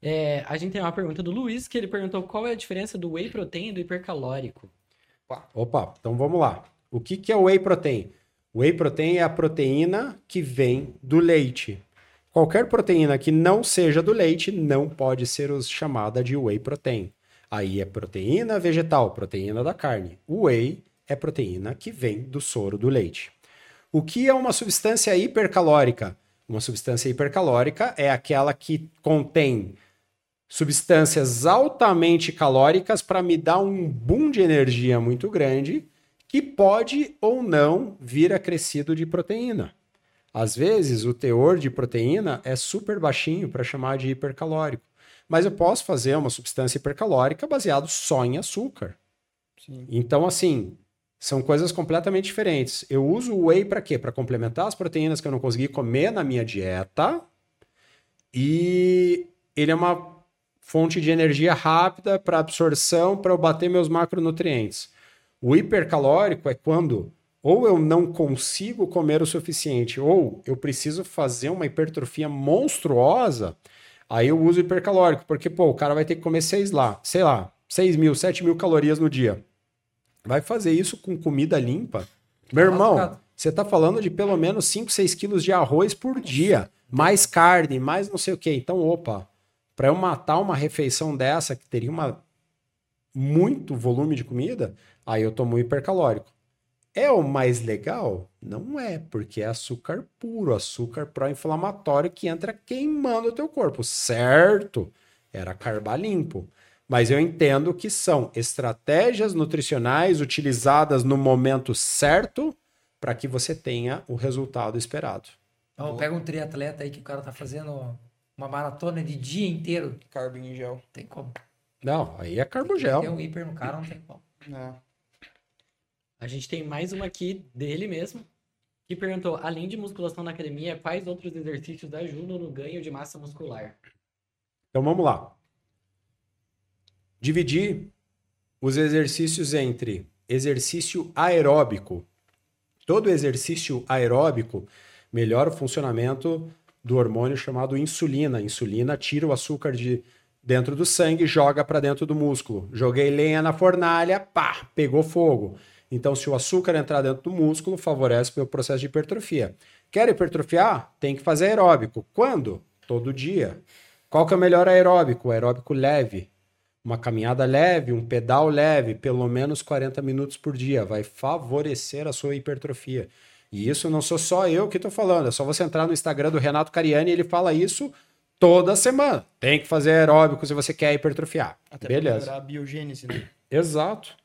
Speaker 4: É, a gente tem uma pergunta do Luiz, que ele perguntou qual é a diferença do whey protein e do hipercalórico.
Speaker 2: Opa, então vamos lá. O que, que é o whey protein? O whey protein é a proteína que vem do leite. Qualquer proteína que não seja do leite não pode ser chamada de whey protein. Aí é proteína vegetal, proteína da carne. O whey é proteína que vem do soro do leite. O que é uma substância hipercalórica? Uma substância hipercalórica é aquela que contém substâncias altamente calóricas para me dar um boom de energia muito grande que pode ou não vir acrescido de proteína. Às vezes, o teor de proteína é super baixinho para chamar de hipercalórico. Mas eu posso fazer uma substância hipercalórica baseado só em açúcar. Sim. Então, assim, são coisas completamente diferentes. Eu uso o whey para quê? Para complementar as proteínas que eu não consegui comer na minha dieta. E ele é uma fonte de energia rápida para absorção, para eu bater meus macronutrientes. O hipercalórico é quando ou eu não consigo comer o suficiente, ou eu preciso fazer uma hipertrofia monstruosa, aí eu uso hipercalórico, porque, pô, o cara vai ter que comer seis lá, sei lá, 6 mil, 7 mil calorias no dia. Vai fazer isso com comida limpa? Meu irmão, você está falando de pelo menos 5, 6 quilos de arroz por dia, mais carne, mais não sei o que. Então, opa, para eu matar uma refeição dessa, que teria uma muito volume de comida, aí eu tomo hipercalórico. É o mais legal? Não é, porque é açúcar puro, açúcar pró-inflamatório que entra queimando o teu corpo, certo? Era carba limpo. Mas eu entendo que são estratégias nutricionais utilizadas no momento certo para que você tenha o resultado esperado.
Speaker 1: Então, pega um triatleta aí que o cara tá fazendo uma maratona de dia inteiro.
Speaker 3: Carbo em gel.
Speaker 1: Tem como.
Speaker 2: Não, aí é carbogel.
Speaker 1: Tem um hiper no cara, não tem como.
Speaker 4: É. A gente tem mais uma aqui dele mesmo, que perguntou: além de musculação na academia, quais outros exercícios ajudam no ganho de massa muscular?
Speaker 2: Então vamos lá. Dividir os exercícios entre exercício aeróbico. Todo exercício aeróbico melhora o funcionamento do hormônio chamado insulina. A insulina tira o açúcar de dentro do sangue e joga para dentro do músculo. Joguei lenha na fornalha, pá, pegou fogo. Então, se o açúcar entrar dentro do músculo, favorece o meu processo de hipertrofia. Quer hipertrofiar? Tem que fazer aeróbico. Quando? Todo dia. Qual que é o melhor aeróbico? O aeróbico leve. Uma caminhada leve, um pedal leve, pelo menos 40 minutos por dia. Vai favorecer a sua hipertrofia. E isso não sou só eu que estou falando. É só você entrar no Instagram do Renato Cariani e ele fala isso toda semana. Tem que fazer aeróbico se você quer hipertrofiar.
Speaker 3: Até Beleza. a biogênese, né?
Speaker 2: Exato.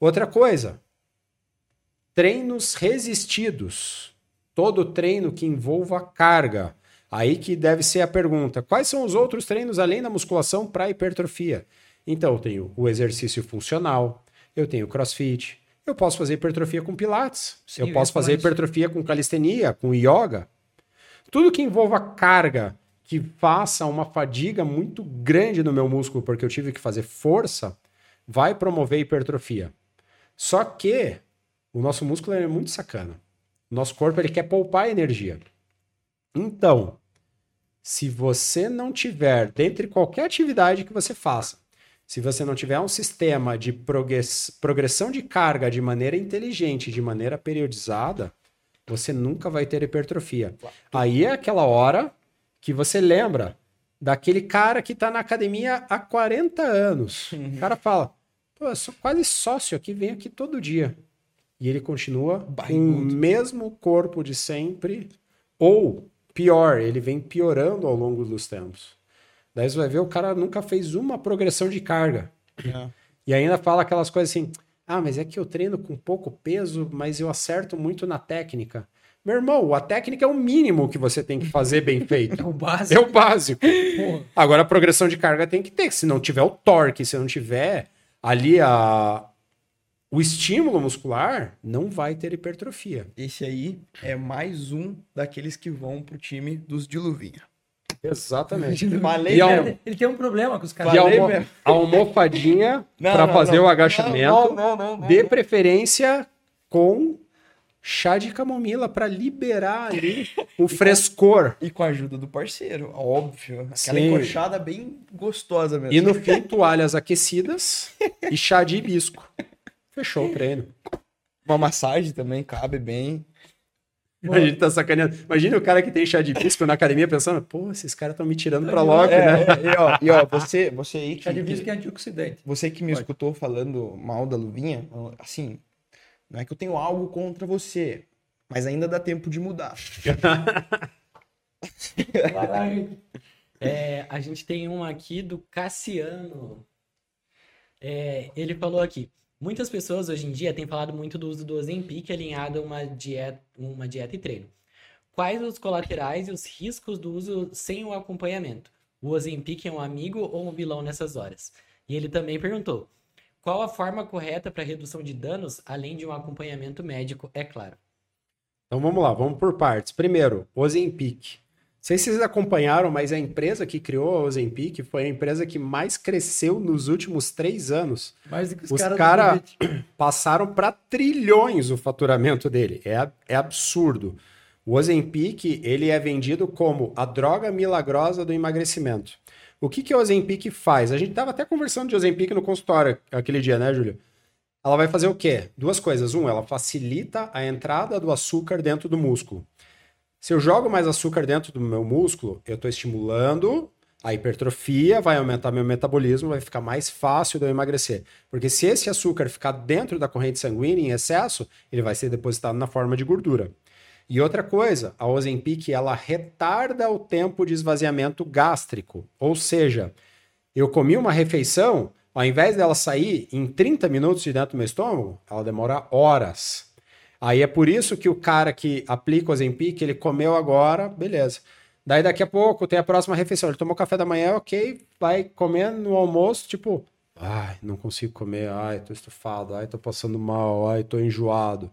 Speaker 2: Outra coisa, treinos resistidos. Todo treino que envolva carga. Aí que deve ser a pergunta: quais são os outros treinos além da musculação para hipertrofia? Então, eu tenho o exercício funcional, eu tenho crossfit, eu posso fazer hipertrofia com pilates, Sim, eu posso fazer hipertrofia com calistenia, com yoga. Tudo que envolva carga, que faça uma fadiga muito grande no meu músculo, porque eu tive que fazer força, vai promover hipertrofia. Só que o nosso músculo é muito sacana. O nosso corpo ele quer poupar energia. Então, se você não tiver, dentre qualquer atividade que você faça, se você não tiver um sistema de progressão de carga de maneira inteligente, de maneira periodizada, você nunca vai ter hipertrofia. Aí é aquela hora que você lembra daquele cara que está na academia há 40 anos. Uhum. O cara fala: Pô, eu sou quase sócio aqui, venho aqui todo dia e ele continua com o mesmo corpo de sempre, ou pior, ele vem piorando ao longo dos tempos. Daí você vai ver, o cara nunca fez uma progressão de carga. É. E ainda fala aquelas coisas assim: ah, mas é que eu treino com pouco peso, mas eu acerto muito na técnica. Meu irmão, a técnica é o mínimo que você tem que fazer bem feito.
Speaker 1: É o básico.
Speaker 2: É o básico. Agora a progressão de carga tem que ter. Se não tiver o torque, se não tiver ali a, o estímulo muscular não vai ter hipertrofia.
Speaker 3: Esse aí é mais um daqueles que vão pro time dos diluvinha.
Speaker 2: Exatamente.
Speaker 1: Falei e ele tem um problema com os caras.
Speaker 2: E a, almo a almofadinha para fazer não. o agachamento, não, não, de preferência com chá de camomila para liberar ali o frescor.
Speaker 3: E com a ajuda do parceiro, óbvio. Aquela Sim. encoxada bem gostosa mesmo.
Speaker 2: E no fim, toalhas aquecidas e chá de hibisco. Fechou o treino.
Speaker 3: Uma massagem também cabe bem.
Speaker 2: A gente tá sacaneando. Imagina o cara que tem chá de hibisco na academia pensando, pô, esses caras estão me tirando pra logo, é, né?
Speaker 3: É, e, ó, e ó, você, você aí que...
Speaker 1: Chá de hibisco é antioxidante.
Speaker 3: Você que me Pode. escutou falando mal da luvinha, assim, não é que eu tenho algo contra você, mas ainda dá tempo de mudar.
Speaker 4: é, a gente tem uma aqui do Cassiano. É, ele falou aqui. Muitas pessoas hoje em dia têm falado muito do uso do Ozempic alinhado a uma dieta, uma dieta e treino. Quais os colaterais e os riscos do uso sem o acompanhamento? O Ozempic é um amigo ou um vilão nessas horas? E ele também perguntou: qual a forma correta para redução de danos, além de um acompanhamento médico, é claro?
Speaker 2: Então vamos lá, vamos por partes. Primeiro, Ozempic sei se vocês acompanharam, mas a empresa que criou a Ozempic foi a empresa que mais cresceu nos últimos três anos.
Speaker 1: Mais do que
Speaker 2: os, os caras cara passaram para trilhões o faturamento dele. É, é absurdo. O Ozempic, ele é vendido como a droga milagrosa do emagrecimento. O que, que o Ozempic faz? A gente estava até conversando de Ozempic no consultório aquele dia, né, Júlio? Ela vai fazer o quê? Duas coisas. Um, ela facilita a entrada do açúcar dentro do músculo. Se eu jogo mais açúcar dentro do meu músculo, eu estou estimulando a hipertrofia, vai aumentar meu metabolismo, vai ficar mais fácil de eu emagrecer. Porque se esse açúcar ficar dentro da corrente sanguínea em excesso, ele vai ser depositado na forma de gordura. E outra coisa, a Ozempic ela retarda o tempo de esvaziamento gástrico. Ou seja, eu comi uma refeição, ao invés dela sair em 30 minutos de dentro do meu estômago, ela demora horas. Aí é por isso que o cara que aplica o Ozempic, ele comeu agora, beleza. Daí daqui a pouco tem a próxima refeição. Ele tomou café da manhã, ok, vai comendo no almoço, tipo, ai, não consigo comer, ai, tô estufado, ai, tô passando mal, ai, tô enjoado.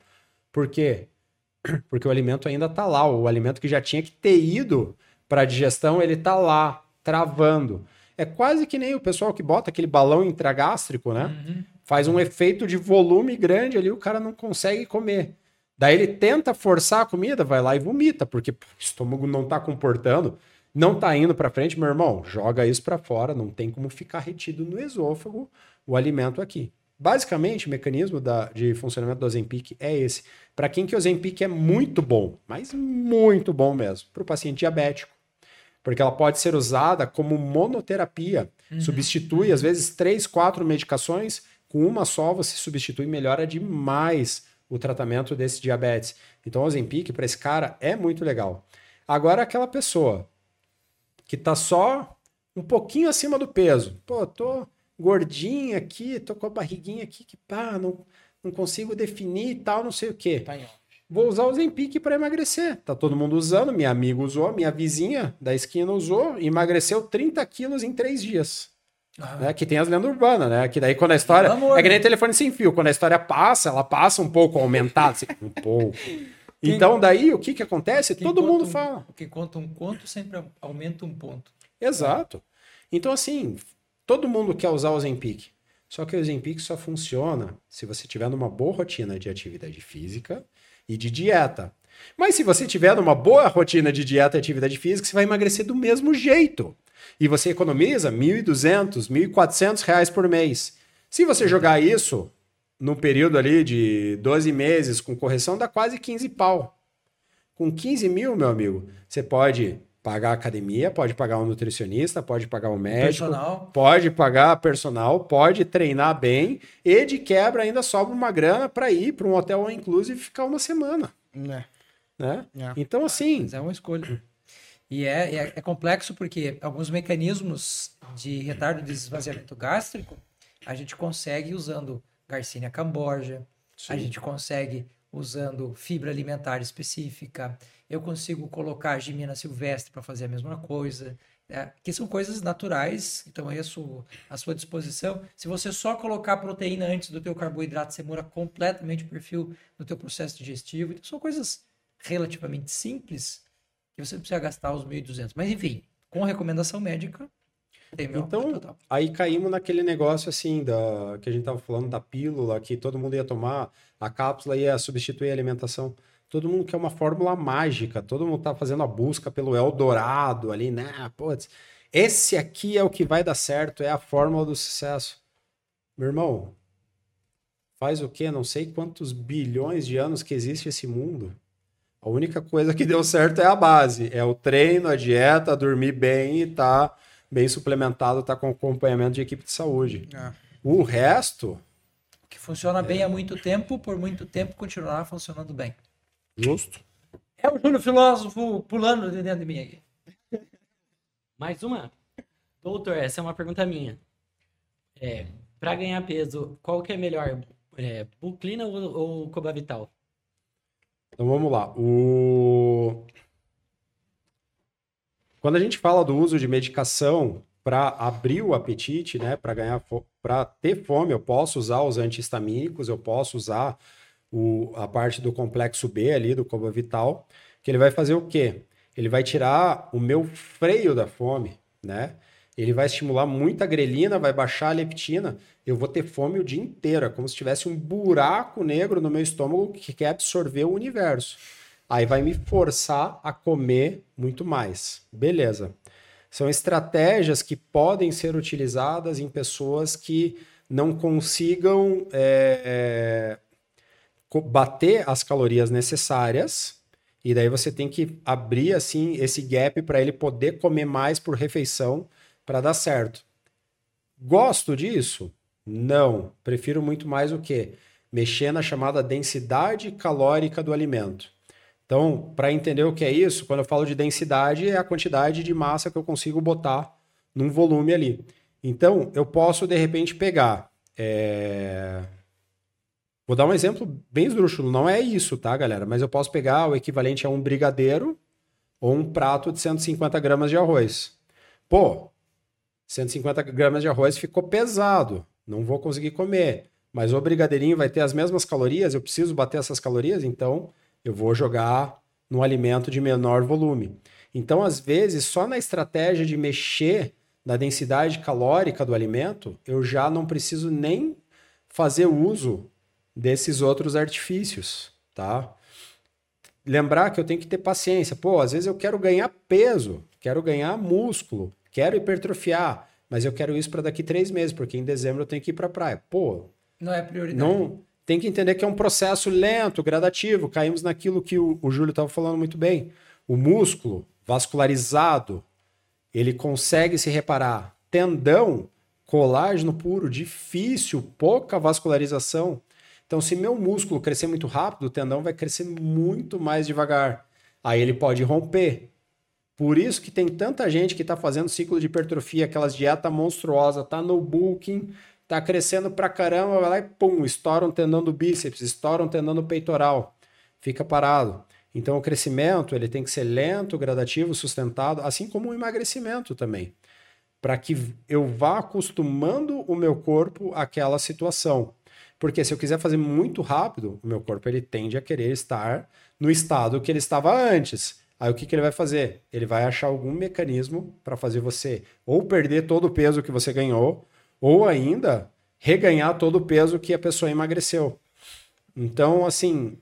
Speaker 2: Por quê? Porque o alimento ainda tá lá, o alimento que já tinha que ter ido para digestão, ele tá lá, travando. É quase que nem o pessoal que bota aquele balão intragástrico, né? Uhum. Faz um efeito de volume grande ali, o cara não consegue comer. Daí ele tenta forçar a comida, vai lá e vomita, porque pô, o estômago não está comportando, não está indo para frente, meu irmão, joga isso para fora, não tem como ficar retido no esôfago o alimento aqui. Basicamente, o mecanismo da, de funcionamento do Ozempic é esse. Para quem que o Ozempic é muito bom, mas muito bom mesmo, para o paciente diabético. Porque ela pode ser usada como monoterapia. Uhum. Substitui, às vezes, três, quatro medicações, com uma só você substitui e melhora demais o tratamento desse diabetes. Então, o Ozempic para esse cara é muito legal. Agora, aquela pessoa que tá só um pouquinho acima do peso. Pô, tô gordinha aqui, tô com a barriguinha aqui que pá, não, não consigo definir e tal, não sei o quê. Tá Vou usar o Zempic para emagrecer. Tá todo mundo usando, minha amiga usou, minha vizinha da esquina usou, emagreceu 30 quilos em três dias. Ah. Né, que tem as lendas urbanas, né? Que daí quando a história. Amor, é que nem telefone sem fio. Quando a história passa, ela passa um pouco aumentada, assim, um pouco. Então, daí, o que que acontece? Todo mundo
Speaker 1: um,
Speaker 2: fala.
Speaker 1: Quem conta um conto sempre aumenta um ponto.
Speaker 2: Exato. Então, assim, todo mundo quer usar o Zempic. Só que o Zempic só funciona se você tiver numa boa rotina de atividade física e de dieta. Mas se você tiver numa boa rotina de dieta e atividade física, você vai emagrecer do mesmo jeito e você economiza R$ 1.200, 1.400 reais por mês. Se você jogar isso no período ali de 12 meses com correção, dá quase 15 pau. Com 15 mil, meu amigo, você pode pagar a academia, pode pagar um nutricionista, pode pagar um médico, personal. pode pagar personal, pode treinar bem e de quebra ainda sobra uma grana para ir para um hotel inclusive e ficar uma semana. É. Né? É. Então, assim.
Speaker 1: Mas é uma escolha. E é, é, é, complexo porque alguns mecanismos de retardo de esvaziamento gástrico a gente consegue usando Garcinia cambogia, Sim. a gente consegue usando fibra alimentar específica, eu consigo colocar gimina silvestre para fazer a mesma coisa, é, que são coisas naturais, então é isso à sua disposição. Se você só colocar proteína antes do teu carboidrato, você muda completamente o perfil do teu processo digestivo. Então, são coisas relativamente simples, que você precisa gastar os 1.200. Mas enfim, com recomendação médica,
Speaker 2: então, aí caímos naquele negócio assim, da, que a gente tava falando da pílula, que todo mundo ia tomar, a cápsula ia substituir a alimentação. Todo mundo quer uma fórmula mágica, todo mundo tá fazendo a busca pelo Eldorado ali, né? Putz, esse aqui é o que vai dar certo, é a fórmula do sucesso. Meu irmão, faz o quê? Não sei quantos bilhões de anos que existe esse mundo. A única coisa que deu certo é a base, é o treino, a dieta, dormir bem e tá bem suplementado, tá com acompanhamento de equipe de saúde. É. O resto
Speaker 1: que funciona é. bem há muito tempo, por muito tempo continuará funcionando bem.
Speaker 2: Justo.
Speaker 1: É o Júlio Filósofo pulando de dentro de mim aqui.
Speaker 4: Mais uma. Doutor, essa é uma pergunta minha. É, para ganhar peso, qual que é melhor? É, Buclina ou, ou Coba Vital?
Speaker 2: Então vamos lá. O... Quando a gente fala do uso de medicação para abrir o apetite, né, para ganhar, para ter fome, eu posso usar os antihistamínicos, eu posso usar o, a parte do complexo B ali do Coba Vital, que ele vai fazer o quê? Ele vai tirar o meu freio da fome, né? Ele vai estimular muita grelina, vai baixar a leptina. Eu vou ter fome o dia inteiro. É como se tivesse um buraco negro no meu estômago que quer absorver o universo. Aí vai me forçar a comer muito mais. Beleza. São estratégias que podem ser utilizadas em pessoas que não consigam é, é, bater as calorias necessárias. E daí você tem que abrir assim esse gap para ele poder comer mais por refeição para dar certo. Gosto disso? Não. Prefiro muito mais o quê? Mexer na chamada densidade calórica do alimento. Então, para entender o que é isso, quando eu falo de densidade, é a quantidade de massa que eu consigo botar num volume ali. Então, eu posso, de repente, pegar. É... Vou dar um exemplo bem esdrúxulo. Não é isso, tá, galera? Mas eu posso pegar o equivalente a um brigadeiro ou um prato de 150 gramas de arroz. Pô, 150 gramas de arroz ficou pesado, não vou conseguir comer. Mas o brigadeirinho vai ter as mesmas calorias, eu preciso bater essas calorias, então eu vou jogar no alimento de menor volume. Então, às vezes, só na estratégia de mexer na densidade calórica do alimento, eu já não preciso nem fazer uso desses outros artifícios, tá? Lembrar que eu tenho que ter paciência. Pô, às vezes eu quero ganhar peso, quero ganhar músculo, Quero hipertrofiar, mas eu quero isso para daqui três meses, porque em dezembro eu tenho que ir para a praia. Pô.
Speaker 1: Não é prioridade.
Speaker 2: Não, tem que entender que é um processo lento, gradativo. Caímos naquilo que o, o Júlio estava falando muito bem. O músculo vascularizado, ele consegue se reparar. Tendão, colágeno puro, difícil, pouca vascularização. Então, se meu músculo crescer muito rápido, o tendão vai crescer muito mais devagar. Aí ele pode romper. Por isso que tem tanta gente que está fazendo ciclo de hipertrofia, aquelas dieta monstruosa, tá no booking, tá crescendo pra caramba, vai lá e pum, estoura um tendão do bíceps, estoura um tendão do peitoral, fica parado. Então o crescimento ele tem que ser lento, gradativo, sustentado, assim como o emagrecimento também, para que eu vá acostumando o meu corpo àquela situação. Porque se eu quiser fazer muito rápido, o meu corpo ele tende a querer estar no estado que ele estava antes. Aí o que, que ele vai fazer? Ele vai achar algum mecanismo para fazer você ou perder todo o peso que você ganhou, ou ainda reganhar todo o peso que a pessoa emagreceu. Então, assim,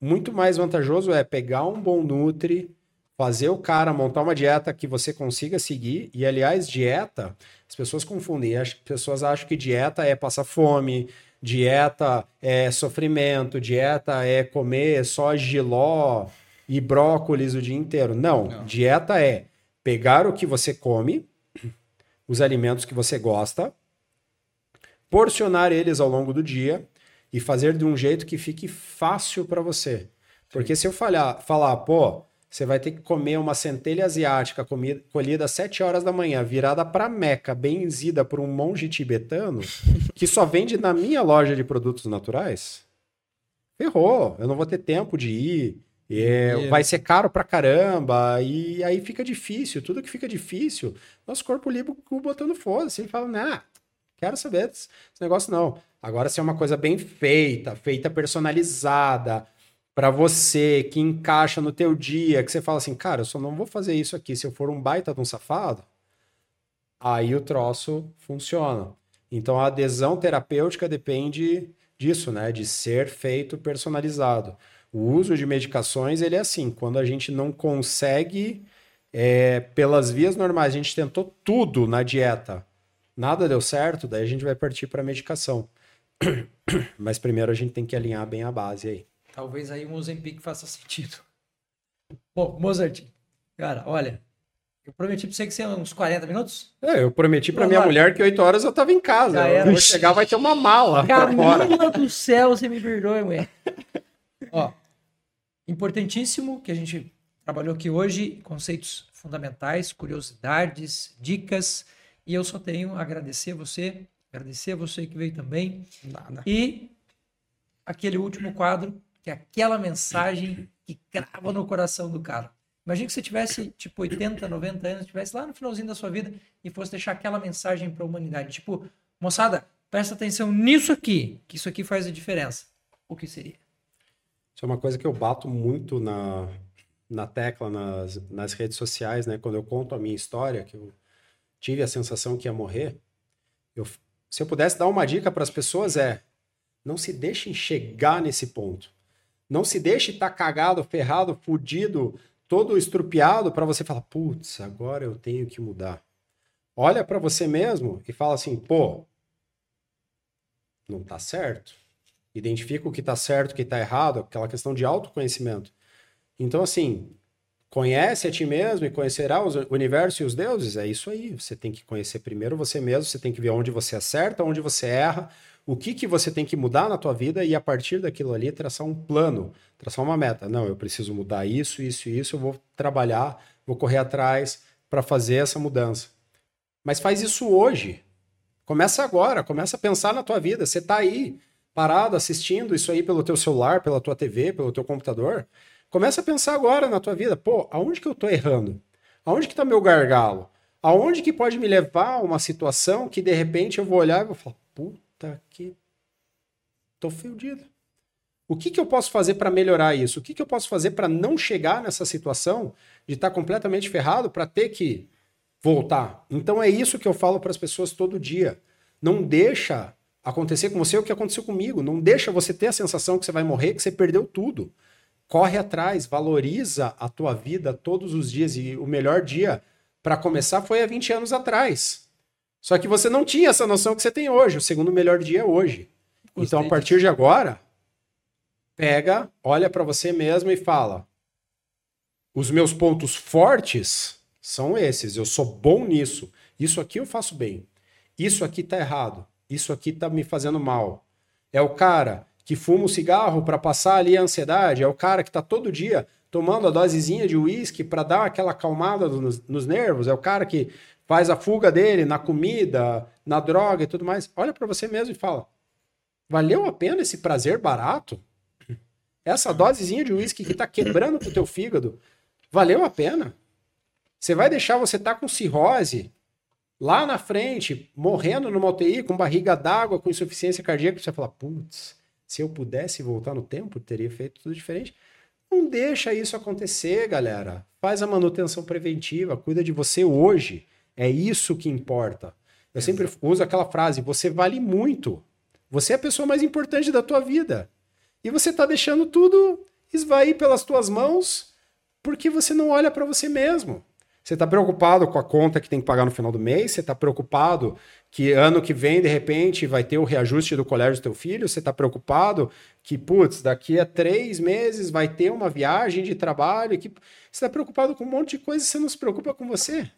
Speaker 2: muito mais vantajoso é pegar um bom Nutri, fazer o cara montar uma dieta que você consiga seguir. E, aliás, dieta, as pessoas confundem. As pessoas acham que dieta é passar fome, dieta é sofrimento, dieta é comer só giló e brócolis o dia inteiro. Não, Não, dieta é pegar o que você come, os alimentos que você gosta, porcionar eles ao longo do dia e fazer de um jeito que fique fácil para você. Porque se eu falhar, falar, pô, você vai ter que comer uma centelha asiática comida, colhida às 7 horas da manhã, virada para Meca, benzida por um monge tibetano, que só vende na minha loja de produtos naturais, ferrou. Eu não vou ter tempo de ir, é, vai ser caro pra caramba, e aí fica difícil. Tudo que fica difícil, nosso corpo liga botando foda-se. Ele fala, nah, quero saber desse negócio não. Agora, se é uma coisa bem feita, feita personalizada, para você, que encaixa no teu dia, que você fala assim, cara, eu só não vou fazer isso aqui se eu for um baita de um safado, aí o troço funciona. Então, a adesão terapêutica depende disso, né? De ser feito personalizado. O uso de medicações, ele é assim, quando a gente não consegue, é, pelas vias normais, a gente tentou tudo na dieta, nada deu certo, daí a gente vai partir para medicação. Mas primeiro a gente tem que alinhar bem a base aí.
Speaker 1: talvez aí um Ozempic faça sentido. Bom, Mozart, cara, olha, eu prometi pra você que você uns 40 minutos?
Speaker 2: É, eu prometi pra minha mulher que 8 horas eu tava em casa. Já eu vou chegar, vai ter uma mala
Speaker 1: Camila do céu, você me perdoe, mulher. Ó, importantíssimo que a gente trabalhou aqui hoje, conceitos fundamentais, curiosidades, dicas, e eu só tenho a agradecer a você, agradecer a você que veio também. Nada. E aquele último quadro, que é aquela mensagem que crava no coração do cara. Imagina que você tivesse, tipo, 80, 90 anos, estivesse lá no finalzinho da sua vida e fosse deixar aquela mensagem para a humanidade. Tipo, moçada, presta atenção nisso aqui, que isso aqui faz a diferença. O que seria?
Speaker 2: Isso é uma coisa que eu bato muito na, na tecla nas, nas redes sociais, né? Quando eu conto a minha história, que eu tive a sensação que ia morrer. Eu, se eu pudesse dar uma dica para as pessoas é não se deixem chegar nesse ponto. Não se deixe estar tá cagado, ferrado, fudido, todo estrupiado para você falar, putz, agora eu tenho que mudar. Olha para você mesmo e fala assim, pô, não tá certo. Identifica o que tá certo, o que tá errado, aquela questão de autoconhecimento. Então, assim, conhece a ti mesmo e conhecerá o universo e os deuses. É isso aí. Você tem que conhecer primeiro você mesmo, você tem que ver onde você acerta, onde você erra, o que, que você tem que mudar na tua vida e a partir daquilo ali traçar um plano, traçar uma meta. Não, eu preciso mudar isso, isso e isso, eu vou trabalhar, vou correr atrás para fazer essa mudança. Mas faz isso hoje. Começa agora, começa a pensar na tua vida. Você está aí parado assistindo isso aí pelo teu celular, pela tua TV, pelo teu computador. Começa a pensar agora na tua vida. Pô, aonde que eu estou errando? Aonde que está meu gargalo? Aonde que pode me levar a uma situação que de repente eu vou olhar e vou falar, puta que. tô fudido. O que, que eu posso fazer para melhorar isso? O que, que eu posso fazer para não chegar nessa situação de estar tá completamente ferrado para ter que voltar? Então é isso que eu falo para as pessoas todo dia. Não deixa acontecer com você o que aconteceu comigo. Não deixa você ter a sensação que você vai morrer, que você perdeu tudo. Corre atrás, valoriza a tua vida todos os dias. E o melhor dia para começar foi há 20 anos atrás. Só que você não tinha essa noção que você tem hoje. O segundo melhor dia é hoje. Gostei então, a partir de agora, pega, olha para você mesmo e fala: os meus pontos fortes são esses. Eu sou bom nisso. Isso aqui eu faço bem. Isso aqui tá errado. Isso aqui tá me fazendo mal. É o cara que fuma um cigarro para passar ali a ansiedade. É o cara que tá todo dia tomando a dosezinha de uísque para dar aquela acalmada nos, nos nervos. É o cara que faz a fuga dele na comida, na droga e tudo mais. Olha para você mesmo e fala: valeu a pena esse prazer barato? Essa dosezinha de uísque que tá quebrando o teu fígado, valeu a pena? Você vai deixar você estar tá com cirrose lá na frente, morrendo numa UTI, com barriga d'água, com insuficiência cardíaca, você fala, putz, se eu pudesse voltar no tempo, teria feito tudo diferente. Não deixa isso acontecer, galera. Faz a manutenção preventiva, cuida de você hoje. É isso que importa. Eu Exato. sempre uso aquela frase: você vale muito. Você é a pessoa mais importante da tua vida. E você está deixando tudo esvair pelas tuas mãos porque você não olha para você mesmo. Você está preocupado com a conta que tem que pagar no final do mês? Você está preocupado que ano que vem, de repente, vai ter o reajuste do colégio do teu filho? Você está preocupado que, putz, daqui a três meses vai ter uma viagem de trabalho? Que... Você está preocupado com um monte de coisa e você não se preocupa com você.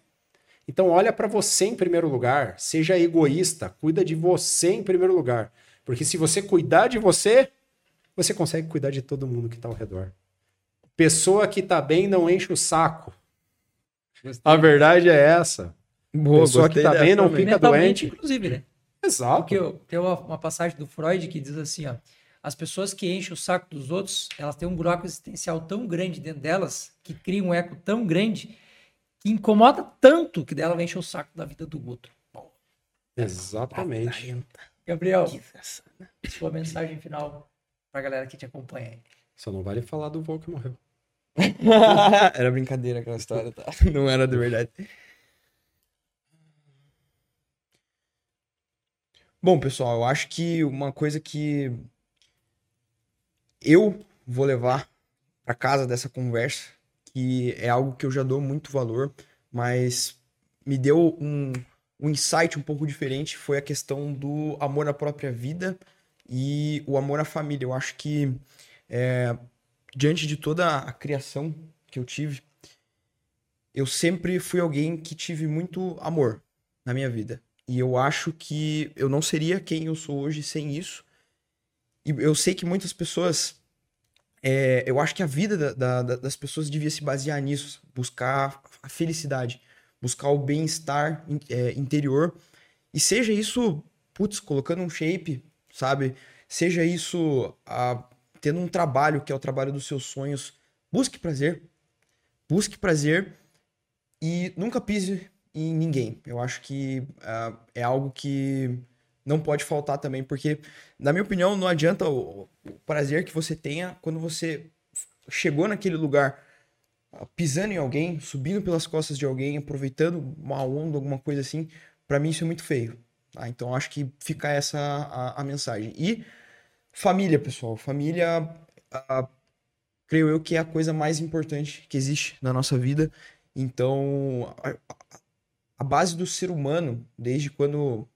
Speaker 2: Então olha para você em primeiro lugar, seja egoísta, cuida de você em primeiro lugar, porque se você cuidar de você, você consegue cuidar de todo mundo que está ao redor. Pessoa que está bem não enche o saco. Gostei. A verdade é essa. Boa, Pessoa que está bem não fica doente.
Speaker 1: Inclusive, né?
Speaker 2: Exato.
Speaker 1: Porque tem uma, uma passagem do Freud que diz assim, ó, as pessoas que enchem o saco dos outros, elas têm um buraco existencial tão grande dentro delas, que cria um eco tão grande, que incomoda tanto que dela vem encher o saco da vida do outro. Bom,
Speaker 2: Exatamente.
Speaker 1: Gabriel, sua mensagem final pra galera que te acompanha aí.
Speaker 2: Só não vale falar do vô que morreu.
Speaker 3: Era brincadeira aquela história, tá? Não era de verdade. Bom, pessoal, eu acho que uma coisa que eu vou levar para casa dessa conversa que é algo que eu já dou muito valor, mas me deu um, um insight um pouco diferente, foi a questão do amor à própria vida e o amor à família. Eu acho que é, diante de toda a criação que eu tive, eu sempre fui alguém que tive muito amor na minha vida. E eu acho que eu não seria quem eu sou hoje sem isso. E eu sei que muitas pessoas. É, eu acho que a vida da, da, das pessoas devia se basear nisso, buscar a felicidade, buscar o bem-estar é, interior. E seja isso, putz, colocando um shape, sabe? Seja isso a, tendo um trabalho que é o trabalho dos seus sonhos. Busque prazer. Busque prazer e nunca pise em ninguém. Eu acho que uh, é algo que não pode faltar também, porque, na minha opinião, não adianta o, o prazer que você tenha quando você chegou naquele lugar uh, pisando em alguém, subindo pelas costas de alguém, aproveitando uma onda, alguma coisa assim. Para mim, isso é muito feio. Tá? Então, acho que fica essa a, a mensagem. E família, pessoal. Família, uh, creio eu que é a coisa mais importante que existe na nossa vida. Então, a, a base do ser humano, desde quando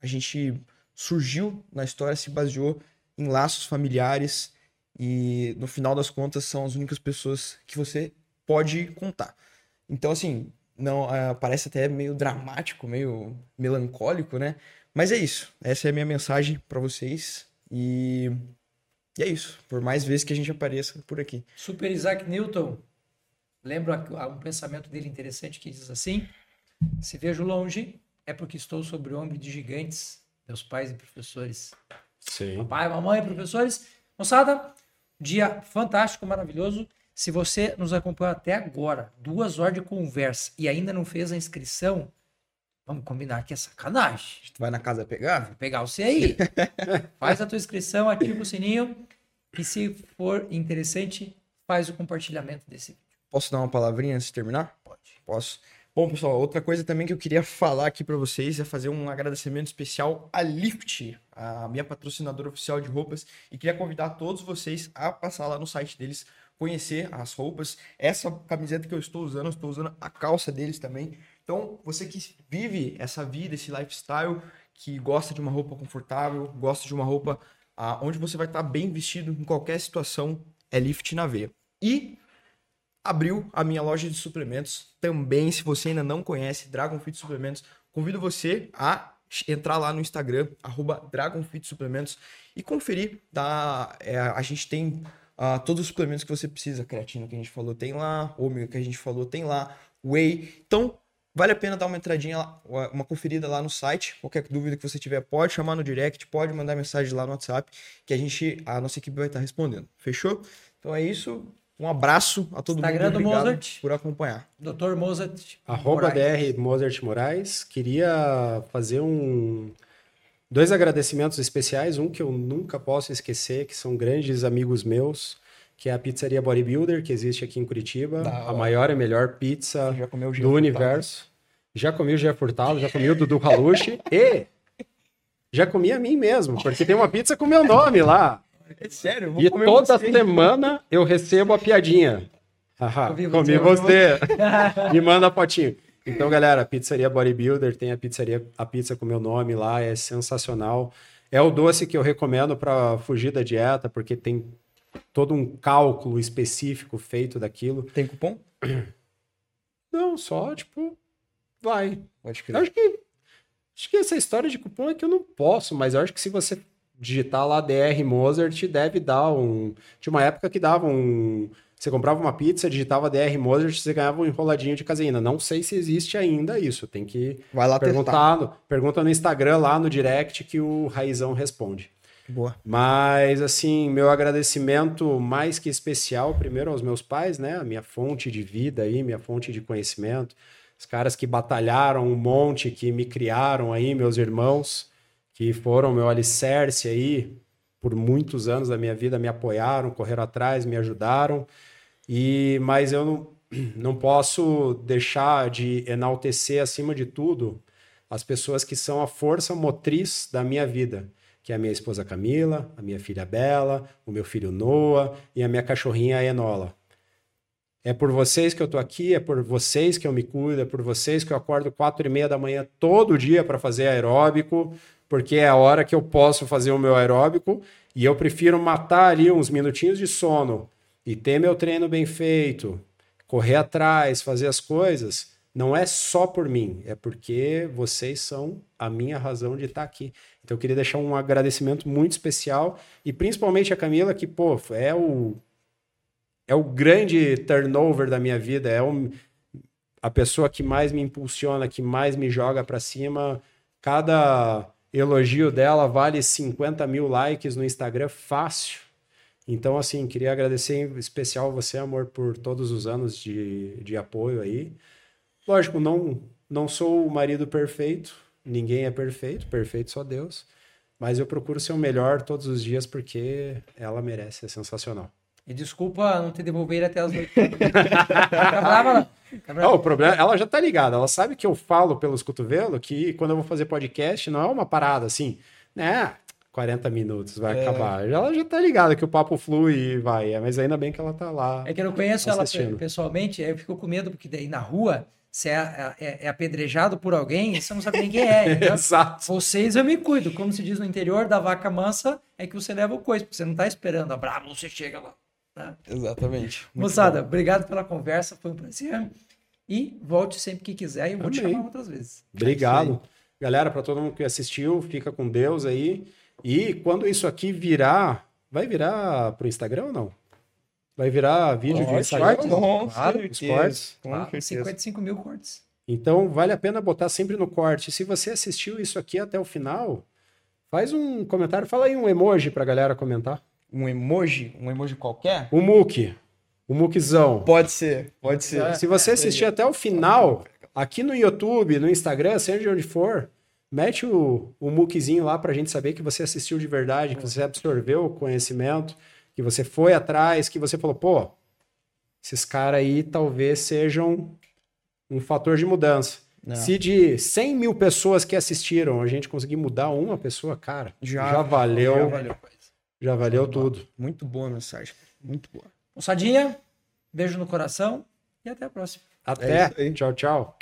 Speaker 3: a gente surgiu na história, se baseou em laços familiares e no final das contas são as únicas pessoas que você pode contar. Então, assim, não uh, parece até meio dramático, meio melancólico, né? Mas é isso. Essa é a minha mensagem para vocês e... e é isso. Por mais vezes que a gente apareça por aqui.
Speaker 1: Super Isaac Newton. Lembra um pensamento dele interessante que diz assim: se vejo longe, é porque estou sobre o ombro de gigantes, meus pais e professores.
Speaker 2: Sim.
Speaker 1: Papai, mamãe e professores. Moçada, dia fantástico, maravilhoso. Se você nos acompanhou até agora, duas horas de conversa e ainda não fez a inscrição, vamos combinar que é sacanagem.
Speaker 3: A gente vai na casa pegar?
Speaker 1: Vou pegar você aí. faz a tua inscrição, ativa o sininho e se for interessante, faz o compartilhamento desse vídeo.
Speaker 3: Posso dar uma palavrinha antes de terminar?
Speaker 1: Pode.
Speaker 3: Posso. Bom, pessoal, outra coisa também que eu queria falar aqui para vocês é fazer um agradecimento especial à Lift, a minha patrocinadora oficial de roupas, e queria convidar todos vocês a passar lá no site deles, conhecer as roupas. Essa camiseta que eu estou usando, eu estou usando a calça deles também. Então, você que vive essa vida, esse lifestyle, que gosta de uma roupa confortável, gosta de uma roupa ah, onde você vai estar bem vestido em qualquer situação, é Lift na veia. E abriu a minha loja de suplementos. Também, se você ainda não conhece Dragon Fit Suplementos, convido você a entrar lá no Instagram, arroba Dragon Fit Suplementos, e conferir. Tá? É, a gente tem uh, todos os suplementos que você precisa. Creatina que a gente falou tem lá, ômega que a gente falou tem lá, whey. Então, vale a pena dar uma entradinha, lá, uma conferida lá no site. Qualquer dúvida que você tiver, pode chamar no direct, pode mandar mensagem lá no WhatsApp, que a gente, a nossa equipe vai estar respondendo. Fechou? Então é isso. Um abraço a todo
Speaker 1: Instagram
Speaker 3: mundo.
Speaker 1: Obrigado Mozart,
Speaker 3: por acompanhar.
Speaker 1: Dr. Mozart.
Speaker 2: Arroba DR Mozart Moraes. Queria fazer um dois agradecimentos especiais. Um que eu nunca posso esquecer, que são grandes amigos meus, que é a pizzaria Bodybuilder, que existe aqui em Curitiba. Da a maior e melhor pizza do universo. Já comi o Gé Furtado, já comi o Dudu Halushi e já comi a mim mesmo, porque tem uma pizza com meu nome lá.
Speaker 3: É sério?
Speaker 2: e toda você. semana eu recebo a piadinha. Haha, comi você. você. Me manda a fotinho. Então, galera, pizzaria Bodybuilder tem a pizzaria, a pizza com meu nome lá, é sensacional. É o doce que eu recomendo para fugir da dieta, porque tem todo um cálculo específico feito daquilo.
Speaker 3: Tem cupom?
Speaker 2: Não, só tipo, vai.
Speaker 3: Pode
Speaker 2: crer. Acho que acho que essa história de cupom é que eu não posso, mas eu acho que se você digitar lá DR Mozart, deve dar um. Tinha uma época que dava um. Você comprava uma pizza, digitava DR Mozart, você ganhava um enroladinho de caseína. Não sei se existe ainda isso. Tem que
Speaker 3: Vai lá
Speaker 2: perguntar. No, pergunta no Instagram, lá no direct, que o Raizão responde.
Speaker 3: Boa.
Speaker 2: Mas, assim, meu agradecimento mais que especial, primeiro aos meus pais, né? A minha fonte de vida aí, minha fonte de conhecimento. Os caras que batalharam um monte, que me criaram aí, meus irmãos que foram meu alicerce aí por muitos anos da minha vida, me apoiaram, correram atrás, me ajudaram. E mas eu não, não posso deixar de enaltecer acima de tudo as pessoas que são a força motriz da minha vida, que é a minha esposa Camila, a minha filha Bela, o meu filho Noah e a minha cachorrinha Enola. É por vocês que eu tô aqui, é por vocês que eu me cuido, é por vocês que eu acordo quatro e meia da manhã todo dia para fazer aeróbico, porque é a hora que eu posso fazer o meu aeróbico e eu prefiro matar ali uns minutinhos de sono e ter meu treino bem feito, correr atrás, fazer as coisas, não é só por mim, é porque vocês são a minha razão de estar aqui. Então eu queria deixar um agradecimento muito especial e principalmente a Camila que, pô, é o é o grande turnover da minha vida, é o, a pessoa que mais me impulsiona, que mais me joga para cima. Cada elogio dela vale 50 mil likes no Instagram fácil. Então, assim, queria agradecer em especial você, amor, por todos os anos de, de apoio aí. Lógico, não, não sou o marido perfeito, ninguém é perfeito, perfeito só Deus. Mas eu procuro ser o melhor todos os dias porque ela merece, é sensacional.
Speaker 1: E desculpa não te devolver até as noite.
Speaker 2: não, o problema, ela já tá ligada, ela sabe que eu falo pelos cotovelos que quando eu vou fazer podcast não é uma parada assim, né? 40 minutos, vai é. acabar. Ela já tá ligada que o papo flui e vai, mas ainda bem que ela tá lá.
Speaker 1: É que eu não conheço assistindo. ela pessoalmente, aí eu fico com medo, porque daí na rua você é, é, é, apedrejado por alguém, você não sabe nem quem é.
Speaker 2: Exato.
Speaker 1: Vocês eu me cuido. Como se diz no interior da vaca mansa, é que você leva o coice, porque você não tá esperando a brabo, você chega lá. Tá?
Speaker 3: Exatamente.
Speaker 1: Muito Moçada, bom. obrigado pela conversa, foi um prazer. E volte sempre que quiser e eu vou Amém. te chamar outras vezes.
Speaker 2: Obrigado. É Galera, para todo mundo que assistiu, fica com Deus aí. E quando isso aqui virar, vai virar pro Instagram ou não? Vai virar vídeo de Instagram?
Speaker 3: Não, claro, os cortes.
Speaker 1: Claro, 55 mil cortes.
Speaker 2: Então, vale a pena botar sempre no corte. Se você assistiu isso aqui até o final, faz um comentário, fala aí um emoji pra galera comentar
Speaker 3: um emoji, um emoji qualquer?
Speaker 2: O Mook. O Mookzão.
Speaker 3: Pode ser, pode ser.
Speaker 2: É, Se você é, assistir é, até o final, aqui no YouTube, no Instagram, seja onde for, mete o, o Mookzinho lá pra gente saber que você assistiu de verdade, que você absorveu o conhecimento, que você foi atrás, que você falou, pô, esses caras aí talvez sejam um fator de mudança. Não. Se de 100 mil pessoas que assistiram a gente conseguir mudar uma pessoa, cara, já, já valeu. Já valeu. Já valeu tudo.
Speaker 3: Muito boa a mensagem. Muito boa.
Speaker 1: Moçadinha, beijo no coração e até a próxima.
Speaker 2: Até. É tchau, tchau.